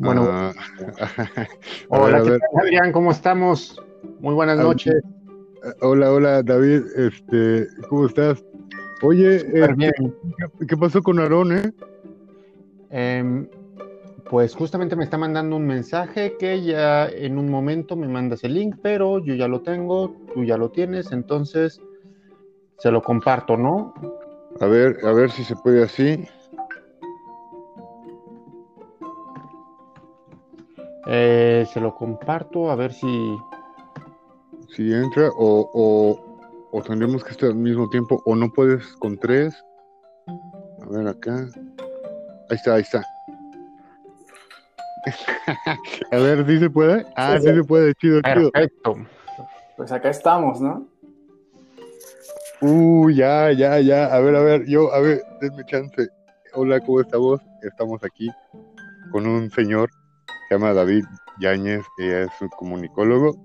Bueno, ah, hola, Adrián? ¿Cómo estamos? Muy buenas noches. Hola, hola, David, este, ¿cómo estás? Oye, este, ¿qué pasó con Aarón, eh? Em, pues justamente me está mandando un mensaje que ya en un momento me mandas el link, pero yo ya lo tengo, tú ya lo tienes, entonces se lo comparto, ¿no? A ver, a ver si se puede así. Eh, se lo comparto a ver si. Si entra o, o, o tendremos que estar al mismo tiempo o no puedes con tres. A ver acá. Ahí está, ahí está. a ver, ¿sí se puede? Ah, sí, se puede, chido, Perfecto. Pues acá estamos, ¿no? Uh, ya, ya, ya. A ver, a ver, yo, a ver, denme chance. Hola, ¿cómo estamos? Estamos aquí con un señor se llama David Yáñez y es un comunicólogo.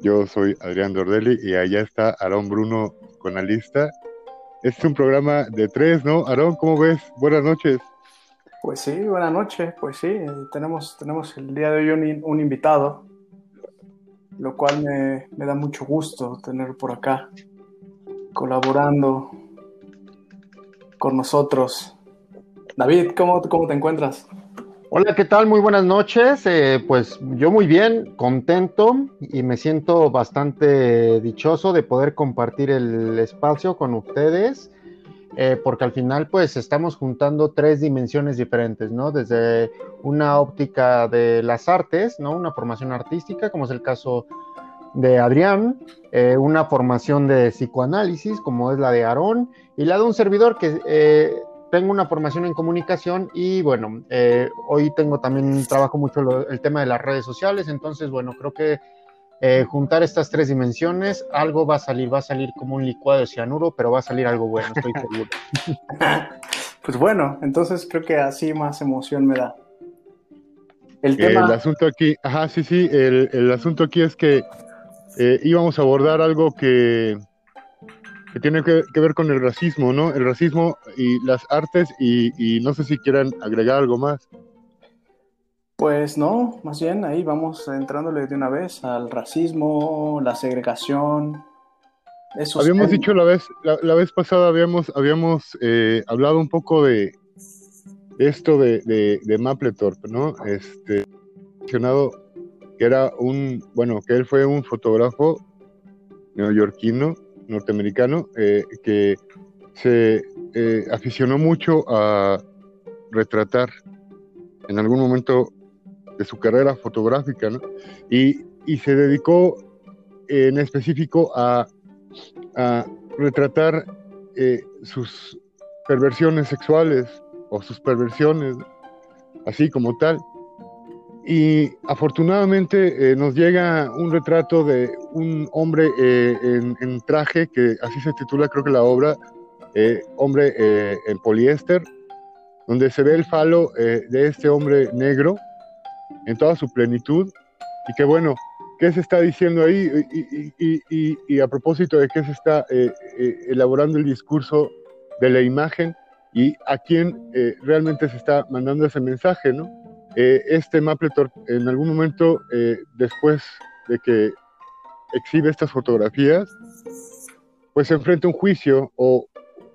Yo soy Adrián Dordelli y allá está Aarón Bruno con la lista. Este es un programa de tres, ¿no? Aarón, ¿cómo ves? Buenas noches. Pues sí, buenas noches. Pues sí, tenemos, tenemos el día de hoy un, un invitado, lo cual me, me, da mucho gusto tener por acá, colaborando con nosotros. David, ¿cómo, cómo te encuentras? Hola, ¿qué tal? Muy buenas noches. Eh, pues yo muy bien, contento y me siento bastante dichoso de poder compartir el espacio con ustedes, eh, porque al final pues estamos juntando tres dimensiones diferentes, ¿no? Desde una óptica de las artes, ¿no? Una formación artística, como es el caso de Adrián, eh, una formación de psicoanálisis, como es la de Aarón, y la de un servidor que tengo una formación en comunicación y bueno, eh, hoy tengo también, trabajo mucho el tema de las redes sociales, entonces bueno, creo que eh, juntar estas tres dimensiones, algo va a salir, va a salir como un licuado de cianuro, pero va a salir algo bueno, estoy seguro. pues bueno, entonces creo que así más emoción me da. El, tema... el asunto aquí, ajá, sí, sí, el, el asunto aquí es que eh, íbamos a abordar algo que que tiene que, ver con el racismo, ¿no? El racismo y las artes y, no sé si quieran agregar algo más. Pues no, más bien ahí vamos entrándole de una vez al racismo, la segregación. habíamos dicho la vez, la, vez pasada, habíamos, habíamos eh, hablado un poco de, esto de, de, de Mapplethorpe, ¿no? Este, mencionado que era un, bueno, que él fue un fotógrafo neoyorquino norteamericano eh, que se eh, aficionó mucho a retratar en algún momento de su carrera fotográfica, y, se dedicó en específico a, retratar eh, sus perversiones sexuales o sus perversiones, así como tal. Y afortunadamente eh, nos llega un retrato de un hombre eh, en, traje, que así se titula creo que la obra, eh, Hombre en poliéster, donde se ve el falo de este hombre negro en toda su plenitud. Y que bueno, ¿qué se está diciendo ahí? Y, a propósito de qué se está elaborando el discurso de la imagen y a quién realmente se está mandando ese mensaje, ¿no? Eh, este Mapplethorpe en algún momento, eh, después de que exhibe estas fotografías, pues se enfrenta a un juicio, o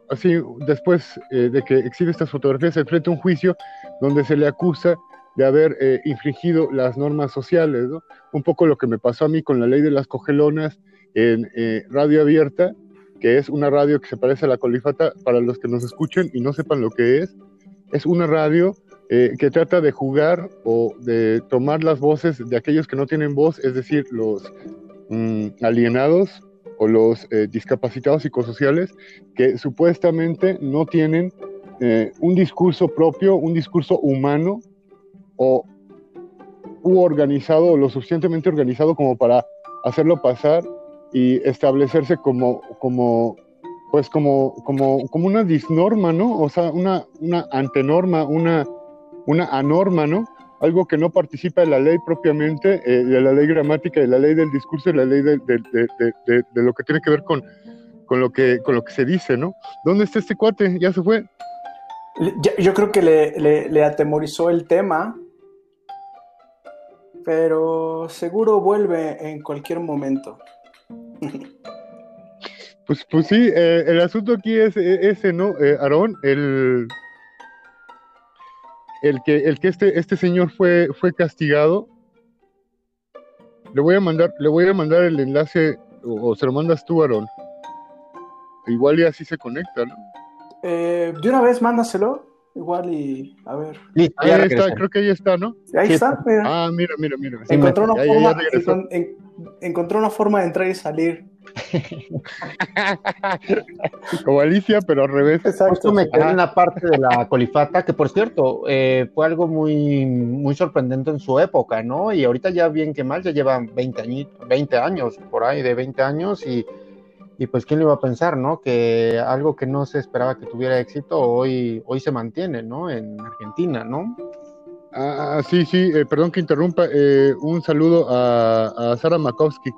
así, después eh, de que exhibe estas fotografías, se enfrenta a un juicio donde se le acusa de haber infringido las normas sociales, ¿no? Un poco lo que me pasó a mí con la ley de las cogelonas en radio abierta, que es una radio que se parece a la colifata, para los que nos escuchen y no sepan lo que es, es una radio eh, que trata de jugar o de tomar las voces de aquellos que no tienen voz, es decir, los mm, alienados o los eh, discapacitados psicosociales, que supuestamente no tienen eh, un discurso propio, un discurso humano o u organizado o lo suficientemente organizado como para hacerlo pasar y establecerse como, como pues como, como, como una disnorma, ¿no? O sea, una, una antenorma, una, una anorma, ¿no? Algo que no participa de la ley propiamente, eh, de la ley gramática, de la ley del discurso, de la ley de, lo que tiene que ver con, con, lo que, con lo que se dice, ¿no? ¿Dónde está este cuate? ¿Ya se fue? Yo creo que le, atemorizó el tema pero seguro vuelve en cualquier momento. Pues, pues sí, eh, el asunto aquí es eh, ese, ¿no? Eh, Aarón, el, el que, el que este, este señor fue, fue castigado. Le voy a mandar, le voy a mandar el enlace, o, se lo mandas tú, Aarón. Igual y así se conecta, ¿no? de una vez mándaselo, igual y a ver. ahí está, creo que ahí está, ¿no? Ahí está, mira. Ah, mira, mira, mira. encontró, una forma, encontró una forma de entrar y salir Como Alicia, pero al revés. Exacto. me quedé en la parte de la colifata, que por cierto, eh, fue algo muy, muy sorprendente en su época, ¿no? Y ahorita ya bien que mal, ya llevan 20 años, 20 años, por ahí de 20 años, y, y pues quién lo iba a pensar, ¿no? Que algo que no se esperaba que tuviera éxito, hoy, hoy se mantiene, ¿no? En Argentina, ¿no? Ah, sí, sí, eh, perdón que interrumpa. Eh, un saludo a, a Sara Makowski,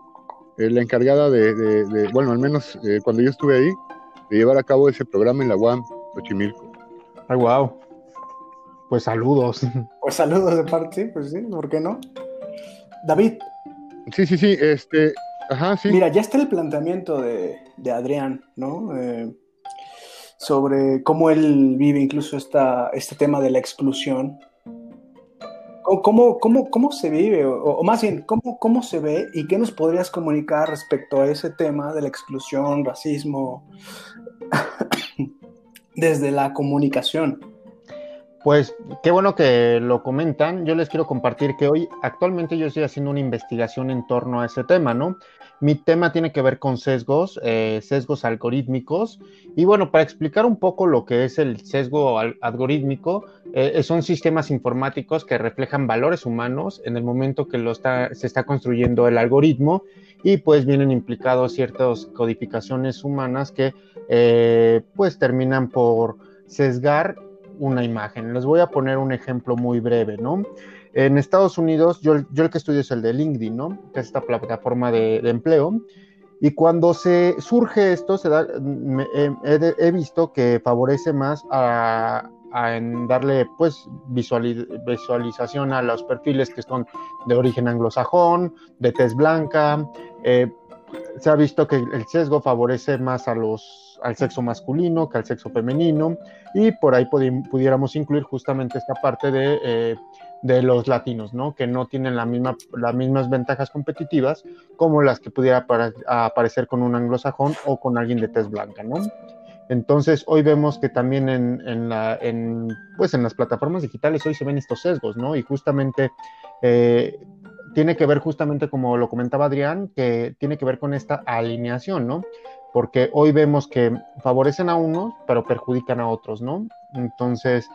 la encargada de, bueno, al menos eh, cuando yo estuve ahí, de llevar a cabo ese programa en la UAM, Xochimilco. Ay, wow. Pues saludos. Pues saludos de parte, pues sí, ¿por qué no? David. Sí, sí, sí, este, ajá, sí. Mira, ya está el planteamiento de, Adrián, ¿no? Eh, sobre cómo él vive incluso esta, este tema de la exclusión ¿Cómo, cómo, cómo se vive, o, más bien, ¿cómo, cómo se ve y qué nos podrías comunicar respecto a ese tema de la exclusión, racismo, desde la comunicación? Pues qué bueno que lo comentan. Yo les quiero compartir que hoy actualmente yo estoy haciendo una investigación en torno a ese tema, ¿no? Mi tema tiene que ver con sesgos, eh, sesgos algorítmicos. Y bueno, para explicar un poco lo que es el sesgo algorítmico, eh, son sistemas informáticos que reflejan valores humanos en el momento que se está construyendo el algoritmo y pues vienen implicados ciertas codificaciones humanas que eh, pues terminan por sesgar una imagen. Les voy a poner un ejemplo muy breve, ¿no? En Estados Unidos, yo, yo el que estudio es el de LinkedIn, ¿no? Que es esta plataforma de, empleo. Y cuando se surge esto, se da, he, visto que favorece más a, en darle pues visualización a los perfiles que son de origen anglosajón, de tez blanca. Eh, se ha visto que el sesgo favorece más a los, al sexo masculino que al sexo femenino y por ahí pudiéramos incluir justamente esta parte de eh, de los latinos, ¿no? Que no tienen la misma, las mismas ventajas competitivas como las que pudiera aparecer con un anglosajón o con alguien de tez blanca, ¿no? Entonces, hoy vemos que también en, en, pues en las plataformas digitales hoy se ven estos sesgos, ¿no? Y justamente eh, tiene que ver justamente como lo comentaba Adrián, que tiene que ver con esta alineación, ¿no? Porque hoy vemos que favorecen a unos, pero perjudican a otros, ¿no? Entonces,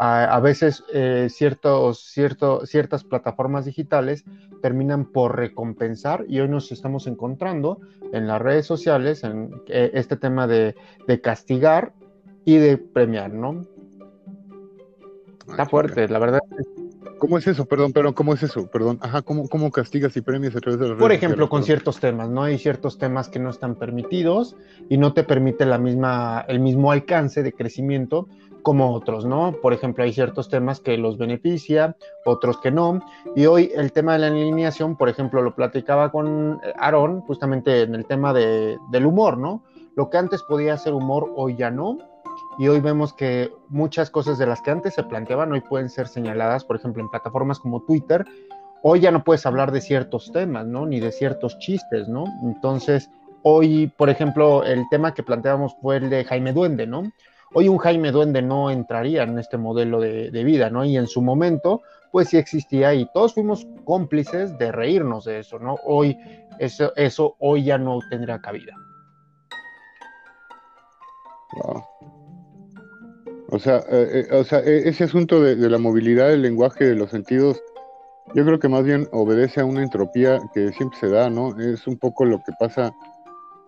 a, veces eh, ciertos, ciertas plataformas digitales terminan por recompensar y hoy nos estamos encontrando en las redes sociales en eh, este tema de, castigar y de premiar, ¿no? Está fuerte, la verdad. ¿Cómo es eso? Perdón, pero ¿cómo es eso? Perdón. Ajá, ¿cómo, cómo castigas y premias a través de las redes Por ejemplo, con ciertos temas, ¿no? Hay ciertos temas que no están permitidos y no te permite la misma, el mismo alcance de crecimiento como otros, ¿no? Por ejemplo, hay ciertos temas que los beneficia, otros que no. Y hoy el tema de la alineación, por ejemplo, lo platicaba con Aaron, justamente en el tema de, del humor, ¿no? Lo que antes podía ser humor, hoy ya no. Y hoy vemos que muchas cosas de las que antes se planteaban hoy pueden ser señaladas, por ejemplo, en plataformas como Twitter. Hoy ya no puedes hablar de ciertos temas, ¿no? Ni de ciertos chistes, ¿no? Entonces, hoy, por ejemplo, el tema que planteábamos fue el de Jaime Duende, ¿no? Hoy un Jaime Duende no entraría en este modelo de, vida, ¿no? Y en su momento, pues sí existía y todos fuimos cómplices de reírnos de eso, ¿no? Hoy, eso, eso hoy ya no tendrá cabida. O sea, eh, eh, o sea, e, ese asunto de, de, la movilidad del lenguaje, de los sentidos, yo creo que más bien obedece a una entropía que siempre se da, ¿no? Es un poco lo que pasa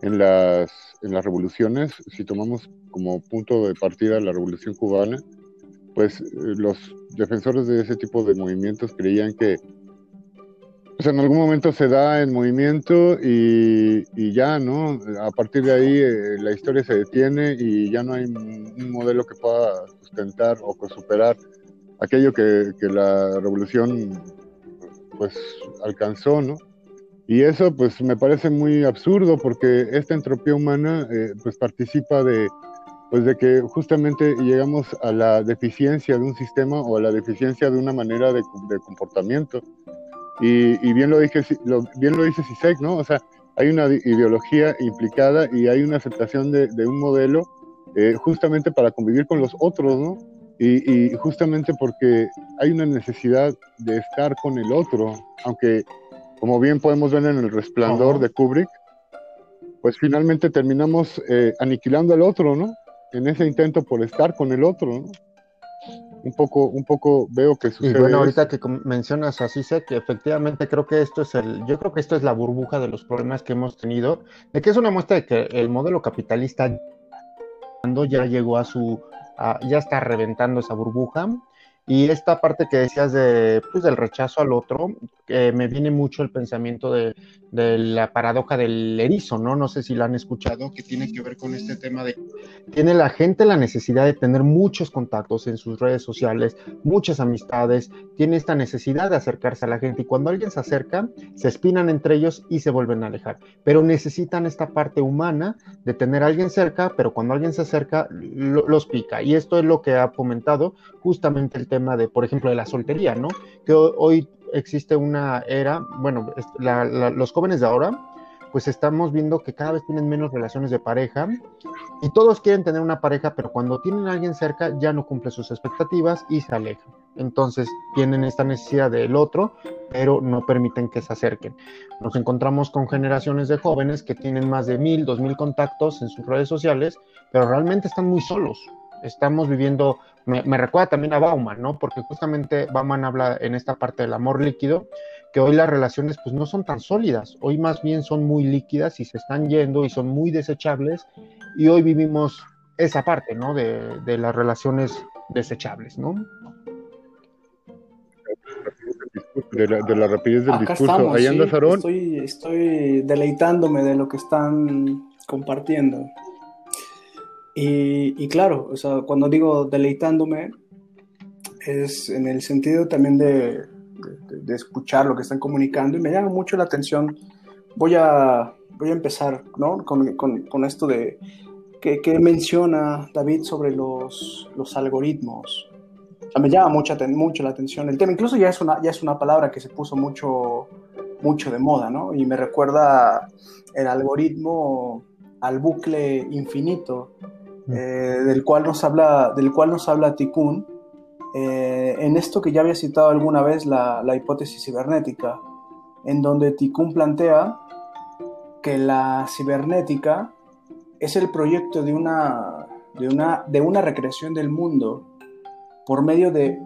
en las, en las revoluciones, si tomamos como punto de partida la revolución cubana, pues eh, los defensores de ese tipo de movimientos creían que pues en algún momento se da el movimiento y, y ya, ¿no? A partir de ahí eh, la historia se detiene y ya no hay un modelo que pueda sustentar o superar aquello que, que la revolución pues alcanzó, ¿no? Y eso pues me parece muy absurdo porque esta entropía humana eh, pues participa de, pues de que justamente llegamos a la deficiencia de un sistema o a la deficiencia de una manera de, comportamiento. Y, bien, lo dije, bien lo dice Sisek, ¿no? O sea, hay una ideología implicada y hay una aceptación de, un modelo eh, justamente para convivir con los otros, ¿no? Y, y, justamente porque hay una necesidad de estar con el otro, aunque como bien podemos ver en el resplandor de Kubrick, pues finalmente terminamos eh, aniquilando al otro, ¿no? En ese intento por estar con el otro, ¿no? Un poco, un poco veo que sucede. Y bueno, ahorita que mencionas así sé que efectivamente creo que esto es el, yo creo que esto es la burbuja de los problemas que hemos tenido, de que es una muestra de que el modelo capitalista cuando ya llegó a su, ya está reventando esa burbuja y esta parte que decías de, pues, del rechazo al otro, eh, me viene mucho el pensamiento de, de, la paradoja del erizo, ¿no? No sé si la han escuchado, que tiene que ver con este tema de, tiene la gente la necesidad de tener muchos contactos en sus redes sociales, muchas amistades, tiene esta necesidad de acercarse a la gente y cuando alguien se acerca, se espinan entre ellos y se vuelven a alejar, pero necesitan esta parte humana de tener a alguien cerca, pero cuando alguien se acerca, los pica. Y esto es lo que ha fomentado justamente el tema de, por ejemplo, de la soltería, ¿no? Que hoy existe una era, bueno, los jóvenes de ahora, pues estamos viendo que cada vez tienen menos relaciones de pareja y todos quieren tener una pareja, pero cuando tienen a alguien cerca ya no cumple sus expectativas y se alejan. Entonces tienen esta necesidad del otro, pero no permiten que se acerquen. Nos encontramos con generaciones de jóvenes que tienen más de mil, dos mil contactos en sus redes sociales, pero realmente están muy solos. Estamos viviendo me, recuerda también a Bauman, ¿no? Porque justamente Bauman habla en esta parte del amor líquido, que hoy las relaciones pues no son tan sólidas, hoy más bien son muy líquidas y se están yendo y son muy desechables y hoy vivimos esa parte, ¿no? De, las relaciones desechables, ¿no? De la, rapidez del discurso. Ahí anda Estoy, estoy deleitándome de lo que están compartiendo. Y, claro, o sea, cuando digo deleitándome, es en el sentido también de, de, escuchar lo que están comunicando y me llama mucho la atención. Voy a, voy a empezar ¿no? con, con, con esto de que, que, menciona David sobre los, los algoritmos. O sea, me llama mucho, mucho la atención el tema. Incluso ya es, una, ya es una palabra que se puso mucho, mucho de moda, ¿no? Y me recuerda el algoritmo al bucle infinito eh, del, cual nos habla, del cual nos habla Tikkun, eh, en esto que ya había citado alguna vez la, hipótesis cibernética, en donde Tikkun plantea que la cibernética es el proyecto de una, de una, de una recreación del mundo por medio de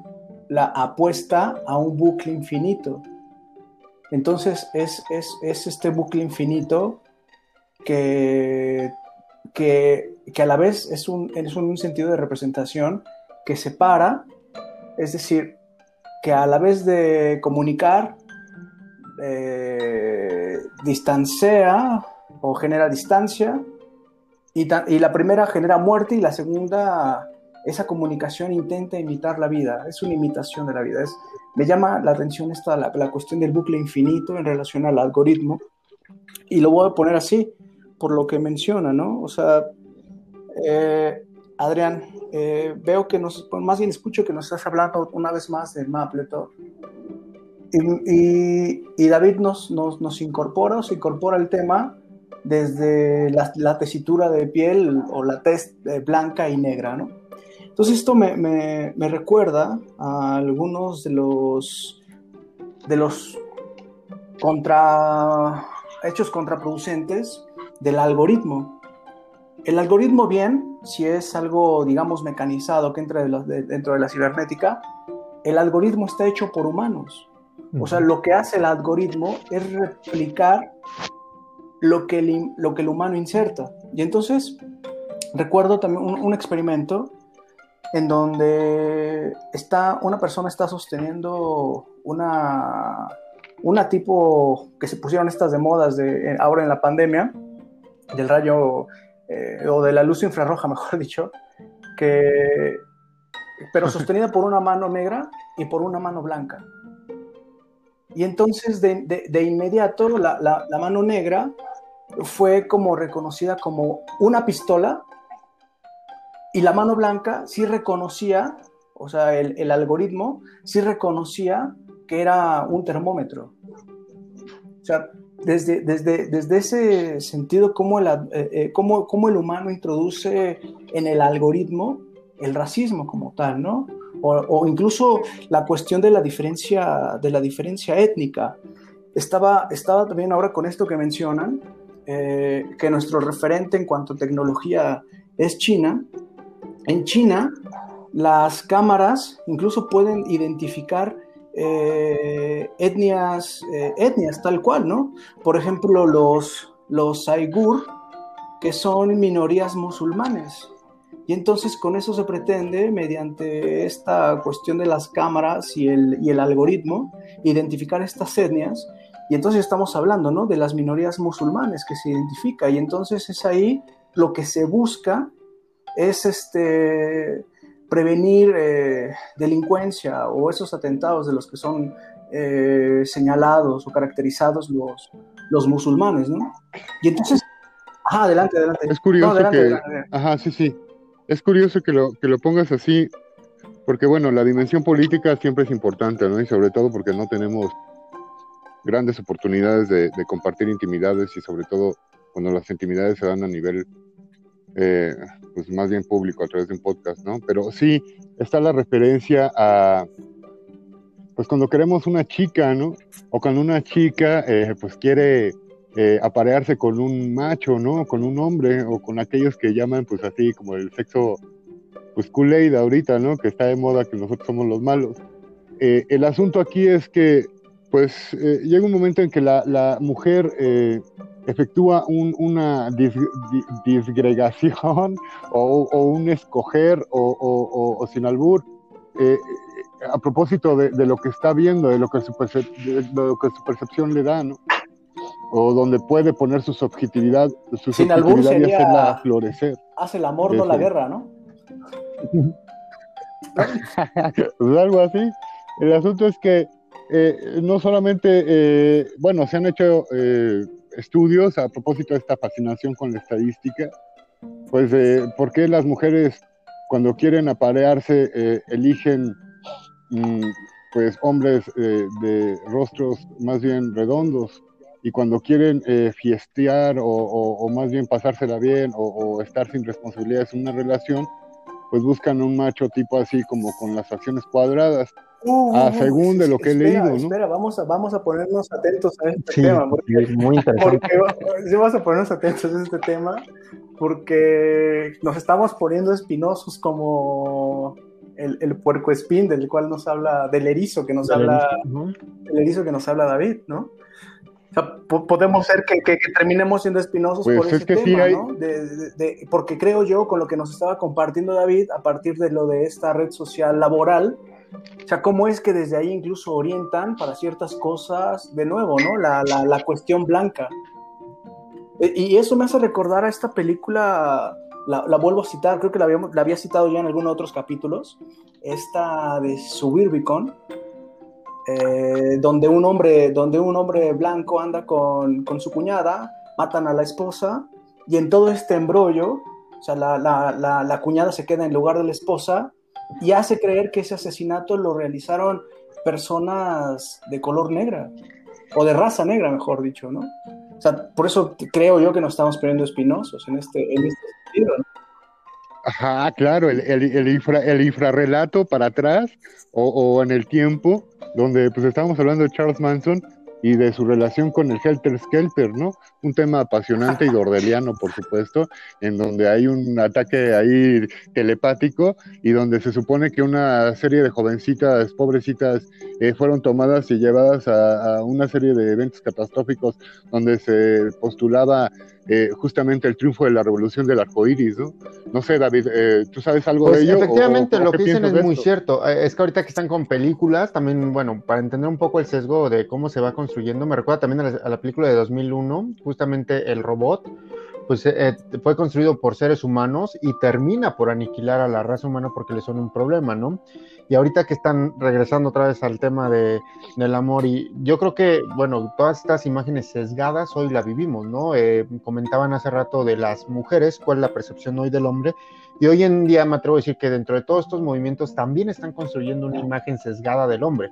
la apuesta a un bucle infinito. Entonces es, es, es este bucle infinito que que, a la vez es un, es un sentido de representación que separa, es decir, que a la vez de comunicar, eh, distancia o genera distancia, y, y, la primera genera muerte y la segunda, esa comunicación intenta imitar la vida, es una imitación de la vida. Es, me llama la atención esta, la cuestión del bucle infinito en relación al algoritmo, y lo voy a poner así, por lo que menciona, ¿no? O sea, eh, Adrián, eh, veo que nos, más bien escucho que nos estás hablando una vez más del Mapletor. Y, David nos, nos, nos, incorpora se incorpora el tema desde la, tesitura de piel o la tez eh, blanca y negra, ¿no? Entonces esto me, me, me, recuerda a algunos de los, de los contra, hechos contraproducentes del algoritmo. El algoritmo bien, si es algo, digamos, mecanizado que entra dentro de la cibernética, el algoritmo está hecho por humanos. O sea, lo que hace el algoritmo es replicar lo que el, lo que el humano inserta. Y entonces, recuerdo también un, experimento en donde está, una persona está sosteniendo una, una tipo que se pusieron estas de modas de, ahora en la pandemia, del rayo eh, o de la luz infrarroja, mejor dicho, que, pero sostenida por una mano negra y por una mano blanca. Y entonces de, inmediato la, la, mano negra fue como reconocida como una pistola y la mano blanca sí reconocía, o sea, el, el algoritmo sí reconocía que era un termómetro. O sea, desde, desde, desde ese sentido, cómo el, eh, eh, cómo, cómo el humano introduce en el algoritmo el racismo como tal, ¿no? O, incluso la cuestión de la diferencia, de la diferencia étnica. Estaba, estaba también ahora con esto que mencionan, eh, que nuestro referente en cuanto a tecnología es China. En China, las cámaras incluso pueden identificar eh, etnias, eh, etnias tal cual, ¿no? Por ejemplo, los, los Aigur, que son minorías musulmanes. Y entonces con eso se pretende, mediante esta cuestión de las cámaras y el, y el algoritmo, identificar estas etnias. Y entonces estamos hablando, ¿no? De las minorías musulmanes que se identifica. Y entonces es ahí lo que se busca es este prevenir eh, delincuencia o esos atentados de los que son eh, señalados o caracterizados los, los musulmanes, ¿no? Y entonces, ajá, adelante, adelante. Es curioso que, ajá, sí, sí, es curioso que lo, que lo pongas así, porque bueno, la dimensión política siempre es importante, ¿no? Y sobre todo porque no tenemos grandes oportunidades de, de compartir intimidades y sobre todo cuando las intimidades se dan a nivel eh, pues más bien público a través de un podcast, ¿no? Pero sí está la referencia a, pues cuando queremos una chica, ¿no? O cuando una chica, eh, pues quiere eh, aparearse con un macho, ¿no? Con un hombre, o con aquellos que llaman, pues así, como el sexo, pues Kool-Aid ahorita, ¿no? Que está de moda que nosotros somos los malos. el asunto aquí es que, pues, llega un momento en que la, la mujer efectúa una disgregación o, un escoger o, sin albur eh, a propósito de, lo que está viendo, de lo que su, lo que su percepción le da, ¿no? O donde puede poner su subjetividad, su sin albur y hacerla florecer. Hace el amor, no la guerra, ¿no? pues algo así. El asunto es que eh, no solamente, eh, bueno, se han hecho estudios a propósito de esta fascinación con la estadística, pues eh, por qué las mujeres cuando quieren aparearse eh, eligen mm, pues hombres eh, de rostros más bien redondos y cuando quieren fiestear o, más bien pasársela bien o, o, estar sin responsabilidades en una relación, pues buscan un macho tipo así como con las acciones cuadradas Uh, a según de lo que he leído, ¿no? Espera, vamos a, vamos a ponernos atentos a este tema. Porque, es muy interesante. Porque, vamos a ponernos atentos a este tema porque nos estamos poniendo espinosos como el, el puerco espín del cual nos habla, del erizo que nos habla, el erizo que nos habla David, ¿no? O sea, podemos ser que, que, terminemos siendo espinosos pues por ese tema, ¿no? De, de, porque creo yo, con lo que nos estaba compartiendo David, a partir de lo de esta red social laboral, o sea, cómo es que desde ahí incluso orientan para ciertas cosas, de nuevo, ¿no? La, la, la cuestión blanca. E, y eso me hace recordar a esta película, la, la vuelvo a citar, creo que la, habíamos, la había citado ya en algunos otros capítulos, esta de Suburbicon, eh, donde, un hombre, donde un hombre blanco anda con, con, su cuñada, matan a la esposa, y en todo este embrollo, o sea, la, la cuñada se queda en lugar de la esposa, y hace creer que ese asesinato lo realizaron personas de color negra, o de raza negra, mejor dicho, ¿no? O sea, por eso creo yo que nos estamos poniendo espinosos en este, en este sentido, ¿no? Ajá, claro, el, infra, el infrarrelato para atrás o, o, en el tiempo, donde pues estábamos hablando de Charles Manson y de su relación con el Helter Skelter, ¿no? Un tema apasionante y dordeliano, por supuesto, en donde hay un ataque ahí telepático y donde se supone que una serie de jovencitas, pobrecitas, eh, fueron tomadas y llevadas a, una serie de eventos catastróficos donde se postulaba eh, justamente el triunfo de la revolución del arco iris, ¿no? No sé, David, eh, ¿tú sabes algo pues de ello? Efectivamente, lo que dicen es muy cierto. Es que ahorita que están con películas, también, bueno, para entender un poco el sesgo de cómo se va construyendo, me recuerda también a la, película de 2001, justamente El Robot, pues eh, fue construido por seres humanos y termina por aniquilar a la raza humana porque le son un problema, ¿no? Y ahorita que están regresando otra vez al tema de, del amor, y yo creo que, bueno, todas estas imágenes sesgadas hoy la vivimos, ¿no? Eh, comentaban hace rato de las mujeres, cuál es la percepción hoy del hombre, y hoy en día me atrevo a decir que dentro de todos estos movimientos también están construyendo una imagen sesgada del hombre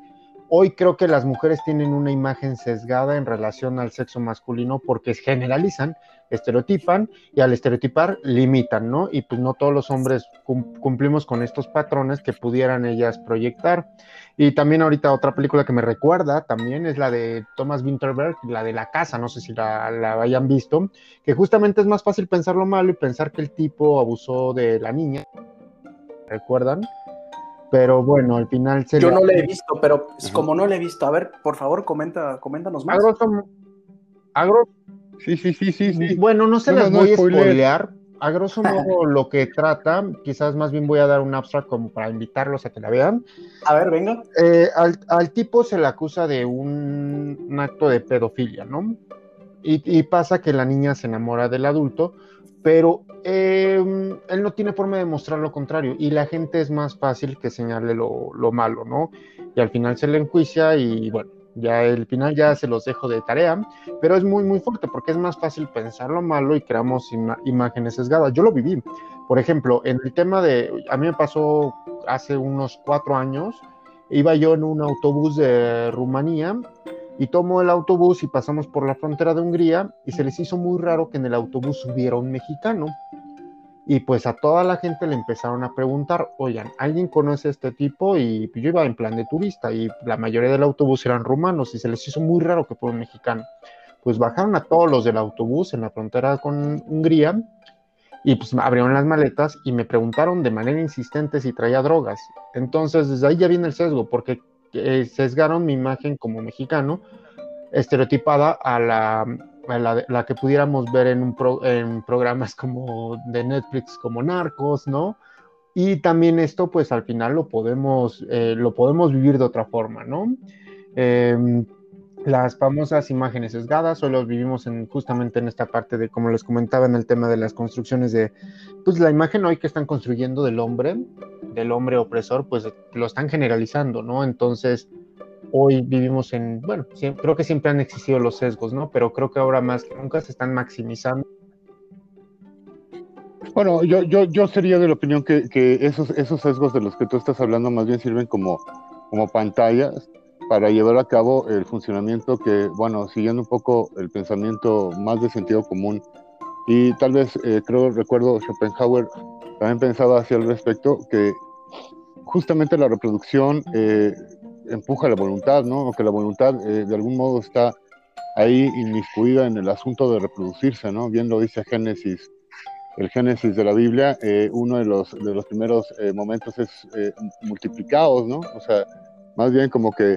hoy creo que las mujeres tienen una imagen sesgada en relación al sexo masculino porque generalizan, estereotipan y al estereotipar limitan, ¿no? Y pues no todos los hombres cumplimos con estos patrones que pudieran ellas proyectar. Y también ahorita otra película que me recuerda también es la de Thomas Winterberg, la de la casa, no sé si la, la hayan visto, que justamente es más fácil pensar lo malo y pensar que el tipo abusó de la niña. ¿Recuerdan? Pero bueno, al final se Yo no le he visto, pero como no le he visto, a ver, por favor, comenta, coméntanos más. Agro, Sí, sí, sí, sí, Bueno, no se las voy a spoilear. A grosso modo, lo que trata, quizás más bien voy a dar un abstract como para invitarlos a que la vean. A ver, venga. Eh, al, tipo se le acusa de un, acto de pedofilia, ¿no? y, pasa que la niña se enamora del adulto, pero em, él no tiene forma de mostrar lo contrario y la gente es más fácil que señale lo, malo, ¿no? Y al final se le enjuicia y bueno, ya el final ya se los dejo de tarea, pero es muy muy fuerte porque es más fácil pensar lo malo y creamos imágenes sesgadas. Yo lo viví, por ejemplo, en el tema de, a mí me pasó hace unos cuatro años, iba yo en un autobús de Rumanía y tomo el autobús y pasamos por la frontera de Hungría y se les hizo muy raro que en el autobús subiera un mexicano. Y pues a toda la gente le empezaron a preguntar, oigan, ¿alguien conoce este tipo? Y yo iba en plan de turista y la mayoría del autobús eran rumanos y se les hizo muy raro que fuera un mexicano. Pues bajaron a todos los del autobús en la frontera con Hungría y pues abrieron las maletas y me preguntaron de manera insistente si traía drogas. Entonces desde ahí ya viene el sesgo, porque eh, sesgaron mi imagen como mexicano, estereotipada a la, la, que pudiéramos ver en, un en programas como de Netflix, como Narcos, ¿no? Y también esto, pues al final lo podemos, eh, lo podemos vivir de otra forma, ¿no? Em, las famosas imágenes sesgadas, solo vivimos en, justamente en esta parte de, como les comentaba, en el tema de las construcciones de, pues la imagen hoy que están construyendo del hombre, del hombre opresor, pues lo están generalizando, ¿no? Entonces, hoy vivimos en, bueno, creo que siempre han existido los sesgos, ¿no? Pero creo que ahora más que nunca se están maximizando. Bueno, yo, yo, yo sería de la opinión que, que esos, esos sesgos de los que tú estás hablando más bien sirven como, como pantallas para llevar a cabo el funcionamiento que, bueno, siguiendo un poco el pensamiento más de sentido común, y tal vez eh, creo, recuerdo Schopenhauer también pensaba hacia el respecto que justamente la reproducción eh, empuja la voluntad, ¿no? Que la voluntad eh, de algún modo está ahí inmiscuida en el asunto de reproducirse, ¿no? Bien lo dice Génesis, el Génesis de la Biblia, uno de los, de los primeros momentos es multiplicados, ¿no? O sea, más bien como que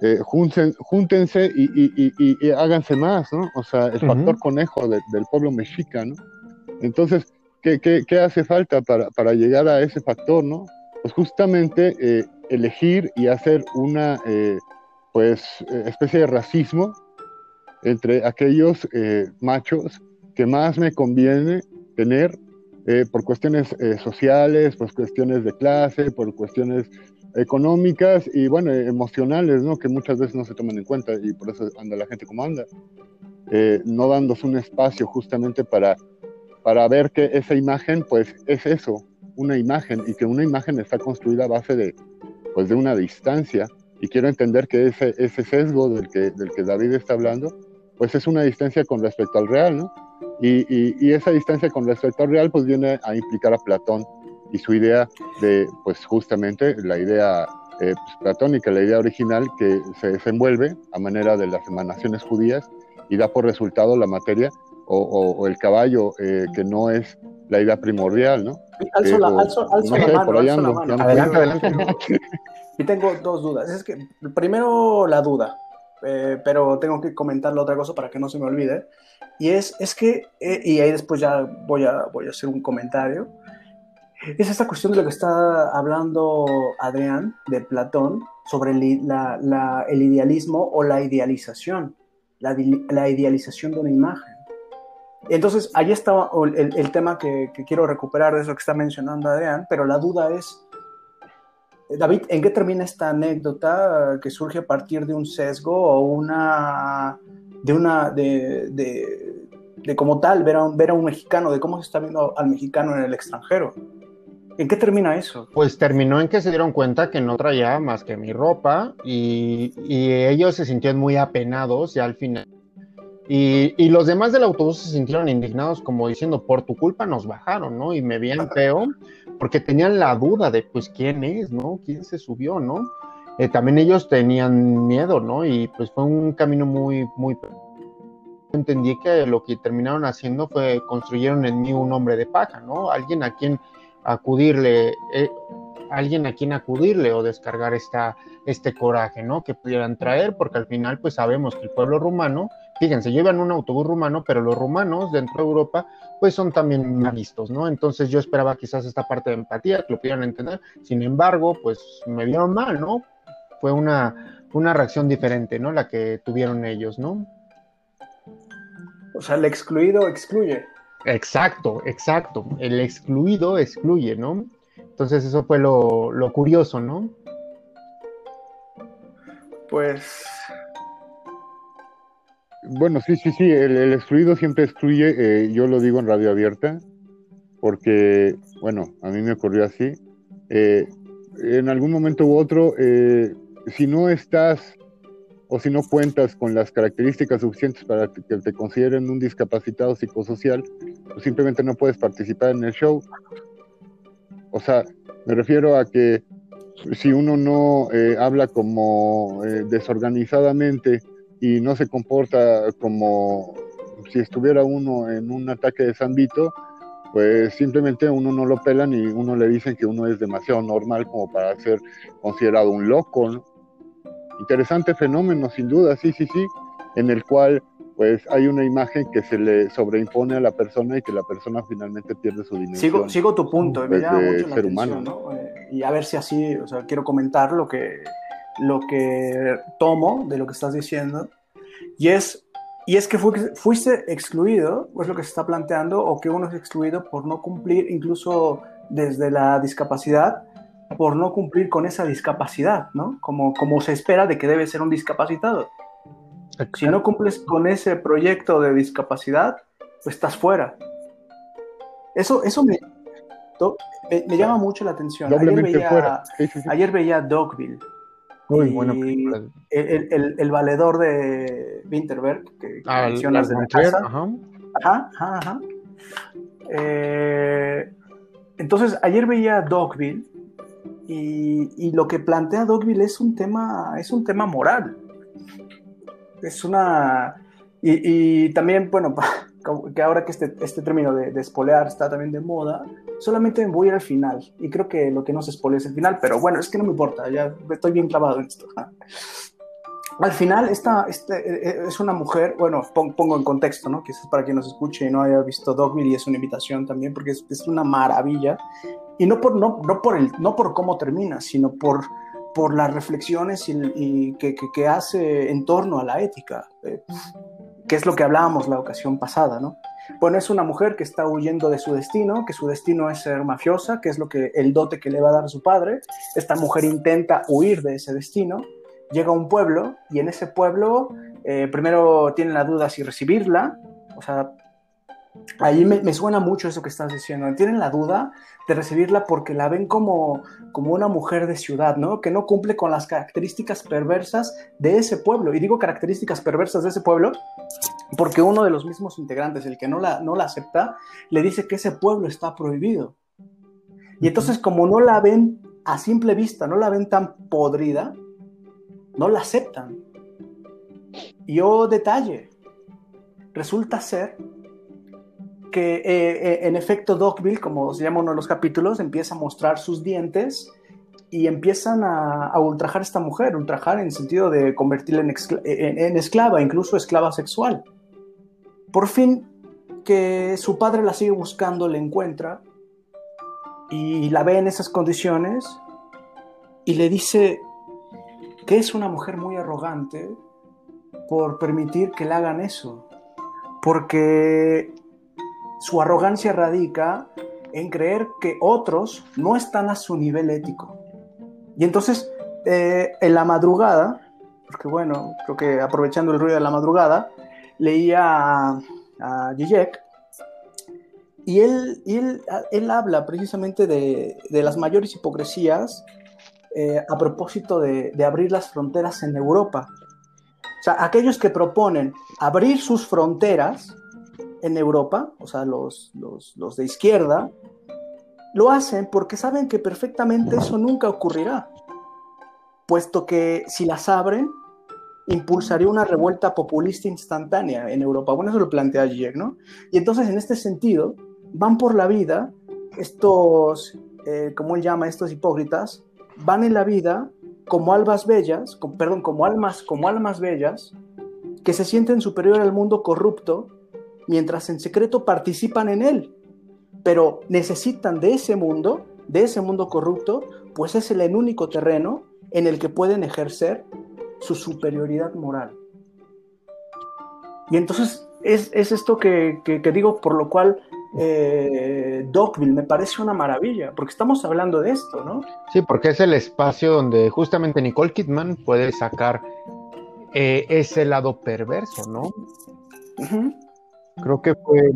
eh, júntense y, háganse más, ¿no? O sea, el factor conejo del pueblo mexica, ¿no? Entonces, ¿qué, hace falta para, llegar a ese factor, ¿no? Pues justamente eh, elegir y hacer una, eh, pues, especie de racismo entre aquellos machos que más me conviene tener por cuestiones sociales, por cuestiones de clase, por cuestiones económicas y bueno, emocionales, ¿no? Que muchas veces no se toman en cuenta y por eso anda la gente como anda, eh, no dándose un espacio justamente para, para ver que esa imagen, pues es eso, una imagen y que una imagen está construida a base de, pues de una distancia y quiero entender que ese, ese sesgo del que, David está hablando, pues es una distancia con respecto al real, ¿no? Y esa distancia con respecto al real, pues viene a implicar a Platón y su idea de, pues justamente la idea eh, pues, platónica, la idea original que se desenvuelve a manera de las emanaciones judías y da por resultado la materia o, el caballo, eh, que no es la idea primordial, ¿no? Alzo, la, alzo, alzo la mano, alzo la mano. Adelante, adelante. y tengo dos dudas. Es que, primero, la duda, eh, pero tengo que comentar la otra cosa para que no se me olvide. Y es, es que, y ahí después ya voy a, voy a hacer un comentario es esta cuestión de lo que está hablando Adrián de Platón sobre el, el idealismo o la idealización, la, idealización de una imagen. Entonces, ahí está el, tema que, quiero recuperar de eso que está mencionando Adrián, pero la duda es, David, ¿en qué termina esta anécdota que surge a partir de un sesgo o una, de una, de, de, como tal, ver a, un, ver a un mexicano, de cómo se está viendo al mexicano en el extranjero? ¿En qué termina eso? Pues terminó en que se dieron cuenta que no traía más que mi ropa y, y ellos se sintieron muy apenados ya al final. Y, y, los demás del autobús se sintieron indignados como diciendo, por tu culpa nos bajaron, ¿no? Y me veían feo porque tenían la duda de, pues, ¿quién es, no? ¿Quién se subió, no? Eh, también ellos tenían miedo, ¿no? Y pues fue un camino muy, muy... Entendí que lo que terminaron haciendo fue construyeron en mí un hombre de paja, ¿no? Alguien a quien acudirle, eh, alguien a quien acudirle o descargar esta, este coraje, ¿no? Que pudieran traer, porque al final, pues sabemos que el pueblo rumano, fíjense, llevan un autobús rumano, pero los rumanos dentro de Europa, pues son también listos, ¿no? Entonces yo esperaba quizás esta parte de empatía, que lo pudieran entender, sin embargo, pues me vieron mal, ¿no? Fue una, una reacción diferente, ¿no? La que tuvieron ellos, ¿no? O sea, el excluido excluye. Exacto, exacto. El excluido excluye, ¿no? Entonces eso fue lo, lo curioso, ¿no? Pues... Bueno, sí, sí, sí, el, el excluido siempre excluye, eh, yo lo digo en radio abierta, porque, bueno, a mí me ocurrió así. Eh, en algún momento u otro, eh, si no estás o si no cuentas con las características suficientes para que te consideren un discapacitado psicosocial, pues simplemente no puedes participar en el show. O sea, me refiero a que si uno no eh, habla como eh, desorganizadamente y no se comporta como si estuviera uno en un ataque de Vito, pues simplemente uno no lo pelan y uno le dicen que uno es demasiado normal como para ser considerado un loco, ¿no? interesante fenómeno, sin duda, sí, sí, sí, en el cual pues hay una imagen que se le sobreimpone a la persona y que la persona finalmente pierde su dimensión. Sigo, sigo tu punto, pues, me mucho la ser humano. ¿no? Eh, y a ver si así, o sea, quiero comentar lo que, lo que tomo de lo que estás diciendo, y es, y es que fuiste excluido, es lo que se está planteando, o que uno es excluido por no cumplir, incluso desde la discapacidad, por no cumplir con esa discapacidad, ¿no? Como, como se espera de que debe ser un discapacitado. Si no cumples con ese proyecto de discapacidad, pues estás fuera. Eso, eso me, me, llama mucho la atención. Ayer veía, ayer veía Dogville. Muy buena El, el, el, valedor de Winterberg, que, ah, mencionas de la casa. Ajá. Ajá, ajá, eh, entonces, ayer veía Dogville y, lo que plantea Dogville es un tema, es un tema moral. Es una. Y, también, bueno, que ahora que este, este término de, de espolear está también de moda, solamente voy al final. Y creo que lo que no se espolea es el final, pero bueno, es que no me importa, ya estoy bien clavado en esto. Al final, esta, este, eh, es una mujer, bueno, pongo en contexto, ¿no? Quizás para quien nos escuche y no haya visto Dogville y es una invitación también, porque es, es una maravilla y no por, no, no por, el, no por cómo termina, sino por, por las reflexiones y, que, que, hace en torno a la ética, eh, que es lo que hablábamos la ocasión pasada, ¿no? Bueno, es una mujer que está huyendo de su destino, que su destino es ser mafiosa, que es lo que el dote que le va a dar su padre. Esta mujer intenta huir de ese destino, llega a un pueblo y en ese pueblo eh, primero tiene la duda si recibirla, o sea, ahí me, me, suena mucho eso que estás diciendo. Tienen la duda de recibirla porque la ven como, como una mujer de ciudad, ¿no? Que no cumple con las características perversas de ese pueblo. Y digo características perversas de ese pueblo porque uno de los mismos integrantes, el que no la, no la acepta, le dice que ese pueblo está prohibido. Y entonces como no la ven a simple vista, no la ven tan podrida, no la aceptan. Y oh detalle, resulta ser que eh, eh, en efecto Dogville, como se llama uno de los capítulos, empieza a mostrar sus dientes y empiezan a, ultrajar a esta mujer, ultrajar en sentido de convertirla en, esclava, incluso esclava sexual. Por fin, que su padre la sigue buscando, la encuentra y la ve en esas condiciones y le dice que es una mujer muy arrogante por permitir que le hagan eso, porque su arrogancia radica en creer que otros no están a su nivel ético. Y entonces, eh, en la madrugada, porque bueno, creo que aprovechando el ruido de la madrugada, leía a, a y él, él, él, habla precisamente de, de las mayores hipocresías eh, a propósito de, de, abrir las fronteras en Europa. O sea, aquellos que proponen abrir sus fronteras en Europa, o sea, los, los, los de izquierda, lo hacen porque saben que perfectamente eso nunca ocurrirá, puesto que si las abren, impulsaría una revuelta populista instantánea en Europa. Bueno, eso lo plantea Giek, ¿no? Y entonces, en este sentido, van por la vida, estos, eh, como él llama, estos hipócritas, van en la vida como albas bellas, perdón, como almas, como almas bellas, que se sienten superior al mundo corrupto, mientras en secreto participan en él pero necesitan de ese mundo, de ese mundo corrupto, pues es el único terreno en el que pueden ejercer su superioridad moral. Y entonces es, esto que, digo, por lo cual eh, Dogville me parece una maravilla, porque estamos hablando de esto, ¿no? Sí, porque es el espacio donde justamente Nicole Kidman puede sacar eh, ese lado perverso, ¿no? Creo que fue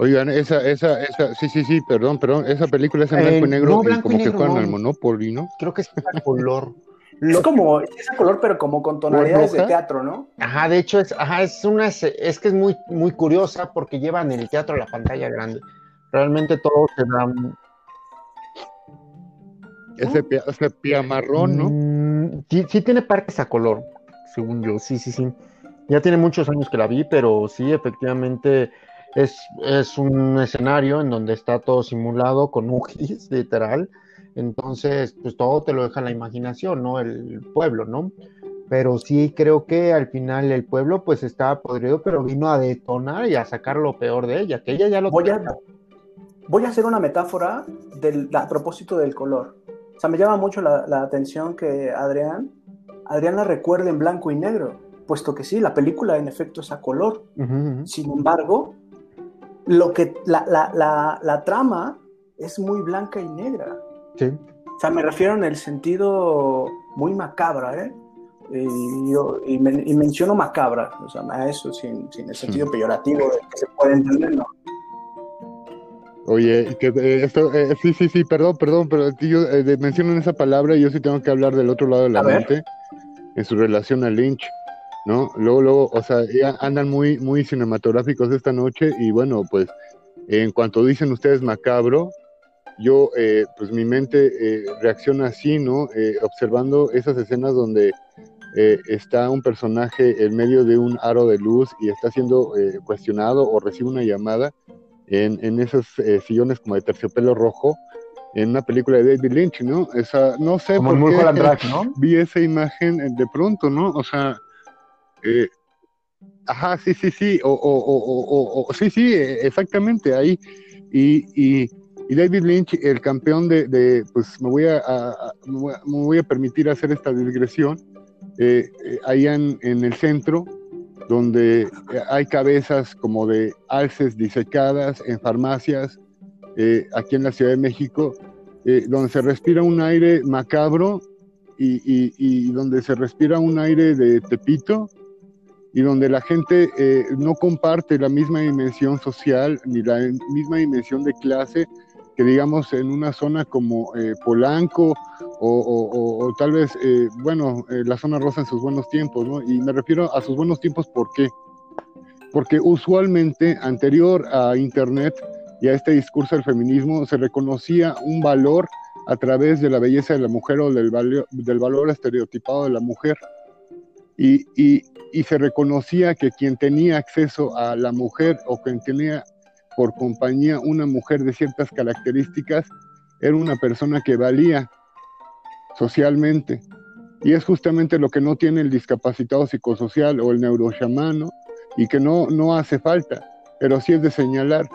Oigan, esa, esa, esa, sí, sí, sí, perdón, perdón, esa película es en blanco y eh, negro y como que juegan al Monopoly, ¿no? Creo que es a color. Es como, es a color, pero como con tonalidades de teatro, ¿no? Ajá, de hecho es, ajá, es una, es que es muy, muy curiosa porque llevan el teatro a la pantalla grande. Realmente todo se da. Ese, pia, ese pia marrón, ¿no? Mm, sí, sí tiene partes a color, según yo, sí, sí, sí. Ya tiene muchos años que la vi, pero sí, efectivamente es, un escenario en donde está todo simulado con un gis, literal. Entonces, pues todo te lo deja la imaginación, ¿no? El pueblo, ¿no? Pero sí creo que al final el pueblo pues estaba podrido, pero vino a detonar y a sacar lo peor de ella, que ella ya lo voy a, voy a hacer una metáfora del, a propósito del color. O sea, me llama mucho la, atención que Adrián, Adrián la recuerde en blanco y negro, puesto que sí, la película en efecto es a color. Sin embargo, lo que la, la, la, trama es muy blanca y negra. Sí. O sea, me refiero en el sentido muy macabra, ¿eh? Y, y, menciono macabra, o sea, a eso sin, sin el sentido peyorativo de que se puede entender, ¿no? Oye, que, eh, esto, eh, sí, sí, sí, perdón, perdón, pero yo eh, menciono esa palabra y yo sí tengo que hablar del otro lado de la mente, en su relación a Lynch. ¿No? Luego, luego, o sea, andan muy, muy cinematográficos esta noche y bueno, pues en cuanto dicen ustedes macabro, yo, eh, pues mi mente eh, reacciona así, ¿no? Eh, observando esas escenas donde está un personaje en medio de un aro de luz y está siendo cuestionado o recibe una llamada en, en esos sillones como de terciopelo rojo en una película de David Lynch, ¿no? Esa, no sé por qué ¿no? vi esa imagen de pronto, ¿no? O sea, eh, ajá, sí, sí, sí, o, o, o, sí, sí, exactamente, ahí. Y, y, David Lynch, el campeón de, pues me voy a, me voy a permitir hacer esta digresión, eh, eh, ahí en, en, el centro, donde hay cabezas como de alces disecadas en farmacias, aquí en la Ciudad de México, donde se respira un aire macabro y, y, y, donde se respira un aire de Tepito y donde la gente eh, no comparte la misma dimensión social ni la misma dimensión de clase que digamos en una zona como eh, Polanco o, tal vez, eh, bueno, la zona rosa en sus buenos tiempos, ¿no? Y me refiero a sus buenos tiempos, ¿por qué? Porque usualmente anterior a Internet y a este discurso del feminismo se reconocía un valor a través de la belleza de la mujer o del, del valor estereotipado de la mujer. Y, se reconocía que quien tenía acceso a la mujer o quien tenía por compañía una mujer de ciertas características era una persona que valía socialmente. Y es justamente lo que no tiene el discapacitado psicosocial o el neurochamano y que no, no hace falta, pero sí es de señalar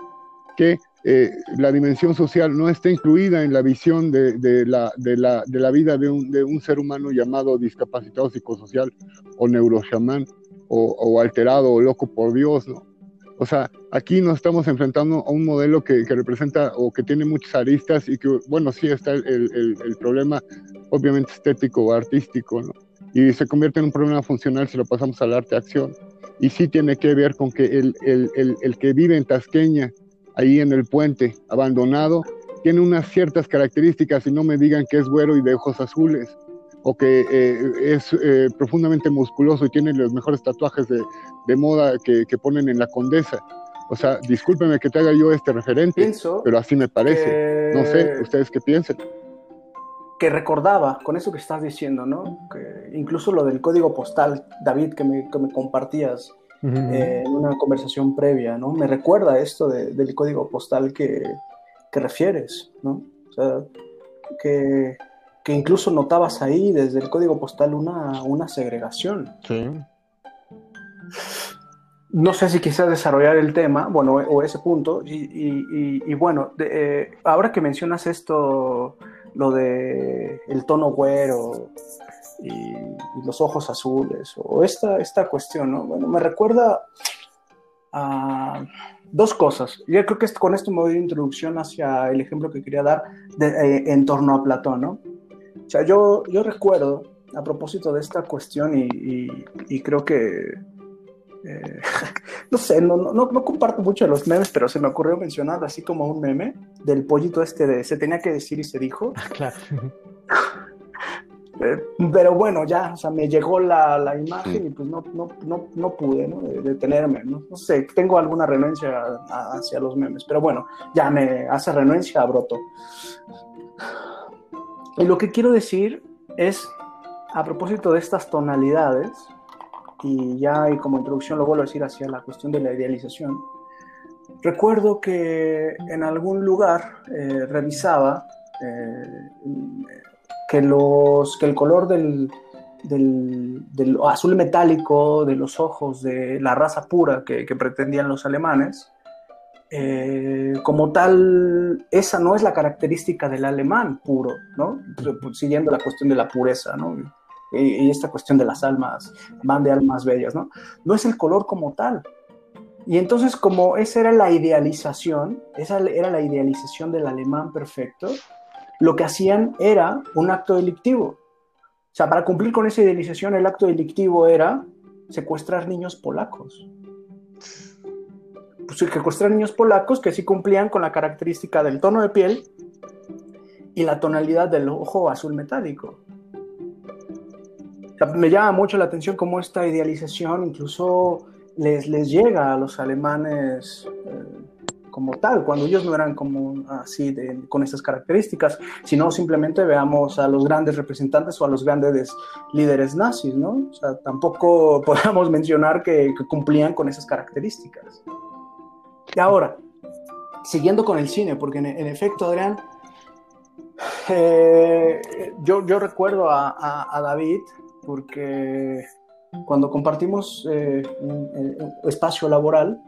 que eh, la dimensión social no está incluida en la visión de, la, de, la, de la, vida de un, de un, ser humano llamado discapacitado psicosocial o neurochamán o, alterado o loco por Dios, ¿no? O sea, aquí nos estamos enfrentando a un modelo que, representa o que tiene muchas aristas y que, bueno, sí está el, el, problema obviamente estético o artístico, ¿no? Y se convierte en un problema funcional si lo pasamos al arte-acción. Y sí tiene que ver con que el, el que vive en Tasqueña, ahí en el puente, abandonado, tiene unas ciertas características y no me digan que es güero y de ojos azules o que eh, es eh, profundamente musculoso y tiene los mejores tatuajes de, de moda que, que, ponen en la condesa. O sea, discúlpeme que te haga yo este referente, pero así me parece. No sé, ustedes qué piensan. Que recordaba con eso que estás diciendo, ¿no? Que incluso lo del código postal, David, que me, que me compartías eh, en una conversación previa, ¿no? Me recuerda esto del código postal que, que refieres, ¿no? O sea, que que incluso notabas ahí desde el código postal una, una segregación. Sí. No sé si quizás desarrollar el tema, bueno, o ese punto, y, bueno, eh, ahora que mencionas esto, lo de el tono güero y, los ojos azules, o esta, esta cuestión, ¿no? Bueno, me recuerda a dos cosas. Yo creo que con esto me voy de introducción hacia el ejemplo que quería dar eh, en torno a Platón, ¿no? O sea, yo, yo recuerdo, a propósito de esta cuestión, y, creo que, eh, no sé, no, no, no, comparto mucho los memes, pero se me ocurrió mencionar así como un meme del pollito este de se tenía que decir y se dijo. Ah, claro. Eh, pero bueno, ya, o sea, me llegó la, la imagen y pues no, no, no, no pude ¿no? detenerme. ¿no? ¿no? sé, tengo alguna renuencia hacia los memes, pero bueno, ya me hace renuencia a Broto. Y lo que quiero decir es, a propósito de estas tonalidades, y ya y como introducción lo vuelvo a decir hacia la cuestión de la idealización, recuerdo que en algún lugar eh, revisaba eh, que, los, que el color del, del, azul metálico de los ojos de la raza pura que pretendían los alemanes eh, como tal, esa no es la característica del alemán puro, ¿no? Pues, siguiendo la cuestión de la pureza, ¿no? Y, esta cuestión de las almas, van de almas bellas, ¿no? No es el color como tal. Y entonces, como esa era la idealización, esa era la idealización del alemán perfecto, lo que hacían era un acto delictivo. O sea, para cumplir con esa idealización, el acto delictivo era secuestrar niños polacos pues, secuestrar niños polacos que sí cumplían con la característica del tono de piel y la tonalidad del ojo azul metálico. me llama mucho la atención cómo esta idealización incluso les, les llega a los alemanes eh, como tal, cuando ellos no eran como así con estas características, sino simplemente veamos a los grandes representantes o a los grandes líderes nazis, ¿no? O sea, tampoco podemos mencionar que cumplían con esas características. Y ahora, siguiendo con el cine, porque en, efecto, Adrián, eh, yo, yo, recuerdo a, David porque cuando compartimos eh, un, espacio laboral,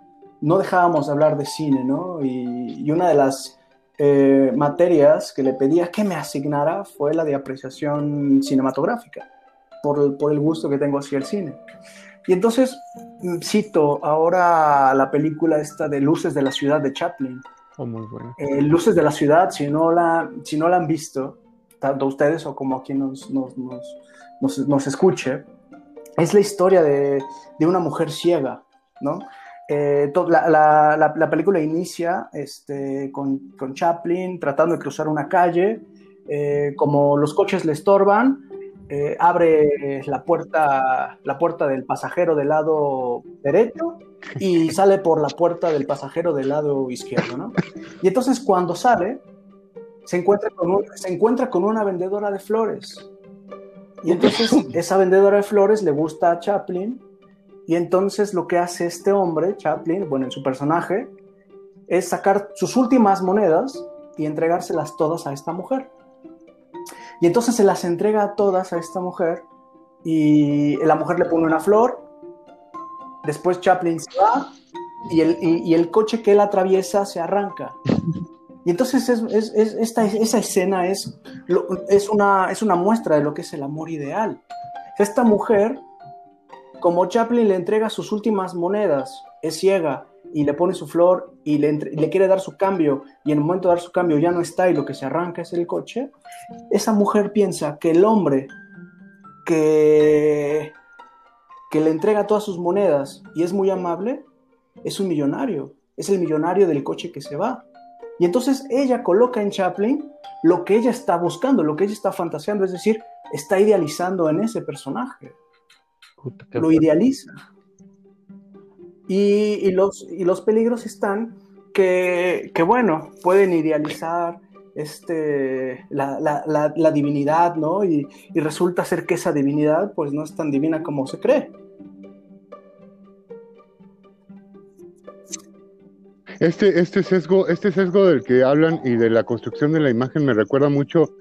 no dejábamos de hablar de cine, ¿no? Y, una de las eh, materias que le pedía que me asignara fue la de apreciación cinematográfica, por, por el gusto que tengo hacia el cine. Y entonces mm, cito ahora la película esta de Luces de la Ciudad de Chaplin. Oh, muy bueno. Eh, Luces de la Ciudad, si no la, si no la han visto, tanto ustedes o como quien nos, nos, nos, nos, escuche, es la historia de, de una mujer ciega, ¿no? Eh, la, la, la, película inicia este, con, con, Chaplin tratando de cruzar una calle, eh, como los coches le estorban, eh, abre la puerta, la puerta del pasajero del lado derecho y sale por la puerta del pasajero del lado izquierdo, ¿no? Y entonces cuando sale, se encuentra con, se encuentra con una vendedora de flores. Y entonces esa vendedora de flores le gusta a Chaplin y entonces lo que hace este hombre, Chaplin, bueno, en su personaje, es sacar sus últimas monedas y entregárselas todas a esta mujer. Y entonces se las entrega a todas a esta mujer y la mujer le pone una flor, después Chaplin se va y el, y, el coche que él atraviesa se arranca. Y entonces es, es, esta, esa escena es, es, una, es una muestra de lo que es el amor ideal. Esta mujer, como Chaplin le entrega sus últimas monedas, es ciega y le pone su flor y le, quiere dar su cambio y en el momento de dar su cambio ya no está y lo que se arranca es el coche, esa mujer piensa que el hombre que, que le entrega todas sus monedas y es muy amable, es un millonario, es el millonario del coche que se va. Y entonces ella coloca en Chaplin lo que ella está buscando, lo que ella está fantaseando, es decir, está idealizando en ese personaje. Lo idealiza. Y, los, y los peligros están que, bueno, pueden idealizar este, la, divinidad, ¿no? Y, resulta ser que esa divinidad pues no es tan divina como se cree. Este, este, sesgo, este sesgo del que hablan y de la construcción de la imagen me recuerda mucho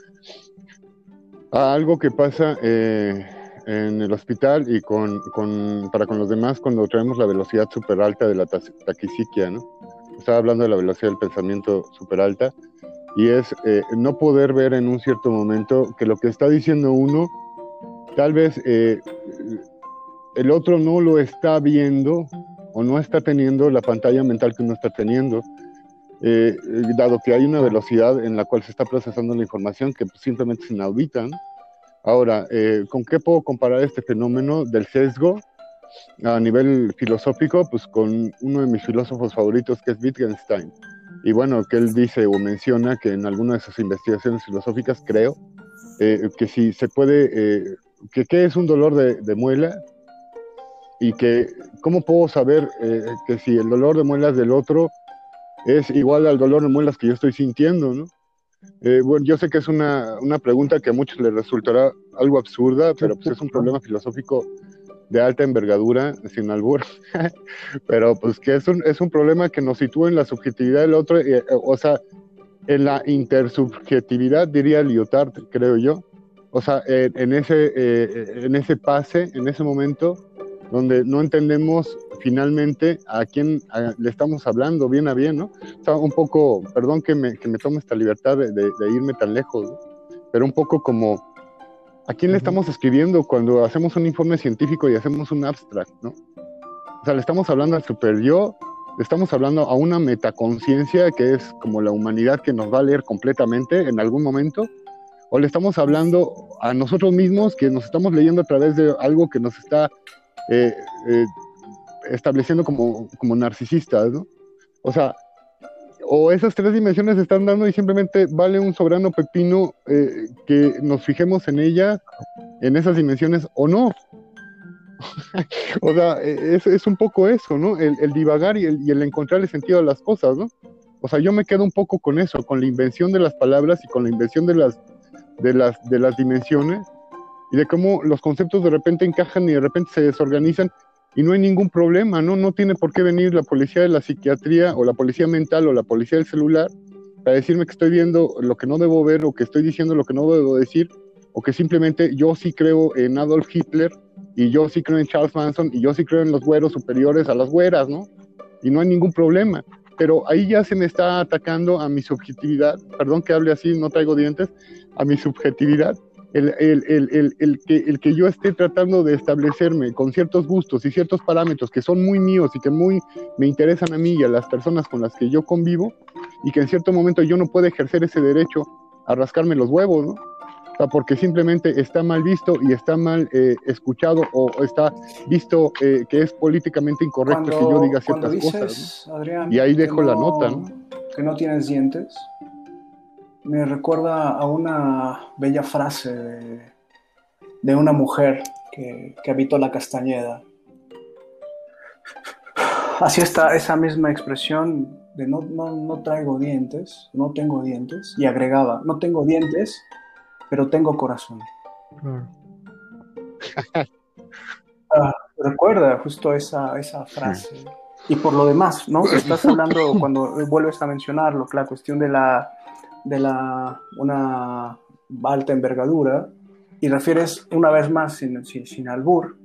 a algo que pasa eh, en el hospital y con, con, para con los demás cuando traemos la velocidad súper alta de la taquisiquia, ¿no? Estaba hablando de la velocidad del pensamiento súper alta y es eh, no poder ver en un cierto momento que lo que está diciendo uno, tal vez eh, el otro no lo está viendo o no está teniendo la pantalla mental que uno está teniendo. Eh, dado que hay una velocidad en la cual se está procesando la información que simplemente es inaudita. Ahora, eh, ¿con qué puedo comparar este fenómeno del sesgo a nivel filosófico? Pues con uno de mis filósofos favoritos, que es Wittgenstein. Y bueno, que él dice o menciona que en alguna de sus investigaciones filosóficas, creo, eh, que si se puede, eh, que qué es un dolor de, de, muela y que cómo puedo saber que si el dolor de muelas del otro es igual al dolor de muelas que yo estoy sintiendo, ¿no? Eh, bueno, yo sé que es una, una, pregunta que a muchos les resultará algo absurda, pero pues es un problema filosófico de alta envergadura, sin albur, pero pues que es un, es un problema que nos sitúa en la subjetividad del otro, eh, o sea, en la intersubjetividad, diría Lyotard, creo yo, o sea, en, ese, eh, en ese pase, en ese momento, donde no entendemos finalmente a quién le estamos hablando bien a bien, ¿no? O sea, un poco, perdón que me, que me tome esta libertad de, de, irme tan lejos, pero un poco como a quién le estamos escribiendo cuando hacemos un informe científico y hacemos un abstract, ¿no? O sea, le estamos hablando al super yo, le estamos hablando a una metaconciencia que es como la humanidad que nos va a leer completamente en algún momento, o le estamos hablando a nosotros mismos que nos estamos leyendo a través de algo que nos está eh, eh, estableciendo como, como narcisistas. O sea, o esas tres dimensiones están dando y simplemente vale un soberano pepino eh, que nos fijemos en ella, en esas dimensiones o no. o sea, es, un poco eso, ¿no? El, divagar y el, y el, encontrar el sentido de las cosas, ¿no? O sea, yo me quedo un poco con eso, con la invención de las palabras y con la invención de las, de las dimensiones y de cómo los conceptos de repente encajan y de repente se desorganizan y no hay ningún problema, ¿no? No tiene por qué venir la policía de la psiquiatría o la policía mental o la policía del celular para decirme que estoy viendo lo que no debo ver o que estoy diciendo lo que no debo decir o que simplemente yo sí creo en Adolf Hitler y yo sí creo en Charles Manson y yo sí creo en los güeros superiores a las güeras, ¿no? Y no hay ningún problema. Pero ahí ya se me está atacando a mi subjetividad, perdón que hable así, no traigo dientes, a mi subjetividad el, el, el, que, el que yo esté tratando de establecerme con ciertos gustos y ciertos parámetros que son muy míos y que muy me interesan a mí y a las personas con las que yo convivo, y que en cierto momento yo no puedo ejercer ese derecho a rascarme los huevos, ¿no? O sea, porque simplemente está mal visto y está mal eh, escuchado o está visto eh, que es políticamente incorrecto que yo diga ciertas cosas. y ahí dejo la nota, ¿no? Que no tienes dientes me recuerda a una bella frase de, una mujer que, habitó la Castañeda. Así está esa misma expresión de no, no, traigo dientes, no tengo dientes, y agregaba, no tengo dientes, pero tengo corazón. Ah, recuerda justo esa, esa frase. Y por lo demás, ¿no? Estás hablando, cuando vuelves a mencionarlo, la cuestión de la de la, una alta envergadura y refieres una vez más sin, sin, albur,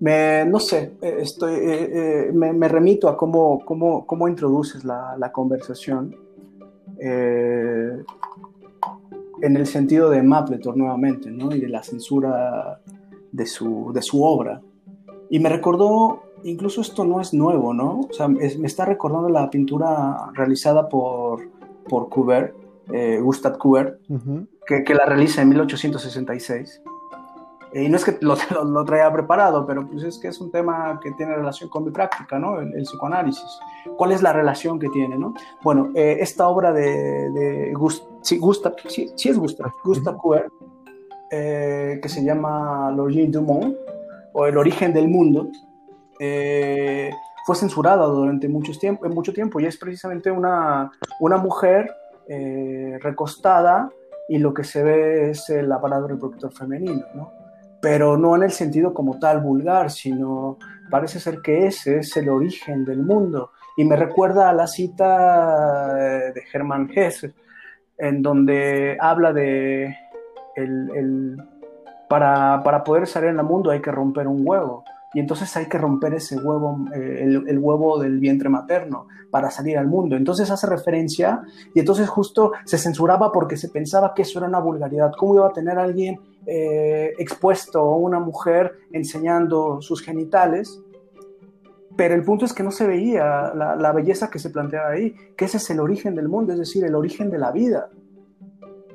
me, no sé, eh, estoy, eh, eh, me, remito a cómo, cómo, cómo introduces la, la conversación en el sentido de Mapletor nuevamente, ¿no? y de la censura de su, de su obra. Y me recordó incluso esto no es nuevo, ¿no? O sea, me está recordando la pintura realizada por, por Kubert, eh, Gustav Kubert, que, que, la realiza en 1866. y no es que lo, lo, traiga preparado, pero pues es que es un tema que tiene relación con mi práctica, ¿no? El, psicoanálisis. ¿Cuál es la relación que tiene, no? Bueno, eh, esta obra de, de sí, Gustav, sí, sí, es Gustav, Gustav Kubert, eh, que se llama L'origine du monde, o El origen del mundo, eh, fue censurada durante mucho tiempo, y es precisamente una, una mujer eh, recostada y lo que se ve es el aparato reproductor femenino, ¿no? pero no en el sentido como tal vulgar, sino parece ser que ese es el origen del mundo. Y me recuerda a la cita de Hermann Hesse, en donde habla de el, para, para poder salir en el mundo hay que romper un huevo y entonces hay que romper ese huevo, eh, el, huevo del vientre materno para salir al mundo. Entonces hace referencia y entonces justo se censuraba porque se pensaba que eso era una vulgaridad. ¿Cómo iba a tener alguien eh, expuesto o una mujer enseñando sus genitales? Pero el punto es que no se veía la, la belleza que se planteaba ahí, que ese es el origen del mundo, es decir, el origen de la vida.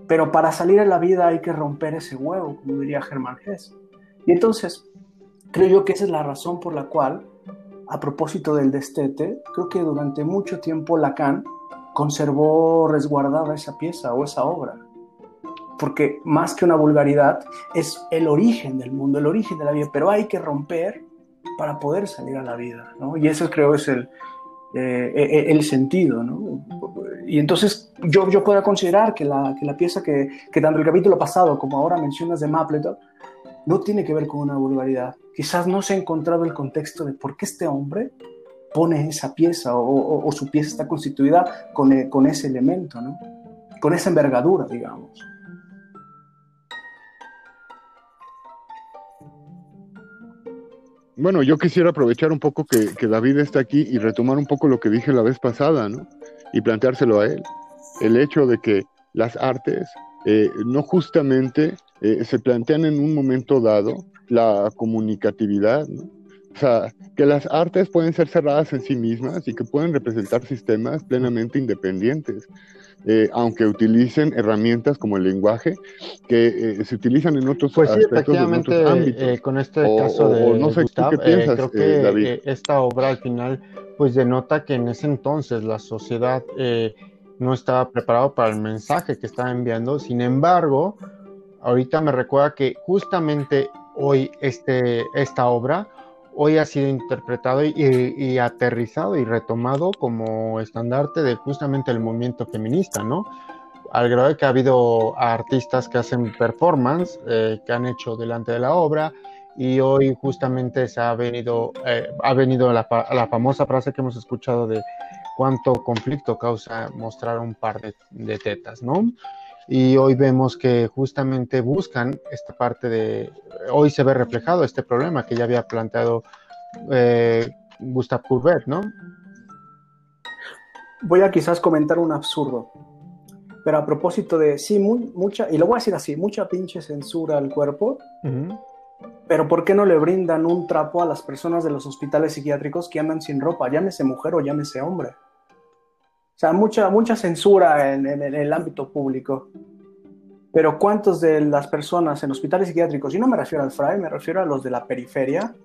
Pero para salir a la vida hay que romper ese huevo, como diría Germán Hesse. Y entonces, Creo yo que esa es la razón por la cual, a propósito del destete, creo que durante mucho tiempo Lacan conservó resguardada esa pieza o esa obra. Porque más que una vulgaridad, es el origen del mundo, el origen de la vida, pero hay que romper para poder salir a la vida, ¿no? Y eso creo es el, eh, e, e, el sentido, ¿no? Y entonces yo, yo puedo considerar que la, que la pieza que, que tanto el capítulo pasado como ahora mencionas de Mapleton, no tiene que ver con una vulgaridad. Quizás no se ha encontrado el contexto de por qué este hombre pone esa pieza o, su pieza está constituida con, e, con ese elemento, ¿no? con esa envergadura, digamos. Bueno, yo quisiera aprovechar un poco que, David está aquí y retomar un poco lo que dije la vez pasada, ¿no? Y planteárselo a él. El hecho de que las artes eh, no justamente eh, se plantean en un momento dado la comunicatividad, ¿no? O sea, que las artes pueden ser cerradas en sí mismas y que pueden representar sistemas plenamente independientes, eh, aunque utilicen herramientas como el lenguaje que eh, se utilizan en otros pues sí, efectivamente, ámbitos. con este caso de no sé Gustav, qué piensas, creo que esta obra al final pues denota que en ese entonces la sociedad no estaba preparada para el mensaje que estaba enviando, sin embargo, ahorita me recuerda que justamente hoy este, esta obra hoy ha sido interpretado y, aterrizado y retomado como estandarte de justamente el movimiento feminista, ¿no? Al grado de que ha habido artistas que hacen performance, eh, que han hecho delante de la obra, y hoy justamente se ha venido, eh, ha venido la, famosa frase que hemos escuchado de cuánto conflicto causa mostrar un par de tetas, ¿no? Y hoy vemos que justamente buscan esta parte de, hoy se ve reflejado este problema que ya había planteado eh, Gustav Courbet, ¿no? Voy a quizás comentar un absurdo, pero a propósito de, sí, mucha, y lo voy a decir así, mucha pinche censura al cuerpo, pero ¿por qué no le brindan un trapo a las personas de los hospitales psiquiátricos que andan sin ropa, llámese mujer o llámese hombre? O sea, mucha, mucha censura en, el ámbito público. Pero ¿cuántos de las personas en hospitales psiquiátricos, y no me refiero al FRAE, me refiero a los de la periferia,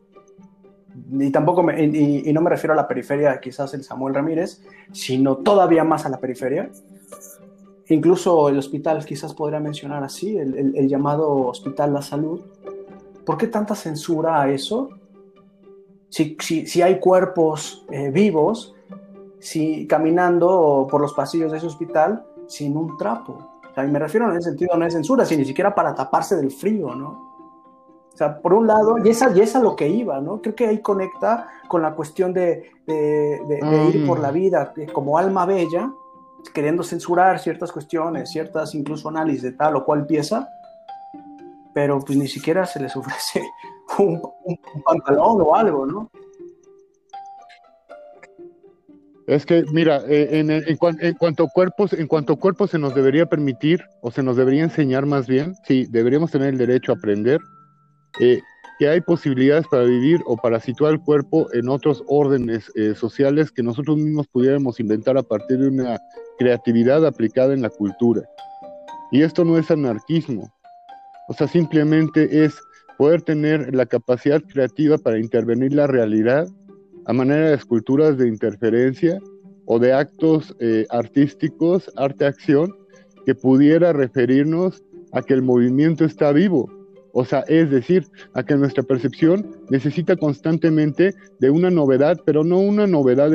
y tampoco me, y, no me refiero a la periferia quizás el Samuel Ramírez, sino todavía más a la periferia. Incluso el hospital quizás podría mencionar así, el, llamado Hospital La Salud. ¿Por qué tanta censura a eso? Si, si, si hay cuerpos eh, vivos si, caminando por los pasillos de ese hospital sin un trapo. O sea, y me refiero en ese sentido, no es censura, sino ni siquiera para taparse del frío, ¿no? O sea, por un lado, y esa, y esa lo que iba, ¿no? Creo que ahí conecta con la cuestión de, de, ir por la mm. vida como alma bella, queriendo censurar ciertas cuestiones, ciertas incluso análisis de tal o cual pieza, pero pues ni siquiera se les ofrece un pantalón o algo, ¿no? Es que, mira, eh, en, cuanto a cuerpos, en cuanto a cuerpos se nos debería permitir o se nos debería enseñar más bien, sí, deberíamos tener el derecho a aprender. Eh, que hay posibilidades para vivir o para situar el cuerpo en otros órdenes eh, sociales que nosotros mismos pudiéramos inventar a partir de una creatividad aplicada en la cultura. Y esto no es anarquismo, o sea, simplemente es poder tener la capacidad creativa para intervenir la realidad a manera de esculturas de interferencia o de actos eh, artísticos, arte-acción, que pudiera referirnos a que el movimiento está vivo. O sea, es decir, a que nuestra percepción necesita constantemente de una novedad, pero no una novedad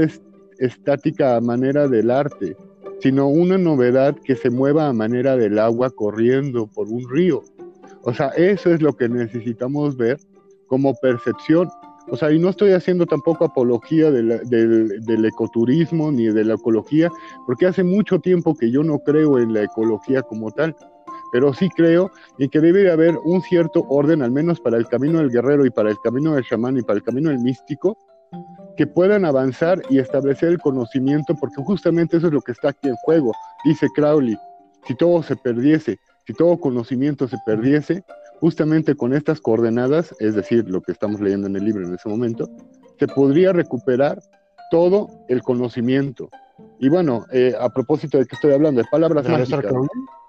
estática a manera del arte, sino una novedad que se mueva a manera del agua corriendo por un río. O sea, eso es lo que necesitamos ver como percepción. O sea, y no estoy haciendo tampoco apología del, ecoturismo ni de la ecología, porque hace mucho tiempo que yo no creo en la ecología como tal, pero sí creo en que debe de haber un cierto orden, al menos para el camino del guerrero y para el camino del chamán y para el camino del místico, que puedan avanzar y establecer el conocimiento, porque justamente eso es lo que está aquí en juego, dice Crowley. Si todo se perdiese, si todo conocimiento se perdiese, justamente con estas coordenadas, es decir, lo que estamos leyendo en el libro en ese momento, se podría recuperar todo el conocimiento. Y bueno, eh, a propósito de que estoy hablando de palabras mágicas,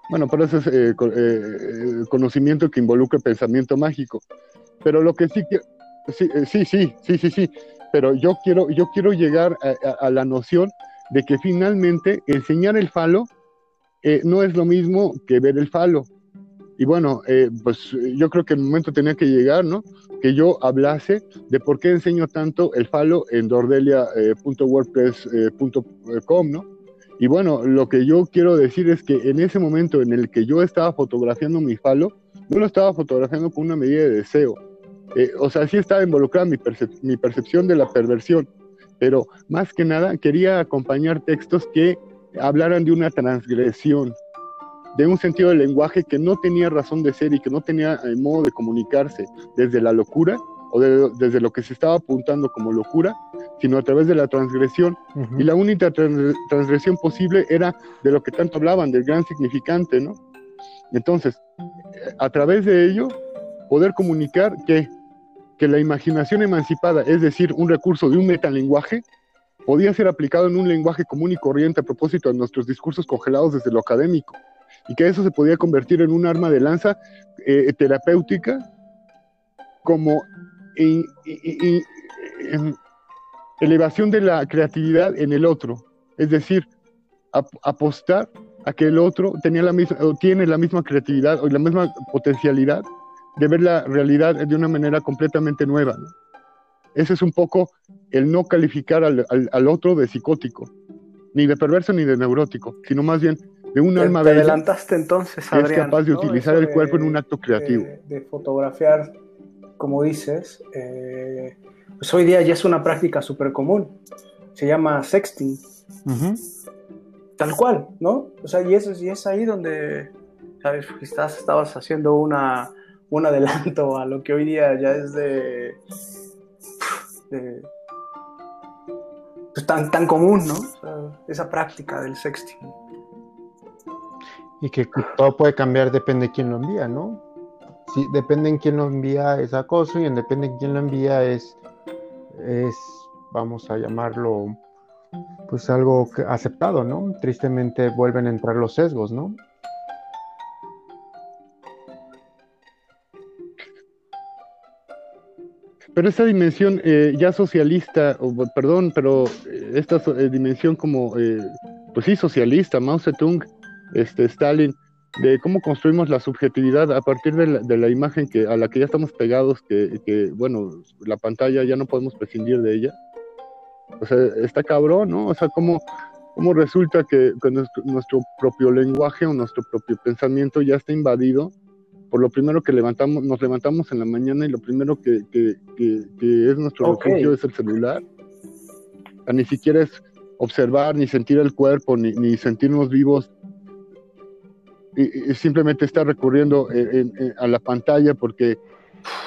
bueno, pero ese es eh, eh, conocimiento que involucra pensamiento mágico. Pero lo que sí que, sí, sí, sí, sí, sí, sí, pero yo quiero, yo quiero llegar a la noción de que finalmente enseñar el falo eh, no es lo mismo que ver el falo. Y bueno, eh, pues yo creo que el momento tenía que llegar, ¿no? Que yo hablase de por qué enseño tanto el falo en dordelia.wordpress.com, ¿no? Y bueno, lo que yo quiero decir es que en ese momento en el que yo estaba fotografiando mi falo, no lo estaba fotografiando con una medida de deseo. Eh, o sea, sí estaba involucrada mi, mi percepción de la perversión, pero más que nada quería acompañar textos que hablaran de una transgresión, de un sentido del lenguaje que no tenía razón de ser y que no tenía eh, modo de comunicarse desde la locura o desde lo que se estaba apuntando como locura, sino a través de la transgresión. Y la única transgresión posible era de lo que tanto hablaban, del gran significante, ¿no? Entonces, eh, a través de ello, poder comunicar que, que la imaginación emancipada, es decir, un recurso de un metalenguaje, podía ser aplicado en un lenguaje común y corriente a propósito de nuestros discursos congelados desde lo académico, y que eso se podía convertir en un arma de lanza eh, terapéutica como elevación de la creatividad en el otro, es decir, apostar a que el otro tenía la misma, o tiene la misma creatividad o la misma potencialidad de ver la realidad de una manera completamente nueva. Ese es un poco el no calificar al, otro de psicótico, ni de perverso ni de neurótico, sino más bien de un alma te adelantaste entonces, es capaz de utilizar el cuerpo en un acto creativo. De, fotografiar, como dices, eh, pues hoy día ya es una práctica súper común. Se llama sexting. Tal cual, ¿no? O sea, y, eso, y es ahí donde, ¿sabes? Quizás estabas haciendo una, un adelanto a lo que hoy día ya es de pues, tan, tan común, ¿no? esa práctica del sexting. Y que todo puede cambiar, depende de quién lo envía, ¿no? Si depende en quién lo envía es acoso y en depende de quién lo envía es, es, vamos a llamarlo, pues algo aceptado, ¿no? Tristemente vuelven a entrar los sesgos, ¿no? Pero esta dimensión eh, ya socialista, o, perdón, pero eh, esta eh, dimensión como, pues sí, socialista, Mao Zedong, este, Stalin, de cómo construimos la subjetividad a partir de la, imagen que, a la que ya estamos pegados, que, bueno, la pantalla ya no podemos prescindir de ella. O sea, está cabrón, ¿no? O sea, cómo, cómo resulta que, nuestro propio lenguaje o nuestro propio pensamiento ya está invadido por lo primero que levantamos, nos levantamos en la mañana y lo primero que, es nuestro refugio es el celular. ni siquiera es observar, ni sentir el cuerpo, ni, sentirnos vivos. Y, simplemente está recurriendo a la pantalla porque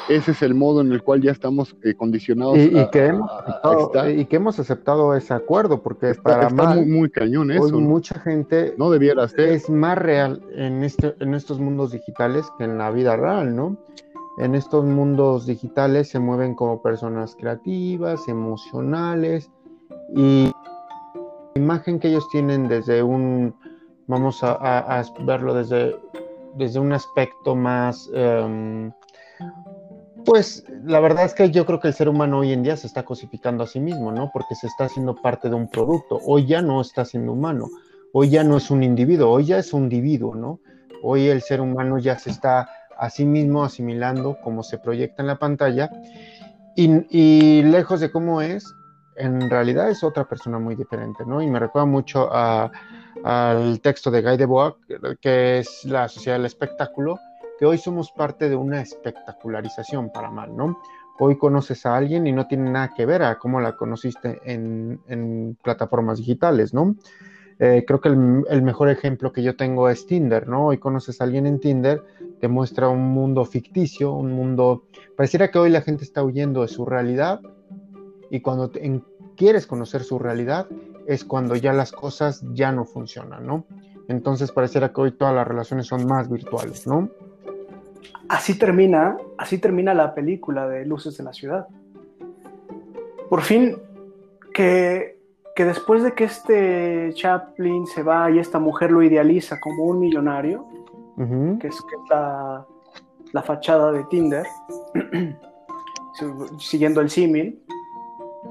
ese es el modo en el cual ya estamos eh, condicionados y, que hemos aceptado, y que hemos aceptado ese acuerdo porque para está muy, cañón eso mucha gente no debiera ser. es más real en este en estos mundos digitales que en la vida real no en estos mundos digitales se mueven como personas creativas, emocionales y la imagen que ellos tienen desde un, vamos a, verlo desde, desde un aspecto más, em, pues la verdad es que yo creo que el ser humano hoy en día se está cosificando a sí mismo, ¿no? Porque se está haciendo parte de un producto. Hoy ya no está siendo humano, hoy ya no es un individuo, hoy ya es un individuo, ¿no? Hoy el ser humano ya se está a sí mismo asimilando como se proyecta en la pantalla y, lejos de cómo es, en realidad es otra persona muy diferente, ¿no? Y me recuerda mucho al texto de Guy Debord, que es la sociedad del espectáculo, que hoy somos parte de una espectacularización para mal, ¿no? Hoy conoces a alguien y no tiene nada que ver a cómo la conociste en, plataformas digitales, ¿no? Eh, creo que el, mejor ejemplo que yo tengo es Tinder, ¿no? Hoy conoces a alguien en Tinder, te muestra un mundo ficticio, un mundo... Pareciera que hoy la gente está huyendo de su realidad y cuando quieres conocer su realidad es cuando ya las cosas ya no funcionan, ¿no? Entonces pareciera que hoy todas las relaciones son más virtuales, ¿no? Así termina, así termina la película de Luces de la Ciudad. Por fin que que después de que este Chaplin se va y esta mujer lo idealiza como un millonario, que es, la, fachada de Tinder, siguiendo el símil,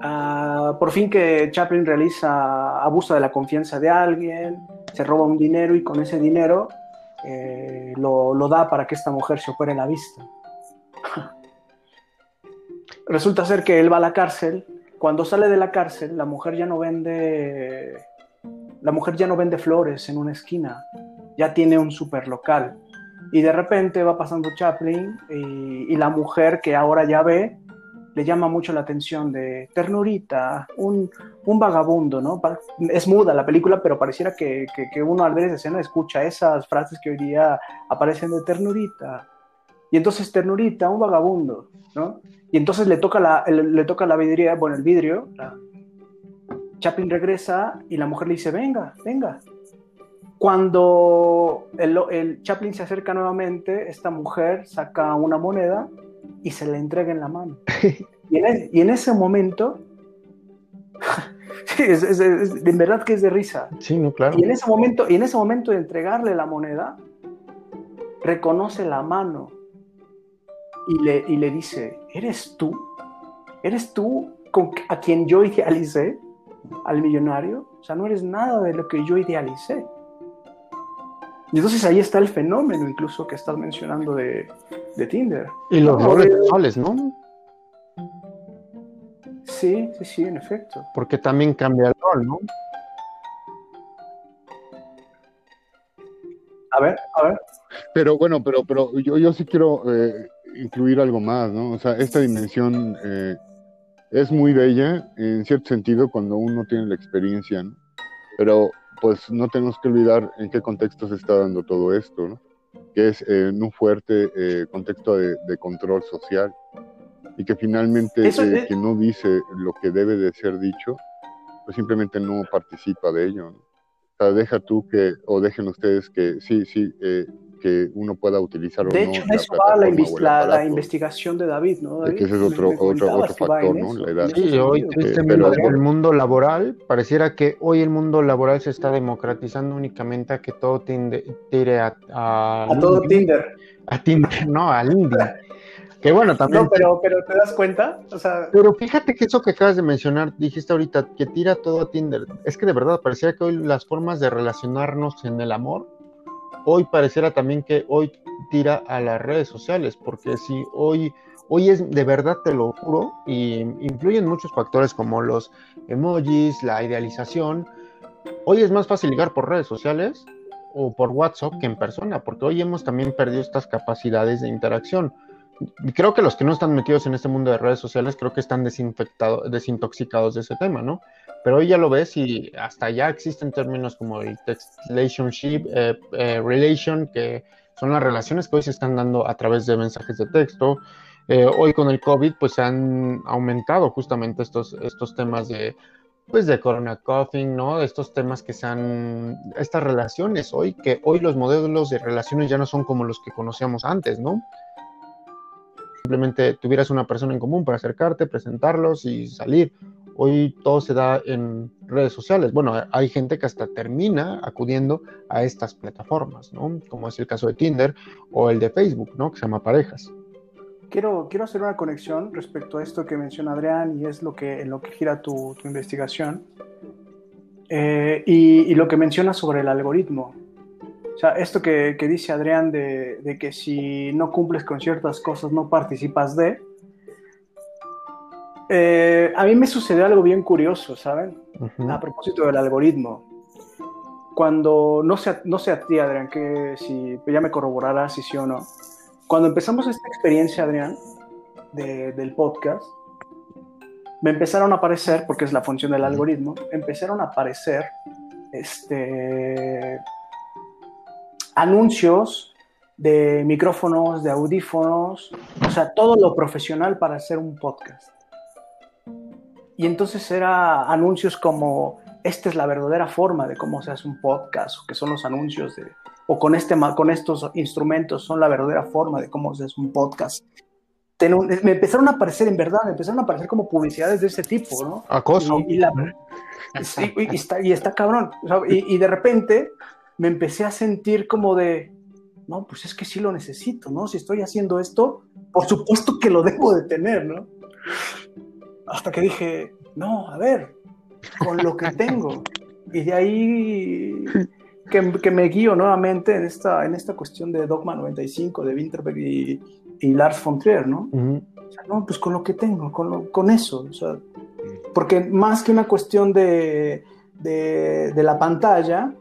ah, por fin que Chaplin realiza, abuso de la confianza de alguien, se roba un dinero y con ese dinero eh, lo, da para que esta mujer se opere la vista. Resulta ser que él va a la cárcel cuando sale de la cárcel, la mujer ya no vende, la mujer ya no vende flores en una esquina, ya tiene un super local. Y de repente va pasando Chaplin y, la mujer que ahora ya ve, le llama mucho la atención de ternurita, un, vagabundo, ¿no? Es muda la película, pero pareciera que, que, uno al ver esa escena escucha esas frases que hoy día aparecen de ternurita. Y entonces ternurita, un vagabundo, ¿no? Y entonces le toca la, le toca la vidriera, bueno, el vidrio. Chaplin regresa y la mujer le dice, venga, venga. Cuando el, Chaplin se acerca nuevamente, esta mujer saca una moneda y se la entrega en la mano. y, en, ese momento, es, en verdad que es de risa. Sí, no, claro. Y en ese momento, y en ese momento de entregarle la moneda, reconoce la mano y le, y le dice, ¿eres tú? ¿Eres tú con, a quien yo idealicé? ¿Al millonario? O sea, no eres nada de lo que yo idealicé. Y entonces ahí está el fenómeno incluso que estás mencionando de, de Tinder. Y los roles sexuales, ¿no? Sí, sí, sí, en efecto. Porque también cambia el rol, ¿no? A ver, a ver. Pero bueno, pero, pero yo, yo sí quiero eh, incluir algo más, ¿no? O sea, esta dimensión eh, es muy bella en cierto sentido cuando uno tiene la experiencia, ¿no? Pero pues no tenemos que olvidar en qué contexto se está dando todo esto, ¿no? Que es eh, en un fuerte eh, contexto de, control social y que finalmente quien no dice lo que debe de ser dicho, pues simplemente no participa de ello, ¿no? O sea, deja tú que, o dejen ustedes que sí, sí, que uno pueda utilizar de hecho, eso va la, la, investigación de David, ¿no? que ese es otro, otro, otro factor, ¿no? La edad. Sí, hoy tristemente el mundo laboral, pareciera que hoy el mundo laboral se está democratizando únicamente a que todo tire a... A, a todo Tinder. A Tinder, no, al indie. Que bueno, también. No, pero, pero ¿te das cuenta? O sea... Pero fíjate que eso que acabas de mencionar, dijiste ahorita, que tira todo a Tinder. Es que de verdad, pareciera que hoy las formas de relacionarnos en el amor hoy pareciera también que hoy tira a las redes sociales, porque si hoy, hoy es de verdad, te lo juro, y influyen muchos factores como los emojis, la idealización. Hoy es más fácil ligar por redes sociales o por WhatsApp que en persona, porque hoy hemos también perdido estas capacidades de interacción. Creo que los que no están metidos en este mundo de redes sociales, creo que están desinfectados, desintoxicados de ese tema, ¿no? pero hoy ya lo ves y hasta ya existen términos como el text relationship, eh, eh, relation, que son las relaciones que hoy se están dando a través de mensajes de texto. Eh, hoy con el COVID, pues se han aumentado justamente estos, estos temas de, pues de corona coughing, ¿no? Estos temas que se han, estas relaciones hoy, que hoy los modelos de relaciones ya no son como los que conocíamos antes, ¿no? Simplemente tuvieras una persona en común para acercarte, presentarlos y salir. Hoy todo se da en redes sociales. Bueno, hay gente que hasta termina acudiendo a estas plataformas, ¿no? Como es el caso de Tinder o el de Facebook, ¿no? Que se llama Parejas. Quiero, quiero hacer una conexión respecto a esto que menciona Adrián y es lo que, en lo que gira tu, tu investigación. Eh, y, y, lo que menciona sobre el algoritmo. O sea, esto que, que dice Adrián de, de, que si no cumples con ciertas cosas no participas de, eh, a mí me sucedió algo bien curioso, ¿saben? Uh -huh. A propósito del algoritmo. Cuando, no sé, no sé a ti, Adrián, que si ya me corroborarás si sí o no. Cuando empezamos esta experiencia, Adrián, de, del podcast, me empezaron a aparecer, porque es la función del algoritmo, empezaron a aparecer este, anuncios de micrófonos, de audífonos, o sea, todo lo profesional para hacer un podcast. Y entonces era anuncios como, esta es la verdadera forma de cómo se hace un podcast, o que son los anuncios de, o con, este, con estos instrumentos son la verdadera forma de cómo se hace un podcast. Me empezaron a aparecer, en verdad, me empezaron a aparecer como publicidades de ese tipo, ¿no? Acoso. Y, y, la, sí, y, está, y está cabrón. Y de repente me empecé a sentir como de, no, pues es que sí lo necesito, ¿no? Si estoy haciendo esto, por supuesto que lo debo de tener, ¿no? hasta que dije, no, a ver, con lo que tengo. Y de ahí que, que, me guío nuevamente en esta, en esta cuestión de Dogma 95 de Winterberg y, y Lars von Trier, ¿no? Uh -huh. o sea, no, pues con lo que tengo, con, lo, con eso. O sea, porque más que una cuestión de, de, de la pantalla,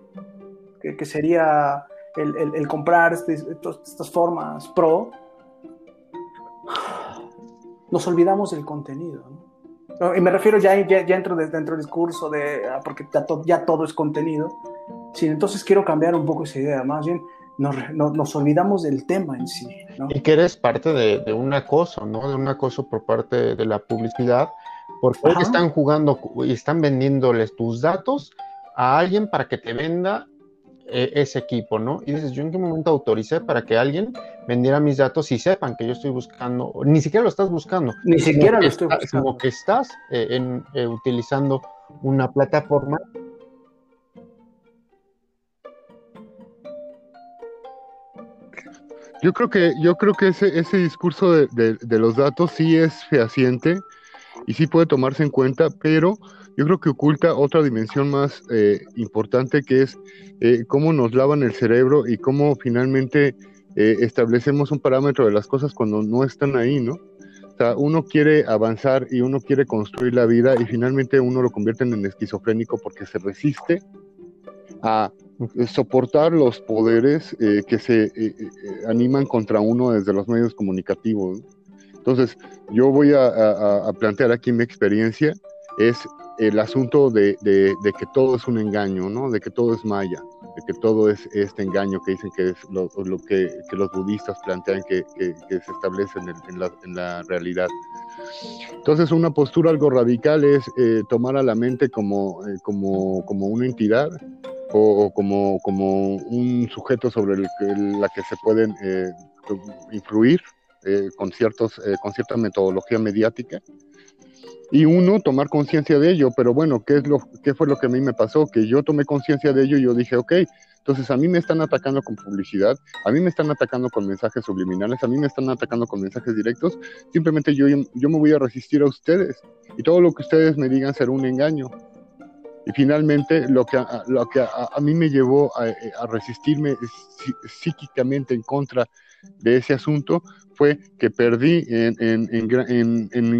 que, que sería el, el, el comprar este, estas formas pro, nos olvidamos del contenido, ¿no? y me refiero ya, ya, ya entro dentro del discurso de, ah, porque ya, to, ya, todo es contenido. Sí, entonces quiero cambiar un poco esa idea, más bien nos, nos, nos olvidamos del tema en sí. ¿no? Y que eres parte de, de, un acoso, ¿no? De un acoso por parte de la publicidad, porque Ajá. están jugando y están vendiéndoles tus datos a alguien para que te venda eh, ese equipo, ¿no? Y dices, ¿yo en qué momento autoricé para que alguien vendiera mis datos y sepan que yo estoy buscando, ni siquiera lo estás buscando, ni siquiera lo estoy buscando, como que estás eh, en, eh, utilizando una plataforma Yo creo que, yo creo que ese, ese discurso de, de, de, los datos sí es fehaciente y sí puede tomarse en cuenta, pero yo creo que oculta otra dimensión más eh, importante que es eh, cómo nos lavan el cerebro y cómo finalmente eh, establecemos un parámetro de las cosas cuando no están ahí, ¿no? O sea, uno quiere avanzar y uno quiere construir la vida y finalmente uno lo convierte en esquizofrénico porque se resiste a soportar los poderes eh, que se eh, eh, animan contra uno desde los medios comunicativos. Entonces, yo voy a, a, a plantear aquí mi experiencia, es el asunto de, que todo es un engaño, ¿no? De que todo es maya, de que todo es este engaño que dicen que es lo, que, los budistas plantean que, se establece en, la, realidad. Entonces, una postura algo radical es eh, tomar a la mente como, eh, una entidad o, como, un sujeto sobre el, que se pueden eh, influir con, ciertos, con cierta metodología mediática y uno tomar conciencia de ello, pero bueno, ¿qué, es lo, ¿qué fue lo que a mí me pasó? Que yo tomé conciencia de ello y yo dije, ok, entonces a mí me están atacando con publicidad, a mí me están atacando con mensajes subliminales, a mí me están atacando con mensajes directos, simplemente yo, yo me voy a resistir a ustedes y todo lo que ustedes me digan será un engaño. Y finalmente lo que a, lo que a, mí me llevó a, a resistirme psíquicamente en contra de ese asunto fue que perdí en,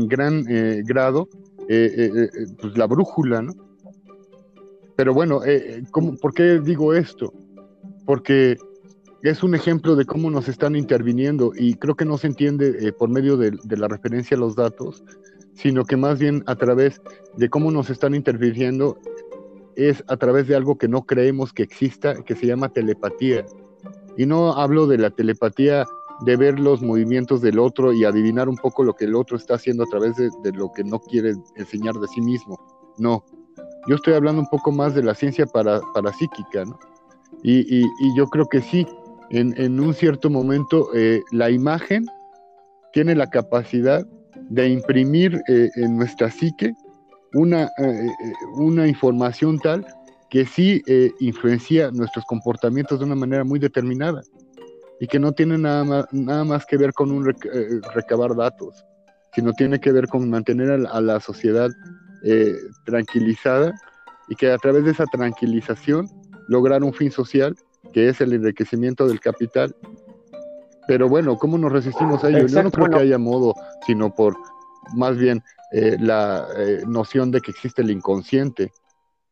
gran eh, grado eh, eh, eh, pues la brújula, ¿no? Pero bueno, ¿cómo, ¿por qué digo esto? Porque es un ejemplo de cómo nos están interviniendo y creo que no se entiende por medio de, de, la referencia a los datos, sino que más bien a través de cómo nos están interviniendo es a través de algo que no creemos que exista, que se llama telepatía. Y no hablo de la telepatía de ver los movimientos del otro y adivinar un poco lo que el otro está haciendo a través de, lo que no quiere enseñar de sí mismo. No. Yo estoy hablando un poco más de la ciencia para, parapsíquica, ¿no? Y, y, yo creo que sí, en, en un cierto momento, eh, la imagen tiene la capacidad de imprimir eh, en nuestra psique una, una información tal que sí influencia nuestros comportamientos de una manera muy determinada y que no tiene nada más, nada más que ver con un recabar datos, sino tiene que ver con mantener a la, sociedad tranquilizada y que a través de esa tranquilización lograr un fin social que es el enriquecimiento del capital. Pero bueno, ¿cómo nos resistimos a ello? Yo no creo que haya modo, sino por más bien eh, la eh, noción de que existe el inconsciente.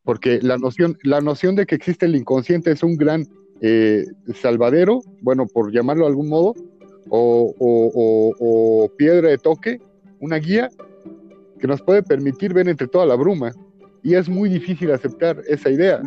Porque la noción, la noción de que existe el inconsciente es un gran eh, salvadero, bueno, por llamarlo de algún modo, o, o piedra de toque, una guía que nos puede permitir ver entre toda la bruma. Y es muy difícil aceptar esa idea.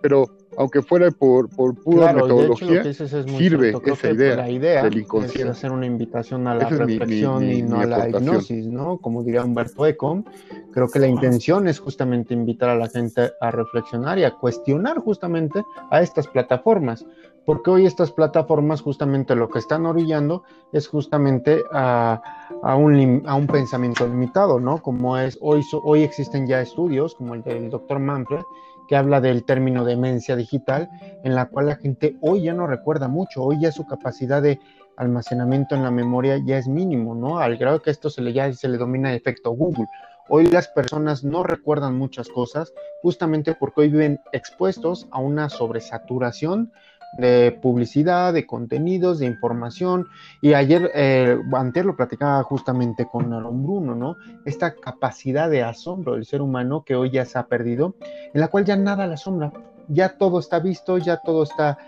Pero aunque fuera por, por pura metodología, sirve esa idea, la idea del inconsciente. Es hacer una invitación a la reflexión y no a la hipnosis, ¿no? Como diría Humberto Eco, creo que la intención es justamente invitar a la gente a reflexionar y a cuestionar justamente a estas plataformas, porque hoy estas plataformas justamente lo que están orillando es justamente a, a, un, a un pensamiento limitado, ¿no? Como es, hoy, hoy existen ya estudios, como el del doctor Manfred, que habla del término demencia digital, en la cual la gente hoy ya no recuerda mucho, hoy ya su capacidad de almacenamiento en la memoria ya es mínimo, ¿no? Al grado que esto se le, ya se le domina el efecto Google. Hoy las personas no recuerdan muchas cosas justamente porque hoy viven expuestos a una sobresaturación de publicidad, de contenidos, de información. Y ayer, eh, antes lo platicaba justamente con Aaron Bruno, ¿no? Esta capacidad de asombro del ser humano que hoy ya se ha perdido, en la cual ya nada le asombra, ya todo está visto, ya todo está,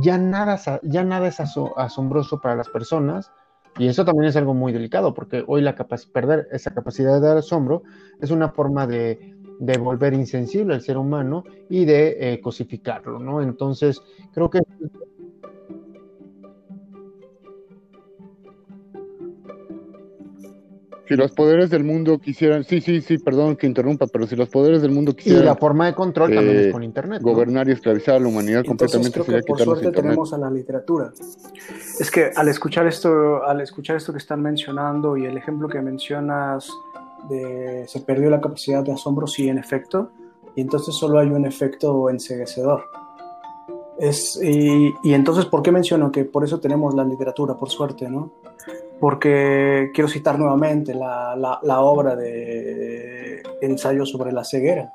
ya nada, ya nada es asombroso para las personas. Y eso también es algo muy delicado, porque hoy la perder esa capacidad de asombro es una forma de, de volver insensible al ser humano y de eh, cosificarlo, ¿no? Entonces, creo que... Si los poderes del mundo quisieran, sí, sí, sí, perdón que interrumpa, pero si los poderes del mundo quisieran... Y la forma de control también es eh, con Internet. Gobernar y esclavizar a la humanidad completamente creo que por suerte tenemos a la literatura. Es que al escuchar esto, al escuchar esto que están mencionando y el ejemplo que mencionas se perdió la capacidad de asombro, sí, en efecto, y entonces solo hay un efecto enseguecedor. Es, y, entonces, ¿por qué menciono que por eso tenemos la literatura, por suerte, no? Porque quiero citar nuevamente la, la, obra de Ensayo sobre la ceguera.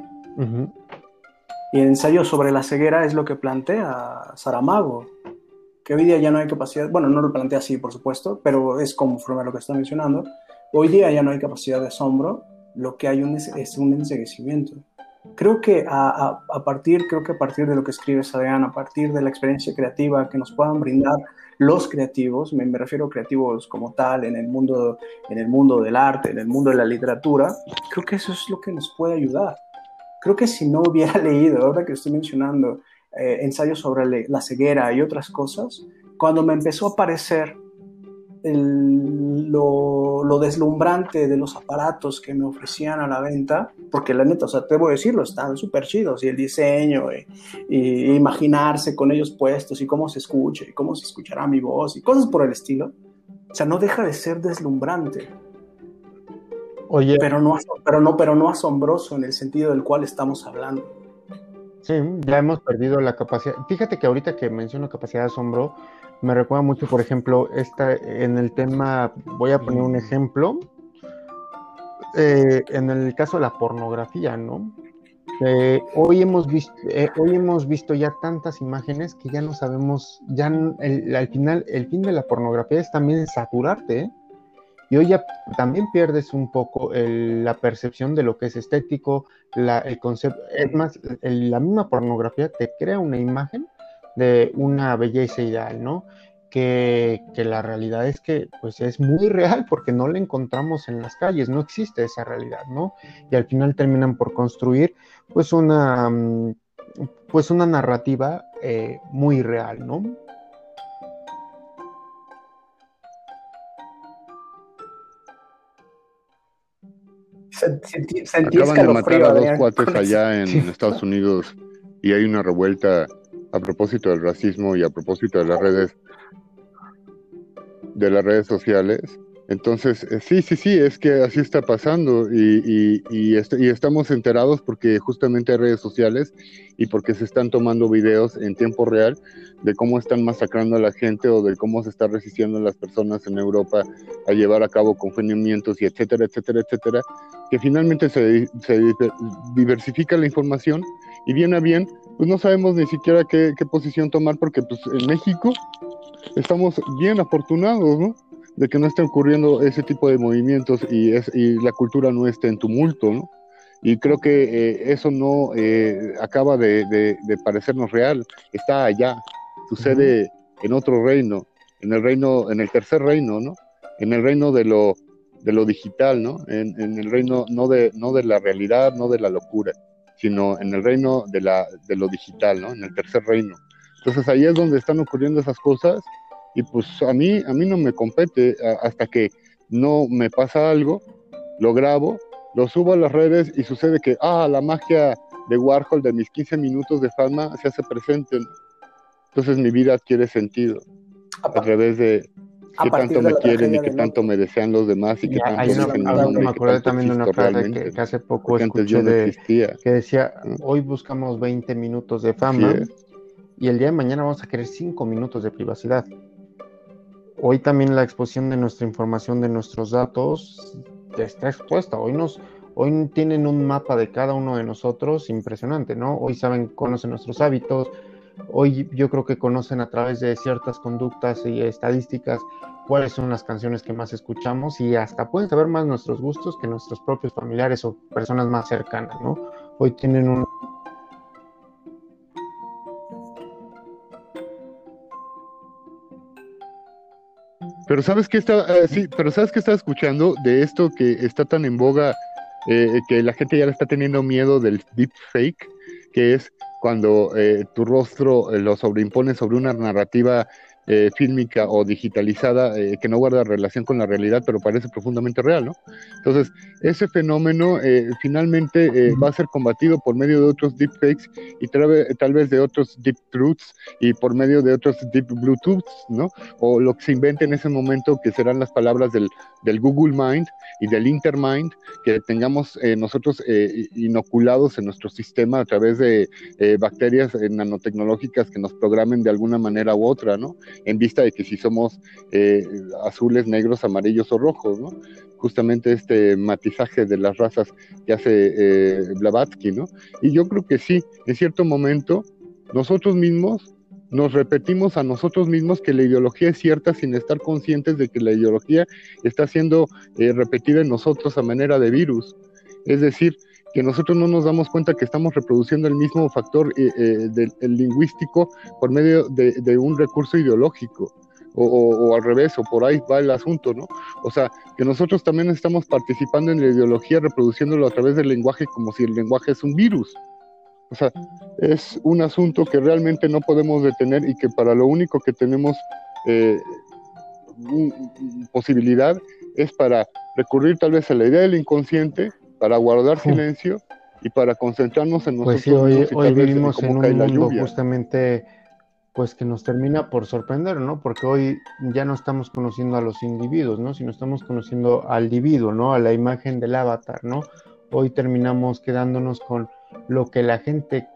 Y el ensayo sobre la ceguera es lo que plantea Saramago, que hoy día ya no hay capacidad, bueno, no lo plantea así, por supuesto, pero es conforme a lo que está mencionando, Hoy día ya no hay capacidad de asombro, lo que hay es un enseguecimiento. Creo que a, partir, creo que a partir de lo que escribe Adrián, a partir de la experiencia creativa que nos puedan brindar los creativos, me, me, refiero a creativos como tal, en el, mundo, en el mundo del arte, en el mundo de la literatura, creo que eso es lo que nos puede ayudar. Creo que si no hubiera leído, ahora que estoy mencionando eh, ensayos sobre la ceguera y otras cosas, cuando me empezó a aparecer lo, deslumbrante de los aparatos que me ofrecían a la venta, porque la neta, o sea, te voy a decirlo, están súper chidos, y el diseño, y, imaginarse con ellos puestos, y cómo se escucha, y cómo se escuchará mi voz, y cosas por el estilo. O sea, no deja de ser deslumbrante. Oye. Pero no, pero no, pero no asombroso en el sentido del cual estamos hablando. Sí, ya hemos perdido la capacidad. Fíjate que ahorita que menciono capacidad de asombro, me recuerda mucho, por ejemplo, esta, en el tema, voy a poner un ejemplo, eh, en el caso de la pornografía, ¿no? Eh, hoy, hemos visto, eh, hoy hemos visto ya tantas imágenes que ya no sabemos, ya al final, el fin de la pornografía es también saturarte, y hoy ya también pierdes un poco la percepción de lo que es estético, el concepto, es más, la misma pornografía te crea una imagen de una belleza ideal, ¿no? Que, la realidad es que pues es muy real porque no la encontramos en las calles, no existe esa realidad, ¿no? Y al final terminan por construir pues una, mm, pues una narrativa eh, muy real, ¿no? Acaban de matar a dos cuates allá en Estados Unidos y hay una revuelta a propósito del racismo y a propósito de las redes de las redes sociales, Entonces, eh, sí, sí, sí, es que así está pasando y, y, este, y, estamos enterados porque justamente hay redes sociales y porque se están tomando videos en tiempo real de cómo están masacrando a la gente o de cómo se está resistiendo las personas en Europa a llevar a cabo confinamientos y etcétera, etcétera, etcétera, que finalmente se diversifica la información y bien a bien, pues no sabemos ni siquiera qué, qué posición tomar porque pues en México estamos bien afortunados, ¿no? de que no estén ocurriendo ese tipo de movimientos y, es, y la cultura no esté en tumulto, ¿no? Y creo que eh, eso no eh, acaba de, de, parecernos real, está allá, sucede en otro reino, en el reino, en el tercer reino, ¿no? En el reino de lo, de lo digital, ¿no? En, en, el reino no de, no de la realidad, no de la locura, sino en el reino de, la, de lo digital, ¿no? En el tercer reino. Entonces ahí es donde están ocurriendo esas cosas y pues a mí, a mí no me compete hasta que no me pasa algo, lo grabo, lo subo a las redes y sucede que, ah, la magia de Warhol de mis 15 minutos de fama se hace presente. Entonces mi vida adquiere sentido a, través de qué tanto me quieren y qué tanto me desean los demás y qué tanto hay una, me acordé también de una frase que, hace poco escuché de, que decía, hoy buscamos 20 minutos de fama y el día de mañana vamos a querer 5 minutos de privacidad. Hoy también la exposición de nuestra información, de nuestros datos, está expuesta. Hoy nos, hoy tienen un mapa de cada uno de nosotros impresionante, ¿no? Hoy saben, conocen nuestros hábitos. Hoy yo creo que conocen a través de ciertas conductas y estadísticas cuáles son las canciones que más escuchamos y hasta pueden saber más nuestros gustos que nuestros propios familiares o personas más cercanas, ¿no? Hoy tienen un, Pero sabes que está, eh, sí, pero sabes que estaba escuchando de esto que está tan en boga, eh, que la gente ya le está teniendo miedo del deepfake, que es cuando eh, tu rostro lo sobreimpones sobre una narrativa eh, fílmica o digitalizada eh, que no guarda relación con la realidad, pero parece profundamente real, ¿no? Entonces, ese fenómeno eh, finalmente va a ser combatido por medio de otros deepfakes y tal vez de otros deep truths y por medio de otros deep bluetooths, ¿no? O lo que se invente en ese momento que serán las palabras del, del Google Mind y del Intermind que tengamos nosotros inoculados en nuestro sistema a través de bacterias nanotecnológicas que nos programen de alguna manera u otra, ¿no? En vista de que si somos eh, azules, negros, amarillos o rojos, ¿no? Justamente este matizaje de las razas que hace eh, Blavatsky, ¿no? Y yo creo que sí, en cierto momento, nosotros mismos nos repetimos a nosotros mismos que la ideología es cierta sin estar conscientes de que la ideología está siendo eh, repetida en nosotros a manera de virus. Es decir, que nosotros no nos damos cuenta que estamos reproduciendo el mismo factor eh, eh, del, lingüístico por medio de, un recurso ideológico. O, al revés, o por ahí va el asunto, ¿no? O sea, que nosotros también estamos participando en la ideología, reproduciéndolo a través del lenguaje como si el lenguaje es un virus. O sea, es un asunto que realmente no podemos detener y que para lo único que tenemos eh, posibilidad es para recurrir tal vez a la idea del inconsciente para guardar silencio y para concentrarnos en nosotros. Pues sí, hoy, hoy vivimos en un mundo justamente pues que nos termina por sorprender, ¿no? Porque hoy ya no estamos conociendo a los individuos, ¿no? Sino estamos conociendo al individuo, ¿no? A la imagen del avatar, ¿no? Hoy terminamos quedándonos con lo que la gente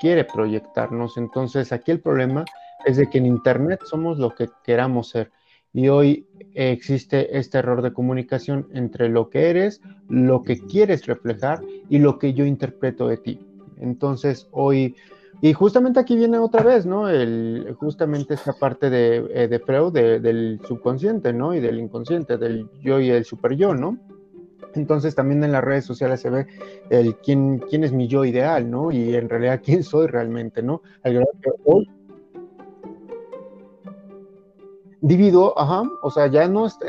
quiere proyectarnos. Entonces, aquí el problema es de que en Internet somos lo que queramos ser y hoy existe este error de comunicación entre lo que eres, lo que quieres reflejar y lo que yo interpreto de ti. Entonces hoy, y justamente aquí viene otra vez, ¿no? El, justamente esta parte de, eh, de Freud, del subconsciente, ¿no? Y del inconsciente, del yo y el super yo, ¿no? Entonces también en las redes sociales se ve el quién, quién es mi yo ideal, ¿no? Y en realidad quién soy realmente, ¿no? hoy Divido, ajá, o sea, ya no está...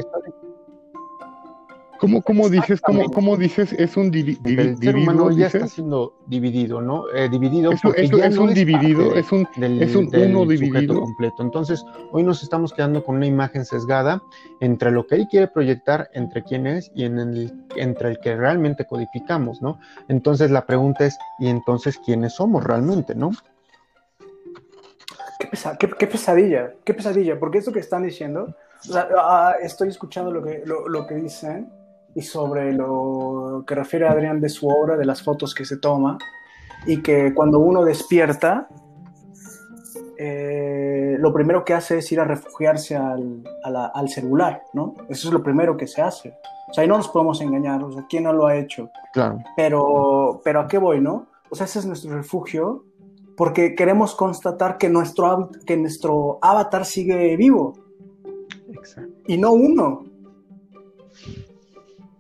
¿Cómo, cómo dices, cómo, cómo dices, es un dividido? El ser humano ya está siendo dividido, ¿no? Eh, dividido eso, eso, ya es un dividido, es un, es un uno dividido. completo. Entonces, hoy nos estamos quedando con una imagen sesgada entre lo que él quiere proyectar, entre quién es y en el, entre el que realmente codificamos, ¿no? Entonces, la pregunta es, ¿y entonces quiénes somos realmente, no? Qué, pesadilla, qué pesadilla, porque esto que están diciendo, ah, estoy escuchando lo que, lo, que dicen y sobre lo que refiere Adrián de su obra, de las fotos que se toma, y que cuando uno despierta, eh, lo primero que hace es ir a refugiarse al, al, celular, ¿no? Eso es lo primero que se hace. O sea, ahí no nos podemos engañar, o sea, ¿quién no lo ha hecho? Claro. Pero, pero ¿a qué voy, no? O sea, ese es nuestro refugio porque queremos constatar que nuestro, que nuestro avatar sigue vivo. Exacto. Y no uno.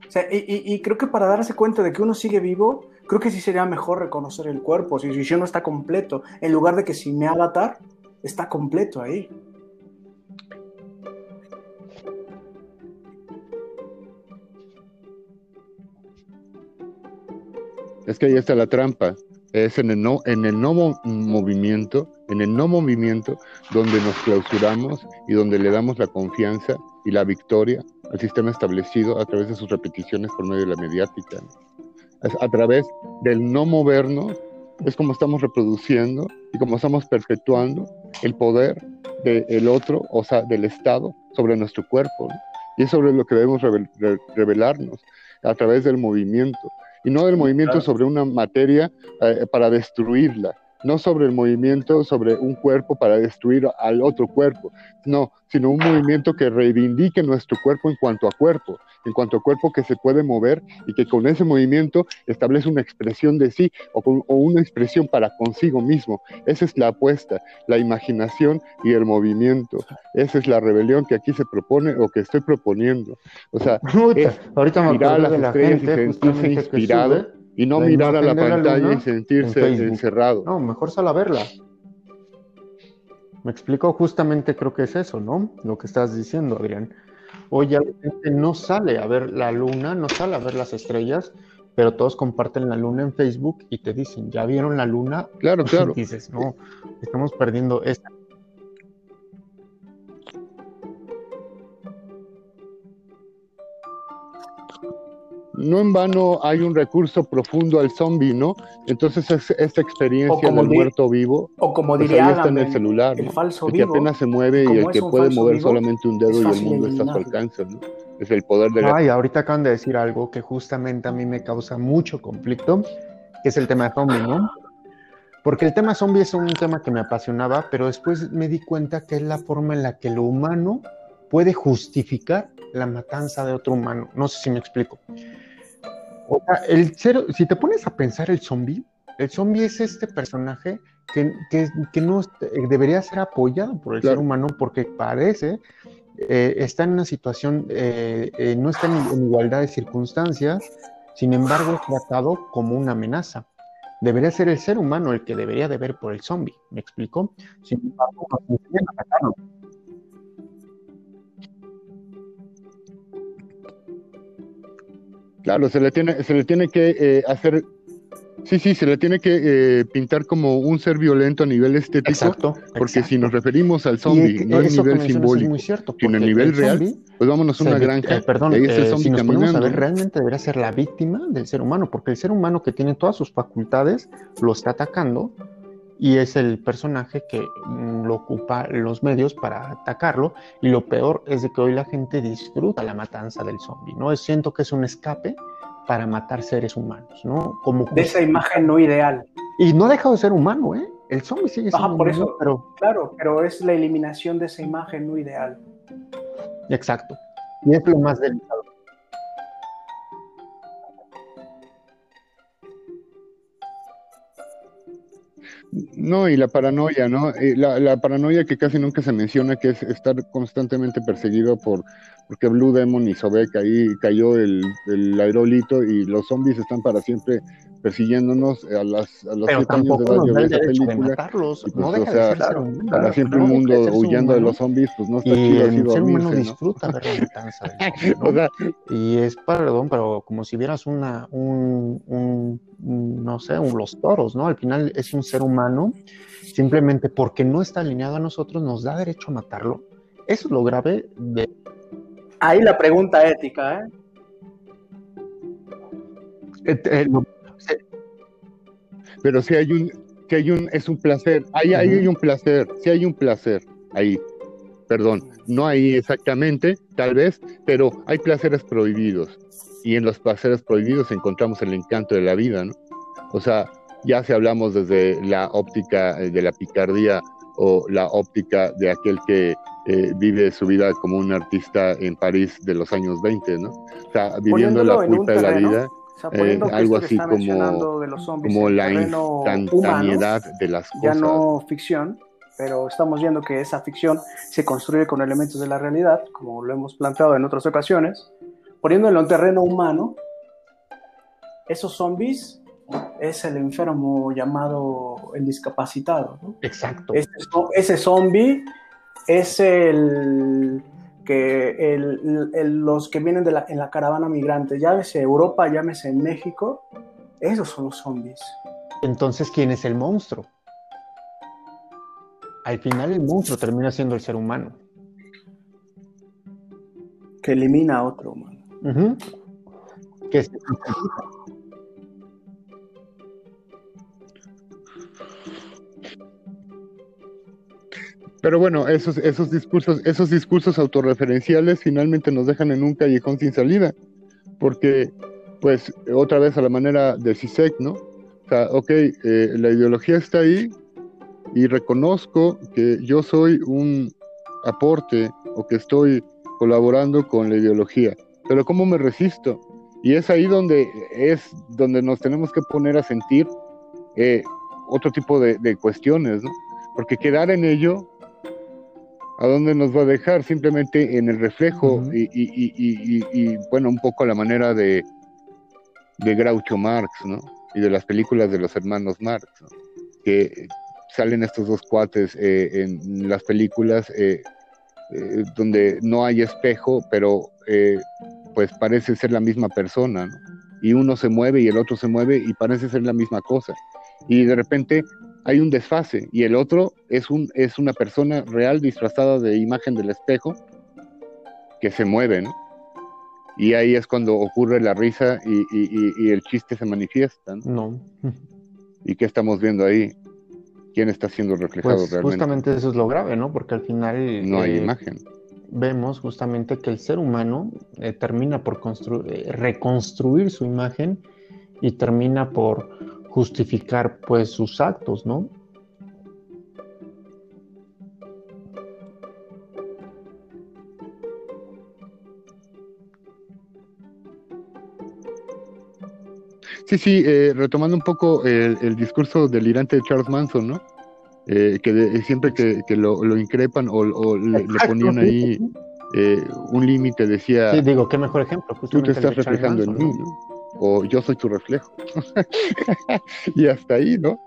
O sea, y, creo que para darse cuenta de que uno sigue vivo, creo que sí sería mejor reconocer el cuerpo, si, si no está completo, en lugar de que si mi avatar está completo ahí. Es que ahí está la trampa. Es en el no, en el no movimiento, en el no movimiento, donde nos clausuramos y donde le damos la confianza y la victoria al sistema establecido a través de sus repeticiones por medio de la mediática. A través del no movernos es como estamos reproduciendo y como estamos perpetuando el poder del otro, o sea, del Estado, sobre nuestro cuerpo. Y es sobre lo que debemos revelarnos a través del movimiento y no del movimiento sobre una materia eh, para destruirla, no sobre el movimiento sobre un cuerpo para destruir al otro cuerpo, no, sino un movimiento que reivindique nuestro cuerpo en cuanto a cuerpo, en cuanto a cuerpo que se puede mover y que con ese movimiento establece una expresión de sí o, o una expresión para consigo mismo. Esa es la apuesta, la imaginación y el movimiento. Esa es la rebelión que aquí se propone o que estoy proponiendo. O sea, ahorita me mirar las de la gente, y sentirse inspirado y no mirar a la pantalla y sentirse encerrado. No, mejor sal a verla. Me explico, justamente creo que es eso, ¿no? Lo que estás diciendo, Adrián. Hoy ya la gente no sale a ver la luna, no sale a ver las estrellas, pero todos comparten la luna en Facebook y te dicen, ¿ya vieron la luna? Claro, claro. Y dices, no, estamos perdiendo esta no en vano hay un recurso profundo al zombie, ¿no? Entonces esta experiencia del muerto vivo, o como pues diría está en el celular, el, falso que apenas se mueve y el que puede mover solamente un dedo y el mundo está a su alcance, ¿no? Es el poder de la... Ay, ahorita acaban de decir algo que justamente a mí me causa mucho conflicto, que es el tema de zombie, ¿no? Porque el tema zombie es un tema que me apasionaba, pero después me di cuenta que es la forma en la que lo humano puede justificar la matanza de otro humano. No sé si me explico. O sea, el cero, si te pones a pensar el zombie, el zombie es este personaje que, que, no debería ser apoyado por el ser humano porque parece eh, está en una situación, eh, eh, no está en, igualdad de circunstancias, sin embargo es tratado como una amenaza. Debería ser el ser humano el que debería de ver por el zombie, ¿me explico? Sin embargo, no Claro, se le tiene, se le tiene que eh, hacer, sí, sí, se le tiene que eh, pintar como un ser violento a nivel estético, exacto, porque si nos referimos al zombie, no a nivel simbólico, cierto, sino a nivel real, pues vámonos a una granja. Eh, perdón, si nos ponemos a ver, realmente debería ser la víctima del ser humano, porque el ser humano que tiene todas sus facultades lo está atacando y es el personaje que mm, lo ocupa los medios para atacarlo y lo peor es de que hoy la gente disfruta la matanza del zombie, ¿no? Siento que es un escape para matar seres humanos, ¿no? Como de esa imagen no ideal. Y no ha dejado de ser humano, ¿eh? El zombie sigue siendo por eso, pero... Claro, pero es la eliminación de esa imagen no ideal. Exacto. Y es lo más delicado. No, y la paranoia, ¿no? La, paranoia que casi nunca se menciona, que es estar constantemente perseguido por, porque Blue Demon y Sobek ahí cayó el, el aerolito y los zombies están para siempre persiguiéndonos a, las, a los Pero siete años de edad yo esa película. pues, no o sea, para siempre el mundo huyendo de los zombies, pues no está chido así El ser humano disfruta ver la matanza. ¿no? o sea, y es, perdón, pero como si vieras una, un, un, no sé, un, los toros, ¿no? Al final es un ser humano, simplemente porque no está alineado a nosotros, nos da derecho a matarlo. Eso es lo grave de... Ahí la pregunta ética, ¿eh? Eh, eh, pero si hay un si hay un, es un placer, ahí, ahí hay un placer, si hay un placer, ahí, perdón, no ahí exactamente, tal vez, pero hay placeres prohibidos, y en los placeres prohibidos encontramos el encanto de la vida, ¿no? O sea, ya si hablamos desde la óptica eh, de la picardía o la óptica de aquel que eh, vive su vida como un artista en París de los años 20, ¿no? O sea, viviendo la culpa de la vida, eh, algo así como, como la instantaneidad de las cosas. Ya no ficción, pero estamos viendo que esa ficción se construye con elementos de la realidad, como lo hemos planteado en otras ocasiones, poniéndolo en terreno humano, esos zombies es el enfermo llamado el discapacitado. ¿no? Exacto. Ese, ese zombie es el que los que vienen de la, en la caravana migrante, llámese Europa, llámese México, esos son los zombies. Entonces, ¿quién es el monstruo? Al final el monstruo termina siendo el ser humano. Que elimina a otro humano. Que se Pero bueno, esos, esos discursos, esos discursos autorreferenciales finalmente nos dejan en un callejón sin salida, porque, pues, otra vez a la manera de CISEC, ¿no? O sea, ok, eh, la ideología está ahí y reconozco que yo soy un aporte o que estoy colaborando con la ideología, pero ¿cómo me resisto? Y es ahí donde es donde nos tenemos que poner a sentir eh, otro tipo de, de cuestiones, ¿no? Porque quedar en ello ¿A dónde nos va a dejar? Simplemente en el reflejo y, bueno, un poco a la manera de, de Groucho Marx, ¿no? Y de las películas de los hermanos Marx, ¿no? Que salen estos dos cuates eh, en las películas eh, eh, donde no hay espejo, pero pues parece ser la misma persona, ¿no? Y uno se mueve y el otro se mueve y parece ser la misma cosa. Y de repente hay un desfase y el otro es, un, es una persona real disfrazada de imagen del espejo que se mueve, ¿no? Y ahí es cuando ocurre la risa y, el chiste se manifiesta. No. ¿Y qué estamos viendo ahí? ¿Quién está siendo reflejado pues realmente? Justamente eso es lo grave, ¿no? Porque al final... No hay eh, imagen. Vemos justamente que el ser humano eh, termina por eh, reconstruir su imagen y termina por justificar pues sus actos, ¿no? Sí, sí, eh, retomando un poco el, discurso delirante de Charles Manson, ¿no? Eh, que siempre que, lo, increpan o, le, ponían ahí eh, un límite, decía... Sí, digo, qué mejor ejemplo. Tú te estás reflejando en mí, ¿no? O yo soy tu reflejo. y hasta ahí, ¿no?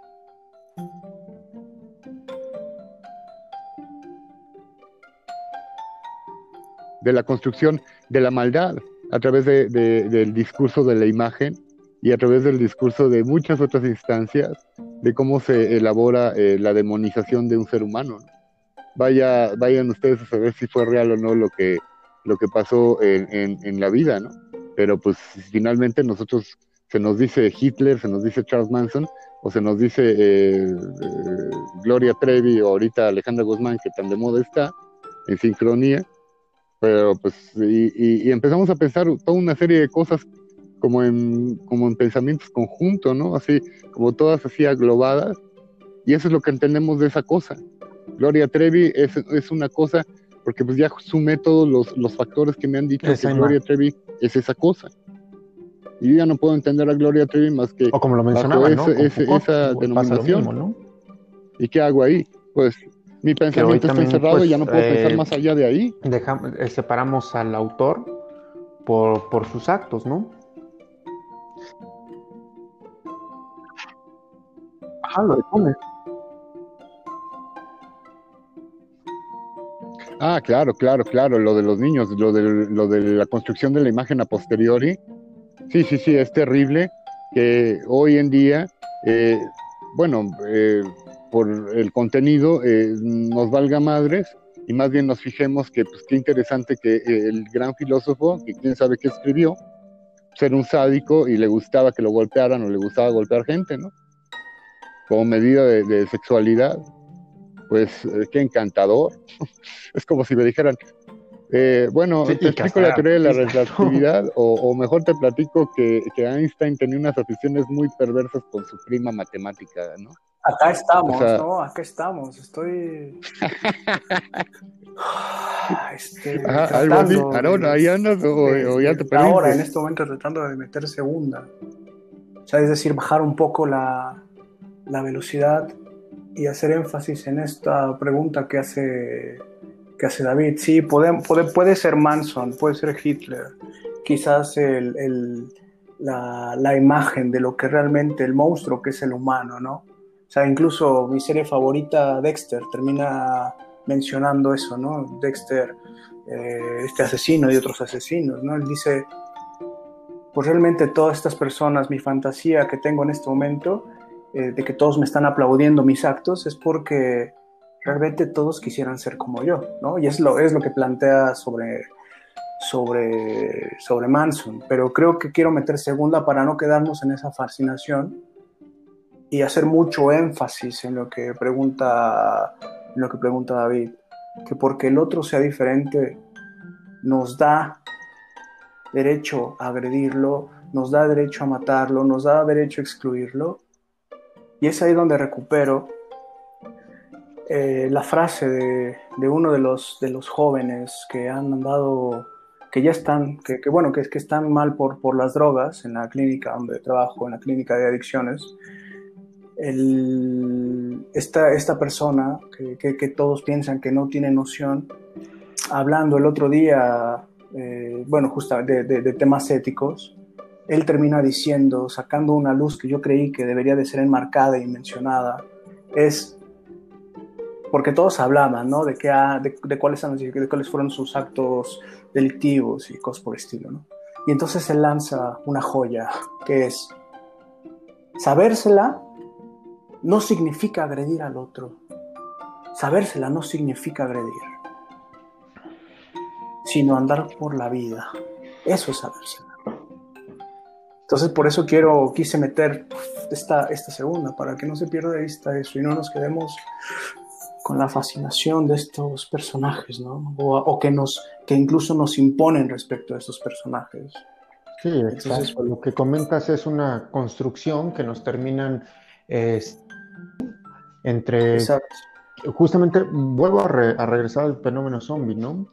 De la construcción de la maldad a través de, del discurso de la imagen y a través del discurso de muchas otras instancias de cómo se elabora eh, la demonización de un ser humano. Vaya, vayan ustedes a saber si fue real o no lo que, lo que pasó en, en, en la vida, ¿no? Pero pues finalmente nosotros se nos dice Hitler, se nos dice Charles Manson, o se nos dice eh, eh, Gloria Trevi o ahorita Alejandra Guzmán, que tan de moda está, en sincronía, pero pues, y, empezamos a pensar toda una serie de cosas como en, como en pensamientos conjuntos, ¿no? Así, como todas así aglobadas, y eso es lo que entendemos de esa cosa. Gloria Trevi es, es una cosa porque pues ya sumé todos los, los factores que me han dicho que Gloria Trevi es esa cosa. Y yo ya no puedo entender a Gloria Trevi más que o como lo mencionaba, ¿no? esa denominación. ¿Y qué hago ahí? Pues mi pensamiento está encerrado y ya no puedo pensar eh, más allá de ahí. Dejamos, eh, separamos al autor por, por sus actos, ¿no? Ajá, lo. Ah, claro, claro, claro, lo de los niños, lo de, la construcción de la imagen a posteriori. Sí, sí, sí, es terrible que hoy en día, eh, bueno, eh, por el contenido eh, nos valga madres y más bien nos fijemos que, pues, qué interesante que el gran filósofo, que quién sabe qué escribió, ser un sádico y le gustaba que lo golpearan o le gustaba golpear gente, ¿no? como medida de, sexualidad, pues eh, qué encantador. es como si me dijeran, eh, bueno, te explico la teoría de la relatividad, o, mejor te platico que, Einstein tenía unas aficiones muy perversas con su prima matemática, ¿no? Acá estamos, ¿no? Acá estamos. Estoy. este, algo así. ahí andas o, ya te perdiste. Ahora, en este momento, tratando de meter segunda. O sea, es decir, bajar un poco la, la velocidad y hacer énfasis en esta pregunta que hace que hace David. Sí, puede, puede, puede ser Manson, puede ser Hitler, quizás el, el, la, la, imagen de lo que realmente el monstruo que es el humano, ¿no? O sea, incluso mi serie favorita, Dexter, termina mencionando eso, ¿no? Dexter, eh, este asesino y otros asesinos, ¿no? Él dice, pues realmente todas estas personas, mi fantasía que tengo en este momento, eh, de que todos me están aplaudiendo mis actos, es porque realmente todos quisieran ser como yo, ¿no? Y es lo, es lo que plantea sobre, sobre, sobre Manson, pero creo que quiero meter segunda para no quedarnos en esa fascinación y hacer mucho énfasis en lo que pregunta, en lo que pregunta David, que porque el otro sea diferente nos da derecho a agredirlo, nos da derecho a matarlo, nos da derecho a excluirlo. Y es ahí donde recupero eh, la frase de, uno de los, de los jóvenes que han andado, que ya están, que, bueno, que, que están mal por, por las drogas en la clínica donde trabajo, en la clínica de adicciones. esta, esta persona que, que, todos piensan que no tiene noción, hablando el otro día, eh, bueno, justo de, de, de temas éticos, él termina diciendo, sacando una luz que yo creí que debería de ser enmarcada y mencionada, es porque todos hablaban, ¿no? De, que, de, cuáles, de fueron sus actos delictivos y cosas por el estilo, ¿no? Y entonces él lanza una joya, que es, sabérsela no significa agredir al otro. Sabérsela no significa agredir, sino andar por la vida. Eso es sabérsela. Entonces por eso quiero, quise meter esta, esta segunda, para que no se pierda de vista eso y no nos quedemos con la fascinación de estos personajes, ¿no? O, que, nos, que incluso nos imponen respecto a estos personajes. Sí, Entonces, Lo que comentas es una construcción que nos terminan entre... Justamente vuelvo a, a, regresar al fenómeno zombie, ¿no?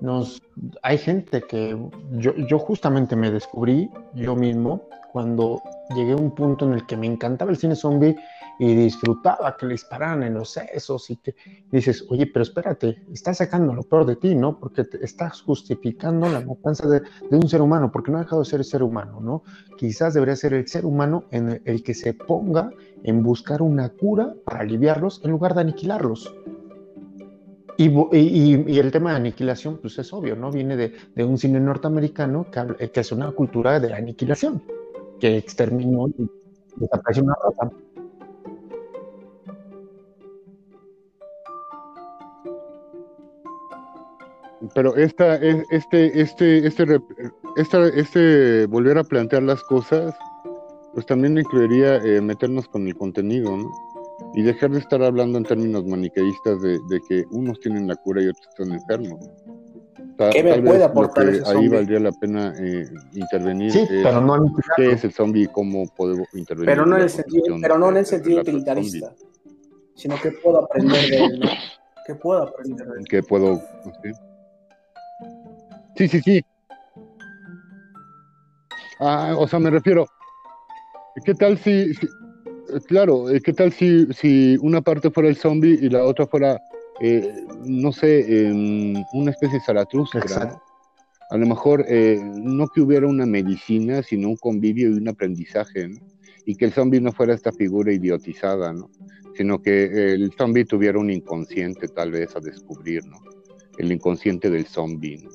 Nos, hay gente que yo, yo justamente me descubrí yo mismo cuando llegué a un punto en el que me encantaba el cine zombie y disfrutaba que le dispararan en los sesos y que dices, oye, pero espérate, estás sacando lo peor de ti, ¿no? Porque te estás justificando la matanza de, un ser humano, porque no ha dejado de ser ser humano, ¿no? Quizás debería ser el ser humano en el que se ponga en buscar una cura para aliviarlos en lugar de aniquilarlos. Y, el tema de aniquilación, pues es obvio, ¿no? Viene de, de un cine norteamericano que, es una cultura de la aniquilación, que exterminó y desapareció una pero esta, este, este, este, este volver a plantear las cosas, pues también incluiría eh, meternos con el contenido, ¿no? Y dejar de estar hablando en términos maniqueístas de, que unos tienen la cura y otros están enfermos. ¿Qué me puede aportar ese Ahí valdría la pena eh, intervenir. Sí, pero no ¿Qué es el zombie y cómo podemos intervenir? Pero no en el sentido, pero no en el sentido utilitarista, sino que puedo aprender de él, ¿no? Que puedo aprender de él. Que puedo... Sí, sí, sí. Ah, o sea, me refiero, ¿qué tal si, claro, eh, qué tal si, si una parte fuera el zombie y la otra fuera, eh, no sé, una especie de Zaratustra? A lo mejor eh, no que hubiera una medicina, sino un convivio y un aprendizaje, ¿no? Y que el zombie no fuera esta figura idiotizada, ¿no? Sino que el zombie tuviera un inconsciente tal vez a descubrir, ¿no? El inconsciente del zombie, ¿no?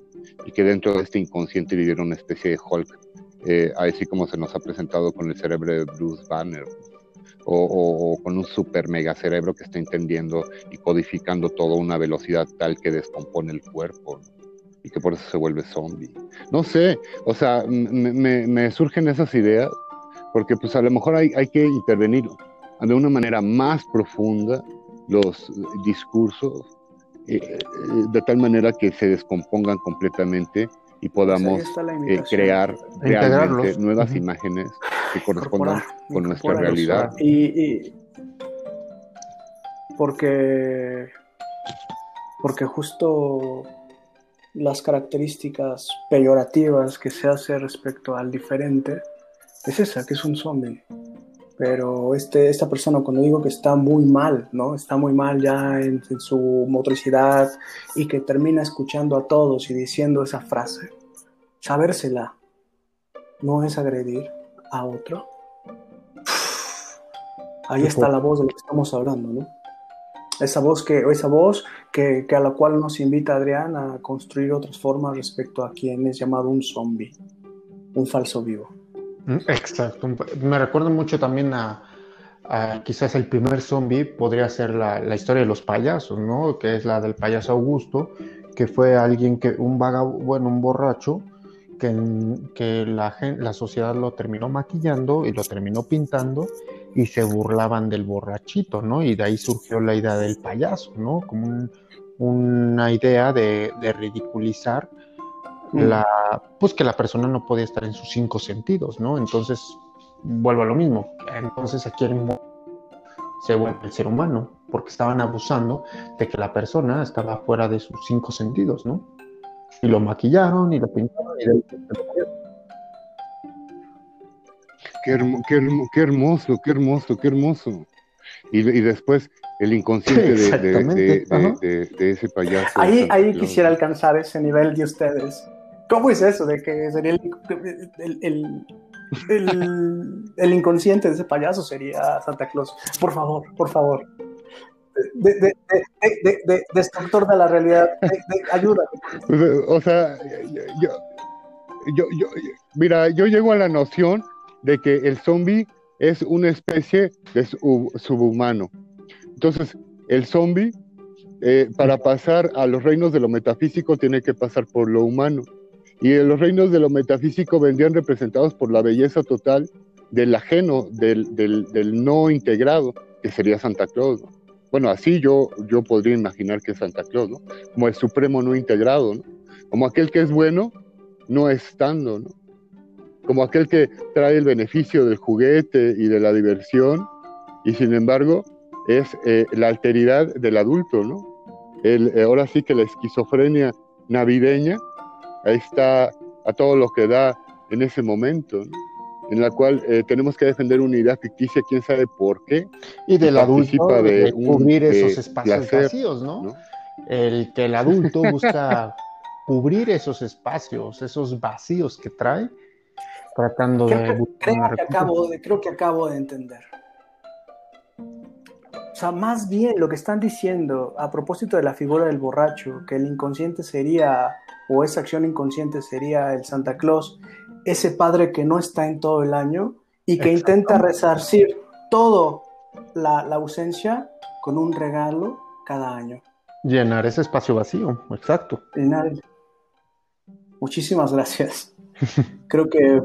y que dentro de este inconsciente viviera una especie de Hulk, eh, así como se nos ha presentado con el cerebro de Bruce Banner, o, con un super mega cerebro que está entendiendo y codificando todo a una velocidad tal que descompone el cuerpo y que por eso se vuelve zombie. No sé, o sea, me, surgen esas ideas porque pues a lo mejor hay, hay que intervenir de una manera más profunda los discursos, eh, eh, de tal manera que se descompongan completamente y podamos eh, crear realmente nuevas imágenes que correspondan con nuestra realidad. Y, porque, porque justo las características peyorativas que se hace respecto al diferente es esa, que es un zombie. Pero este, esta persona, cuando digo que está muy mal, ¿no? Está muy mal ya en, su motricidad y que termina escuchando a todos y diciendo esa frase, sabérsela no es agredir a otro. Ahí está la voz de lo que estamos hablando, ¿no? Esa voz que, esa voz que, que, a la cual nos invita Adrián a construir otras formas respecto a quien es llamado un zombie, un falso vivo. Mm, exacto. Me recuerdo mucho también a, quizás el primer zombie podría ser la, historia de los payasos, ¿no? Que es la del payaso Augusto, que fue alguien que, un vagabundo, bueno, un borracho, que, que la, la sociedad lo terminó maquillando y lo terminó pintando y se burlaban del borrachito, ¿no? Y de ahí surgió la idea del payaso, ¿no? Como una idea de, de ridiculizar la, pues que la persona no podía estar en sus cinco sentidos, ¿no? Entonces, vuelvo a lo mismo. Entonces aquí se vuelve el ser humano, porque estaban abusando de que la persona estaba fuera de sus cinco sentidos, ¿no? Y lo maquillaron y lo pintaron y Qué, qué, hermoso, qué hermoso, qué hermoso. Y, después el inconsciente de, ese payaso. Ahí, ahí quisiera alcanzar ese nivel de ustedes. ¿Cómo es eso de que sería el, el, inconsciente de ese payaso sería Santa Claus? Por favor, por favor. De, de, de, destructor de la realidad, ayuda. O sea, yo, yo, yo, mira, yo llego a la noción de que el zombie es una especie de subhumano. Entonces, el zombie, eh, para pasar a los reinos de lo metafísico, tiene que pasar por lo humano y los reinos de lo metafísico vendrían representados por la belleza total del ajeno, del, del, no integrado, que sería Santa Claus. Bueno, así yo, yo podría imaginar que es Santa Claus, ¿no? como el supremo no integrado, como aquel que es bueno no estando, ¿no? como aquel que trae el beneficio del juguete y de la diversión, y sin embargo es eh, la alteridad del adulto, ¿no? Eh, ahora sí que la esquizofrenia navideña ahí está a todo lo que da en ese momento, en la cual eh, tenemos que defender una idea ficticia, quién sabe por qué. Y del adulto de, cubrir esos espacios vacíos, ¿no? El que el adulto busca cubrir esos espacios, esos vacíos que trae, tratando de... Creo que, acabo de, creo que acabo de entender. O sea, más bien lo que están diciendo a propósito de la figura del borracho, que el inconsciente sería o esa acción inconsciente sería el Santa Claus, ese padre que no está en todo el año y que intenta resarcir todo la, ausencia con un regalo cada año. Llenar ese espacio vacío, exacto. Muchísimas gracias. Creo que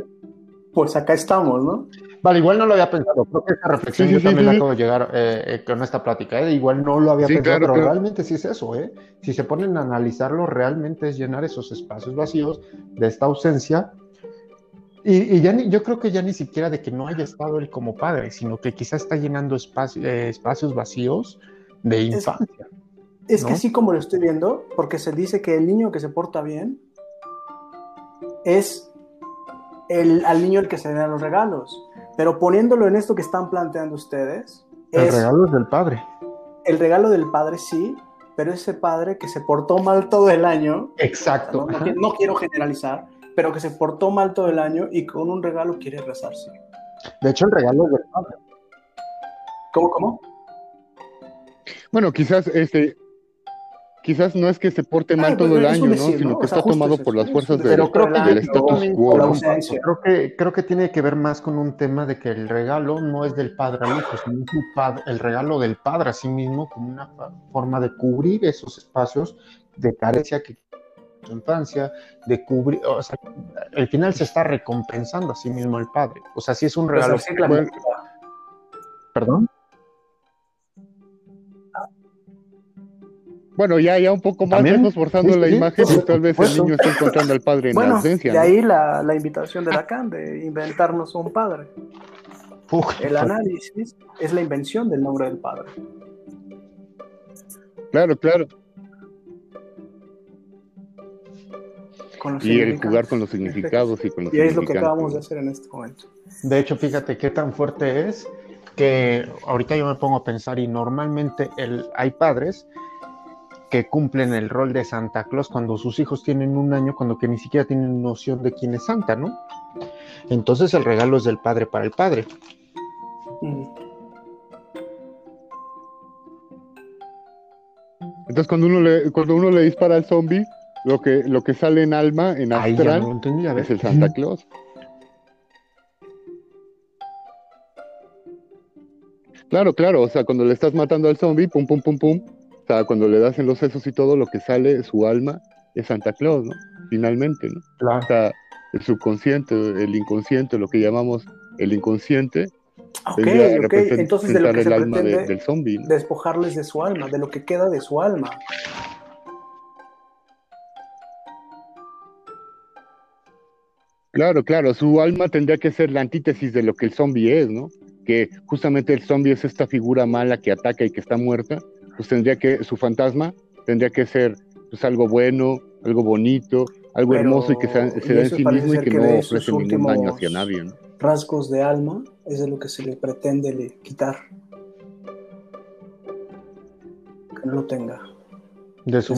pues acá estamos, ¿no? Vale, igual no lo había pensado. Creo que esa reflexión yo también la acabo de llegar eh, eh, con esta plática. ¿eh? Igual no lo había pensado, pero realmente sí es eso. ¿eh? Si se ponen a analizarlo, realmente es llenar esos espacios vacíos de esta ausencia. Y, ya yo creo que ya ni siquiera de que no haya estado él como padre, sino que quizás está llenando espacios vacíos de infancia. Es, que así como lo estoy viendo, porque se dice que el niño que se porta bien es el, al niño el que se da los regalos. Pero poniéndolo en esto que están planteando ustedes. El regalo es del padre. El regalo del padre sí, pero ese padre que se portó mal todo el año. Exacto. No, quiero generalizar, pero que se portó mal todo el año y con un regalo quiere rezarse. De hecho, el regalo es del padre. ¿Cómo, cómo? Bueno, quizás este, quizás no es que se porte mal todo el año, ¿no? sino que está tomado por las fuerzas del, status quo. Creo que, creo que tiene que ver más con un tema de que el regalo no es del padre al hijo, sino el regalo del padre a sí mismo como una forma de cubrir esos espacios de carencia que su infancia, de cubrir, o sea, al final se está recompensando a sí mismo el padre. O sea, si es un regalo. Perdón. Bueno, ya, ya un poco más lejos, forzando la imagen, y tal vez el niño está encontrando al padre en la ausencia. De ahí la, la, invitación de Lacan de inventarnos un padre. el análisis es la invención del nombre del padre. Claro, claro. y el jugar con los significados y con los Y es lo que acabamos de hacer en este momento. De hecho, fíjate qué tan fuerte es que ahorita yo me pongo a pensar y normalmente el, hay padres que cumplen el rol de Santa Claus cuando sus hijos tienen un año, cuando que ni siquiera tienen noción de quién es Santa, ¿no? Entonces el regalo es del padre para el padre. Entonces cuando uno le, cuando uno le dispara al zombie, lo que, lo que sale en alma, en astral, es el Santa Claus. Claro, claro, o sea, cuando le estás matando al zombie, pum, pum, pum, pum, o sea, cuando le das en los sesos y todo, lo que sale, su alma, es Santa Claus, ¿no? Finalmente, ¿no? Claro. O sea, el subconsciente, el inconsciente, lo que llamamos el inconsciente, Ok, ok, entonces de lo que se pretende del zombie, despojarles de su alma, de lo que queda de su alma. Claro, claro, su alma tendría que ser la antítesis de lo que el zombie es, ¿no? Que justamente el zombie es esta figura mala que ataca y que está muerta, pues tendría que, su fantasma tendría que ser pues algo bueno, algo bonito, algo hermoso y que se, se da en sí mismo y que, no ofrece ningún daño hacia nadie, ¿no? Rasgos de alma es de lo que se le pretende quitar. Que no lo tenga. De su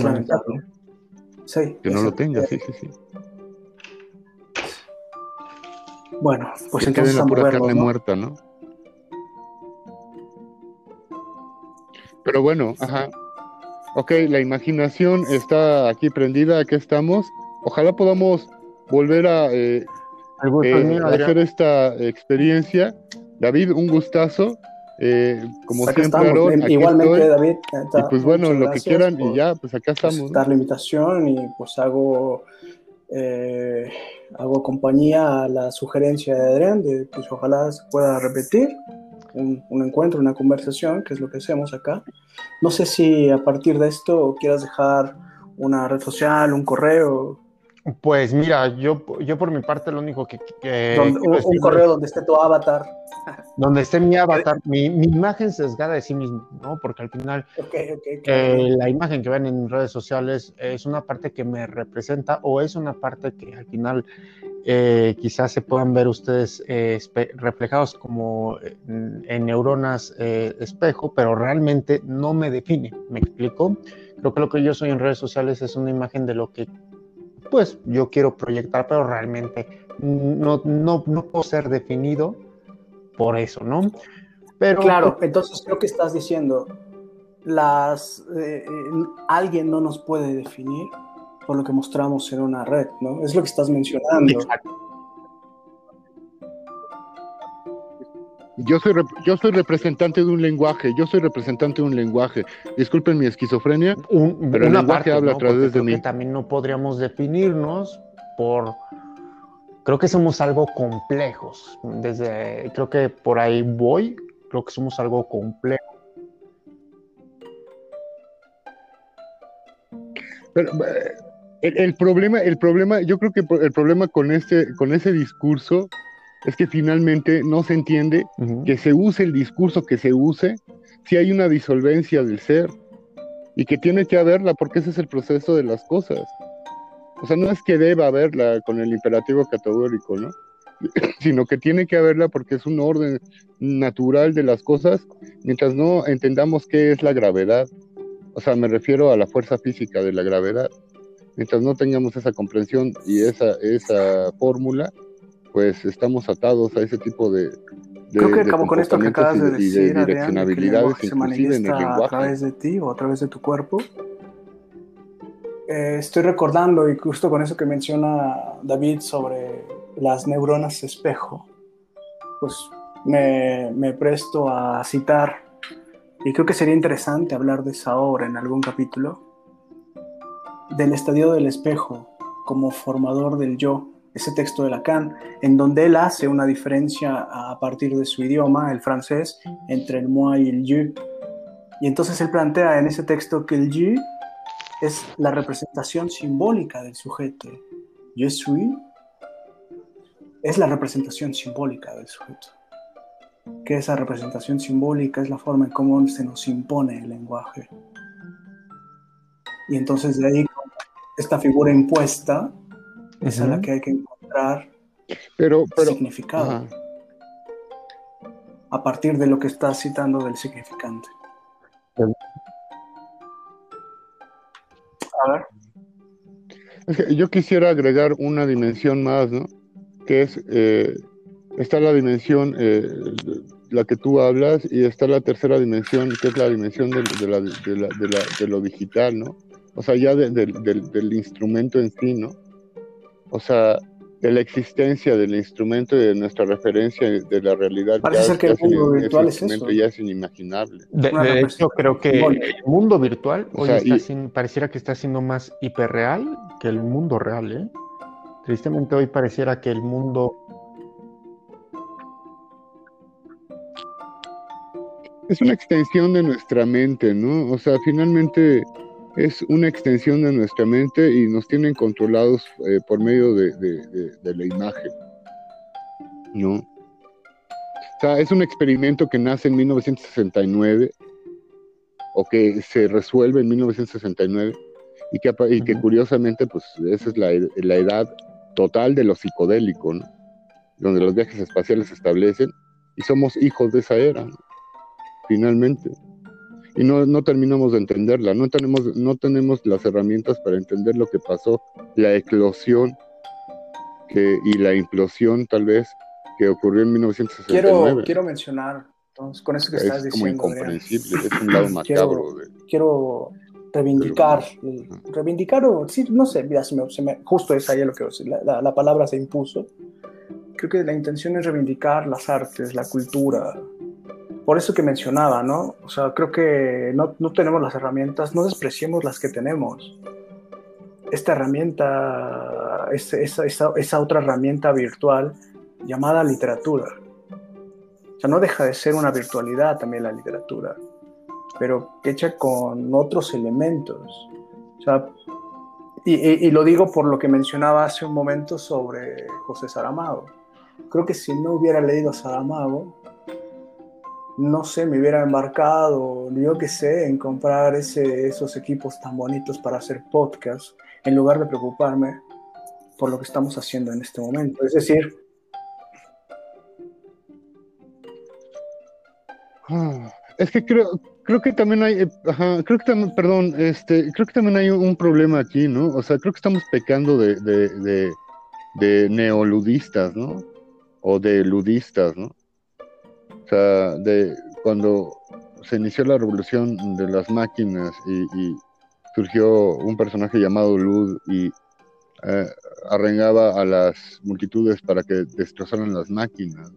Sí. Que no lo tenga, sí, sí, sí. Bueno, pues entonces la pura carne muerta, ¿no? Pero bueno, ajá. Ok, la imaginación está aquí prendida, aquí estamos. Ojalá podamos volver a eh, eh, hacer esta experiencia. David, un gustazo. Eh, como siempre, Aaron, Igualmente, David. y pues bueno, lo que quieran y ya, pues acá estamos. Dar la invitación y pues hago eh, hago compañía a la sugerencia de Adrián de pues ojalá se pueda repetir un, encuentro, una conversación, que es lo que hacemos acá. No sé si a partir de esto quieras dejar una red social, un correo. Pues mira, yo, yo por mi parte lo único que... un, correo donde esté tu avatar. Donde esté mi avatar, mi, mi, imagen sesgada de sí mismo, ¿no? Porque al final la imagen que ven en redes sociales es una parte que me representa o es una parte que al final eh, quizás se puedan ver ustedes eh, reflejados como en, neuronas eh, espejo, pero realmente no me define, ¿me explico? Creo que lo que yo soy en redes sociales es una imagen de lo que pues yo quiero proyectar, pero realmente no, no, no puedo ser definido por eso, ¿no? Pero, claro, entonces creo que estás diciendo, las, eh, alguien no nos puede definir por lo que mostramos en una red, ¿no? Es lo que estás mencionando. Exacto. Yo soy, yo soy representante de un lenguaje, yo soy representante de un lenguaje. Disculpen mi esquizofrenia, pero el lenguaje habla a través de mí. también no podríamos definirnos por... Creo que somos algo complejos. Desde, creo que por ahí voy, creo que somos algo complejo. Pero eh, el, el, problema, el problema, yo creo que el problema con este, con ese discurso es que finalmente no se entiende que se use el discurso que se use si hay una disolvencia del ser y que tiene que haberla porque ese es el proceso de las cosas. O sea, no es que deba haberla con el imperativo categórico, ¿no? sino que tiene que haberla porque es un orden natural de las cosas mientras no entendamos qué es la gravedad. O sea, me refiero a la fuerza física de la gravedad. Mientras no tengamos esa comprensión y esa, esa fórmula, pues estamos atados a ese tipo de, Creo que acabo con esto que acabas de decir, Adrián, que el se manifiesta a través de ti o a través de tu cuerpo. Eh, estoy recordando, y justo con eso que menciona David sobre las neuronas espejo, pues me, me presto a citar, y creo que sería interesante hablar de esa obra en algún capítulo, del estadio del espejo como formador del yo ese texto de Lacan, en donde él hace una diferencia a partir de su idioma, el francés, entre el moi y el je. Y entonces él plantea en ese texto que el je es la representación simbólica del sujeto. Je suis es la representación simbólica del sujeto. Que esa representación simbólica es la forma en cómo se nos impone el lenguaje. Y entonces de ahí esta figura impuesta es a la que hay que encontrar pero, significado. A partir de lo que está citando del significante. A ver. yo quisiera agregar una dimensión más, ¿no? Que es, eh, está la dimensión, eh, la que tú hablas, y está la tercera dimensión, que es la dimensión de, de lo digital, ¿no? O sea, ya del instrumento en sí, ¿no? O sea, de la existencia del instrumento y de nuestra referencia de la realidad. Parece ser que el mundo virtual es eso. ya es inimaginable. De, hecho, creo que el mundo virtual hoy pareciera que está siendo más hiperreal que el mundo real. ¿eh? Tristemente hoy pareciera que el mundo... Es una extensión de nuestra mente, ¿no? O sea, finalmente es una extensión de nuestra mente y nos tienen controlados eh, por medio de, la imagen. ¿No? O sea, es un experimento que nace en 1969 o que se resuelve en 1969 y que, y que curiosamente, pues esa es la, la, edad total de lo psicodélico, ¿no? Donde los viajes espaciales se establecen y somos hijos de esa era, finalmente y no, no terminamos de entenderla, no tenemos, no tenemos las herramientas para entender lo que pasó, la eclosión que, y la implosión tal vez que ocurrió en 1969. Quiero, quiero mencionar, entonces, con eso que estás diciendo. Es como incomprensible, es un lado macabro. Quiero, reivindicar, reivindicar o, sí, no sé, mira, se me, justo es ahí lo que la, la palabra se impuso. Creo que la intención es reivindicar las artes, la cultura, por eso que mencionaba, ¿no? O sea, creo que no, no tenemos las herramientas, no despreciemos las que tenemos. Esta herramienta, esa, esa, esa otra herramienta virtual llamada literatura. O sea, no deja de ser una virtualidad también la literatura, pero hecha con otros elementos. O sea, y, y, y, lo digo por lo que mencionaba hace un momento sobre José Saramago. Creo que si no hubiera leído a Saramago, no sé, me hubiera embarcado, yo qué sé, en comprar ese, esos equipos tan bonitos para hacer podcast, en lugar de preocuparme por lo que estamos haciendo en este momento. Es decir... Ah, es que creo, creo que también hay, eh, creo que también, perdón, este, creo que también hay un problema aquí, ¿no? O sea, creo que estamos pecando de, de, de, de neoludistas, ¿no? O de ludistas, ¿no? De cuando se inició la revolución de las máquinas y, surgió un personaje llamado Lud y eh, arrengaba a las multitudes para que destrozaran las máquinas,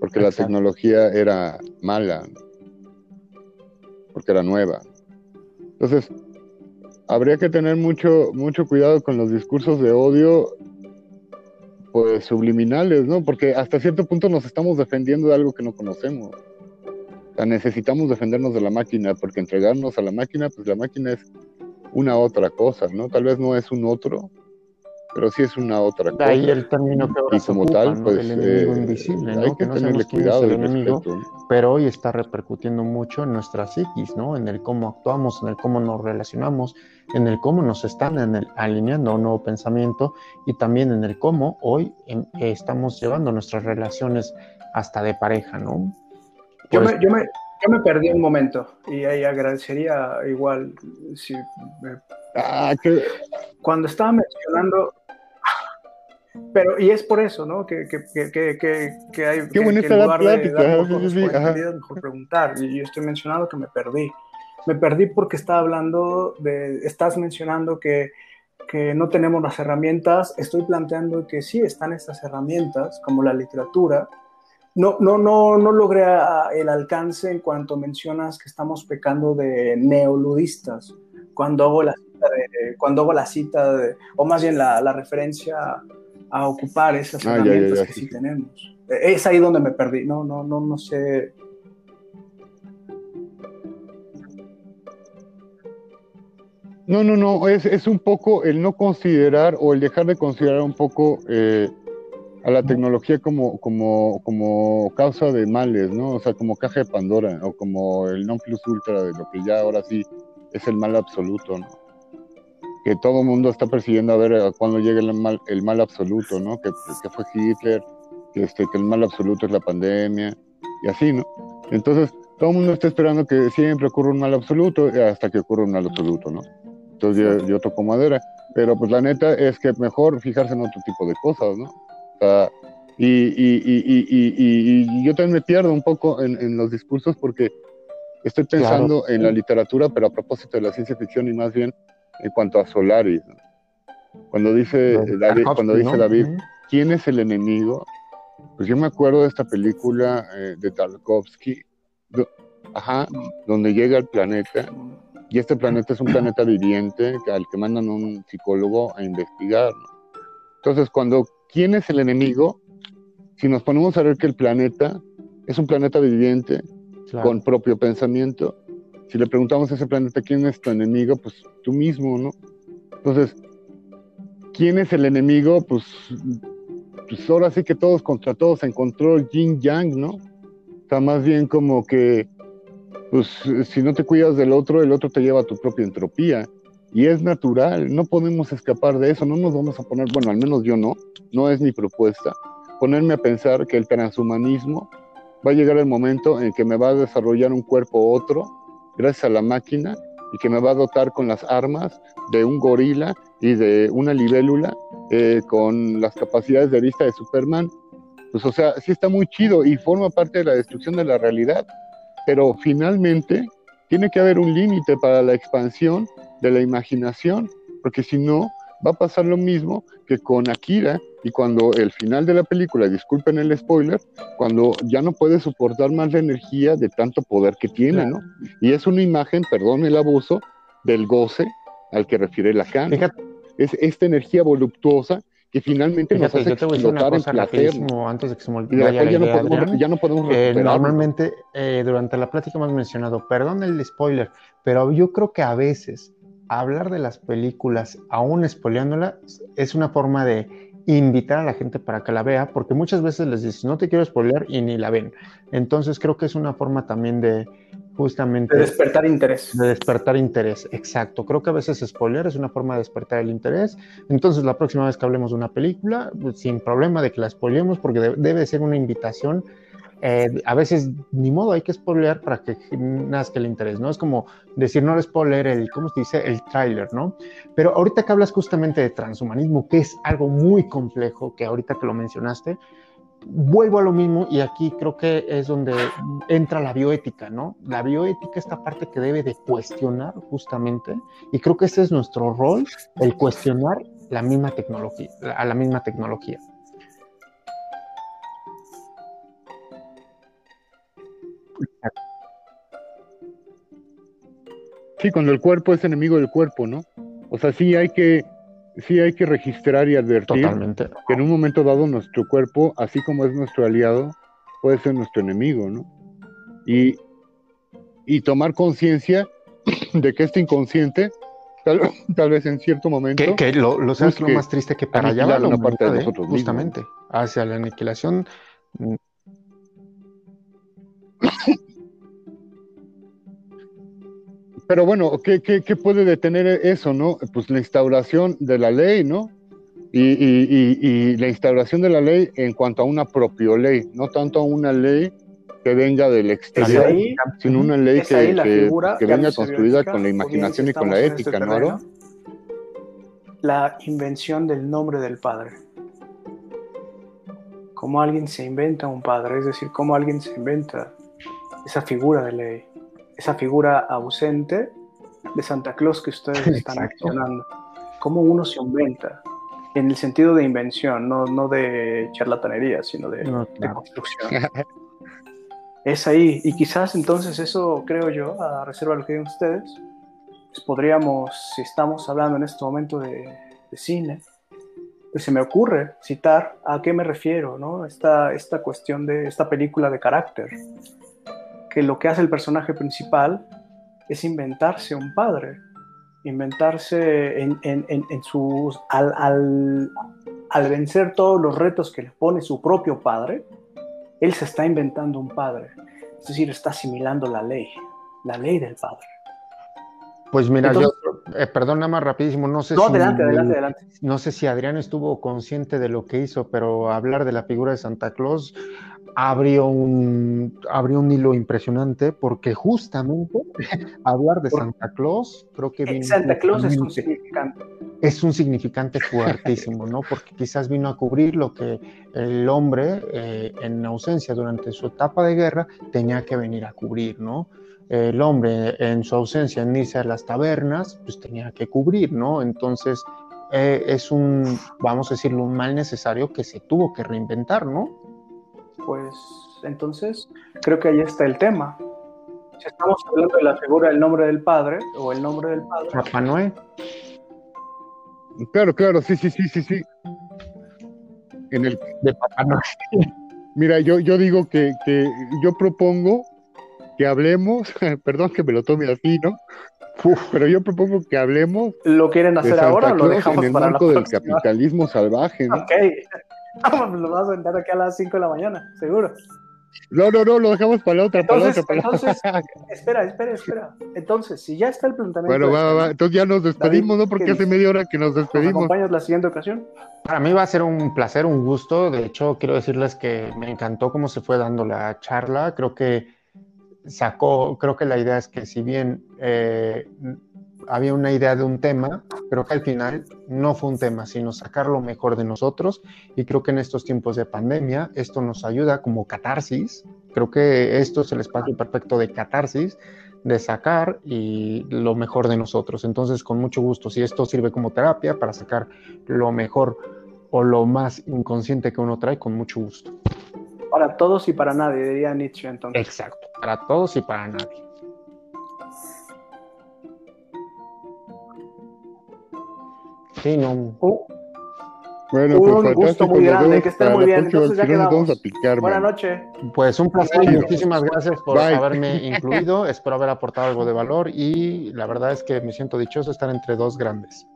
porque la tecnología era mala, porque era nueva. Entonces, habría que tener mucho, mucho cuidado con los discursos de odio pues subliminales, ¿no? Porque hasta cierto punto nos estamos defendiendo de algo que no conocemos. O sea, necesitamos defendernos de la máquina, porque entregarnos a la máquina, pues la máquina es una otra cosa, ¿no? Tal vez no es un otro, pero sí es una otra cosa. Ahí el término que ahora y como tal, pues el enemigo eh, invisible, ¿no? Hay que, tenerle cuidado el enemigo, pero hoy está repercutiendo mucho en nuestra psiquis, ¿no? En el cómo actuamos, en el cómo nos relacionamos, en el cómo nos están en el, alineando un nuevo pensamiento y también en el cómo hoy estamos llevando nuestras relaciones hasta de pareja, ¿no? Yo, me, yo, me, yo me perdí un momento y ahí agradecería igual si... Ah, que... Cuando estaba mencionando pero, y es por eso, ¿no? Que, que, que, que hay Qué bonita la plática. mejor preguntar. Y yo estoy mencionando que me perdí. Me perdí porque estaba hablando de, estás mencionando que, que no tenemos las herramientas. Estoy planteando que sí están estas herramientas, como la literatura. No, no, no, no logré el alcance en cuanto mencionas que estamos pecando de neoludistas. Cuando hago la cita, de, cuando hago la cita de, o más bien la, la referencia a ocupar esas ah, herramientas que sí, tenemos. Es ahí donde me perdí, no, no, no, no sé. No, no, no, es, es, un poco el no considerar o el dejar de considerar un poco eh, a la tecnología como, como, como causa de males, ¿no? O sea, como caja de Pandora o como el non plus ultra de lo que ya ahora sí es el mal absoluto, ¿no? Que todo el mundo está persiguiendo a ver cuándo llega el mal, el mal absoluto, ¿no? Que, que fue Hitler, que, este, que el mal absoluto es la pandemia y así, ¿no? Entonces, todo el mundo está esperando que siempre ocurra un mal absoluto hasta que ocurra un mal absoluto, ¿no? Entonces yo, toco madera. Pero pues la neta es que mejor fijarse en otro tipo de cosas, ¿no? y, y, y, y, yo también me pierdo un poco en, en los discursos porque estoy pensando en la literatura, pero a propósito de la ciencia ficción y más bien en cuanto a Solaris. Cuando dice David, cuando dice David, ¿quién es el enemigo? Pues yo me acuerdo de esta película eh, de Tarkovsky, ajá, donde llega al planeta y este planeta es un planeta viviente al que mandan un psicólogo a investigar. Entonces, cuando ¿quién es el enemigo? Si nos ponemos a ver que el planeta es un planeta viviente con propio pensamiento, si le preguntamos a ese planeta quién es tu enemigo, pues tú mismo, ¿no? Entonces, ¿quién es el enemigo? Pues, pues ahora sí que todos contra todos encontró yin yang, ¿no? Está más bien como que pues si no te cuidas del otro, el otro te lleva a tu propia entropía. Y es natural, no podemos escapar de eso, no nos vamos a poner, bueno, al menos yo no, no es mi propuesta, ponerme a pensar que el transhumanismo va a llegar el momento en que me va a desarrollar un cuerpo otro, gracias a la máquina, y que me va a dotar con las armas de un gorila y de una libélula eh, con las capacidades de vista de Superman. Pues o sea, sí está muy chido y forma parte de la destrucción de la realidad pero finalmente tiene que haber un límite para la expansión de la imaginación, porque si no, va a pasar lo mismo que con Akira y cuando el final de la película, disculpen el spoiler, cuando ya no puede soportar más la energía de tanto poder que tiene, ¿no? Y es una imagen, perdón el abuso, del goce al que refiere Lacan. Es esta energía voluptuosa que finalmente Fíjate, nos hace yo te voy rapidísimo antes de que se me olvide. Ya, no podemos, ya no podemos eh, Normalmente, eh, durante la plática hemos mencionado, perdón el spoiler, pero yo creo que a veces hablar de las películas, aún spoileándolas, es una forma de invitar a la gente para que la vea, porque muchas veces les dices, no te quiero spoilear y ni la ven. Entonces creo que es una forma también de justamente... De despertar interés. De despertar interés, exacto. Creo que a veces spoiler es una forma de despertar el interés. Entonces la próxima vez que hablemos de una película, pues, sin problema de que la spoilemos, porque debe ser una invitación eh, a veces ni modo hay que spoiler para que nazca el interés, ¿no? Es como decir, no spoiler el, ¿cómo se dice? El tráiler, ¿no? Pero ahorita que hablas justamente de transhumanismo, que es algo muy complejo, que ahorita que lo mencionaste, vuelvo a lo mismo y aquí creo que es donde entra la bioética, ¿no? La bioética, esta parte que debe de cuestionar justamente, y creo que ese es nuestro rol, el cuestionar la misma tecnología, a la misma tecnología. Sí, cuando el cuerpo es enemigo del cuerpo, ¿no? O sea, sí hay que, sí hay que registrar y advertir que en un momento dado nuestro cuerpo, así como es nuestro aliado, puede ser nuestro enemigo, ¿no? Y, tomar conciencia de que este inconsciente, tal, vez en cierto momento... Que, lo, lo, sabes lo más triste que para allá va una parte de nosotros justamente, hacia la aniquilación Pero bueno, ¿qué, puede detener eso, no? Pues la instauración de la ley, ¿no? Y, la instauración de la ley en cuanto a una propia ley, no tanto a una ley que venga del exterior, sino una ley que, venga construida con la imaginación y con la este ética, ¿no? La invención del nombre del Padre. Cómo alguien se inventa un padre, es decir, cómo alguien se inventa esa figura de ley esa figura ausente de Santa Claus que ustedes están mencionando. Cómo uno se inventa, en el sentido de invención, no, no de charlatanería, sino de, construcción. es ahí, y quizás entonces eso, creo yo, a reserva de lo que digan ustedes, pues podríamos, si estamos hablando en este momento de, cine, pues se me ocurre citar a qué me refiero, ¿no? Esta, esta cuestión de esta película de carácter, que lo que hace el personaje principal es inventarse un padre. inventarse en, en, en, sus, al, al, al vencer todos los retos que le pone su propio padre, él se está inventando un padre. Es decir, está asimilando la ley, la ley del padre. Pues mira, yo, eh, perdón, nada más rapidísimo, no sé no, si, adelante, adelante, adelante. No sé si Adrián estuvo consciente de lo que hizo, pero hablar de la figura de Santa Claus abrió un, abrió un hilo impresionante porque justamente hablar de Santa Claus, creo que... Vino Santa Claus es un significante. Es un significante fuertísimo, ¿no? Porque quizás vino a cubrir lo que el hombre eh, en ausencia durante su etapa de guerra tenía que venir a cubrir, ¿no? El hombre en su ausencia en irse a las tabernas, pues tenía que cubrir, ¿no? Entonces eh, es un, vamos a decirlo, un mal necesario que se tuvo que reinventar, ¿no? Pues entonces creo que ahí está el tema. Si estamos hablando de la figura del nombre del Padre o el nombre del Padre. Papá Noé. Claro, claro, sí, sí, sí, sí, sí. En el de Papá Noé. Mira, yo, yo digo que, que yo propongo que hablemos, perdón que me lo tome así, ¿no? pero yo propongo que hablemos. ¿Lo quieren hacer ahora o lo dejamos en el para marco del capitalismo salvaje, ¿no? Ok. lo vas a sentar aquí a las 5 de la mañana, seguro. No, no, no, lo dejamos para la otra, entonces, para la otra. Entonces, espera, espera, espera. Entonces, si ya está el planteamiento. Bueno, va, va, Entonces ya nos despedimos, ¿no? Porque hace media hora que nos despedimos. ¿Nos acompañas la siguiente ocasión? Para mí va a ser un placer, un gusto. De hecho, quiero decirles que me encantó cómo se fue dando la charla. Creo que sacó, creo que la idea es que si bien eh, había una idea de un tema, pero que al final no fue un tema, sino sacar lo mejor de nosotros. Y creo que en estos tiempos de pandemia esto nos ayuda como catarsis. Creo que esto es el espacio perfecto de catarsis, de sacar y lo mejor de nosotros. Entonces, con mucho gusto, si esto sirve como terapia para sacar lo mejor o lo más inconsciente que uno trae, con mucho gusto. Para todos y para nadie, diría Nietzsche entonces. Exacto, para todos y para nadie. Sí, no. Uh, bueno, un pues gusto muy grande, que estén muy bien. Entonces ya quedamos. Vamos a picar, Buenas noches. Pues un placer y muchísimas gracias por Bye. haberme incluido. Espero haber aportado algo de valor y la verdad es que me siento dichoso estar entre dos grandes.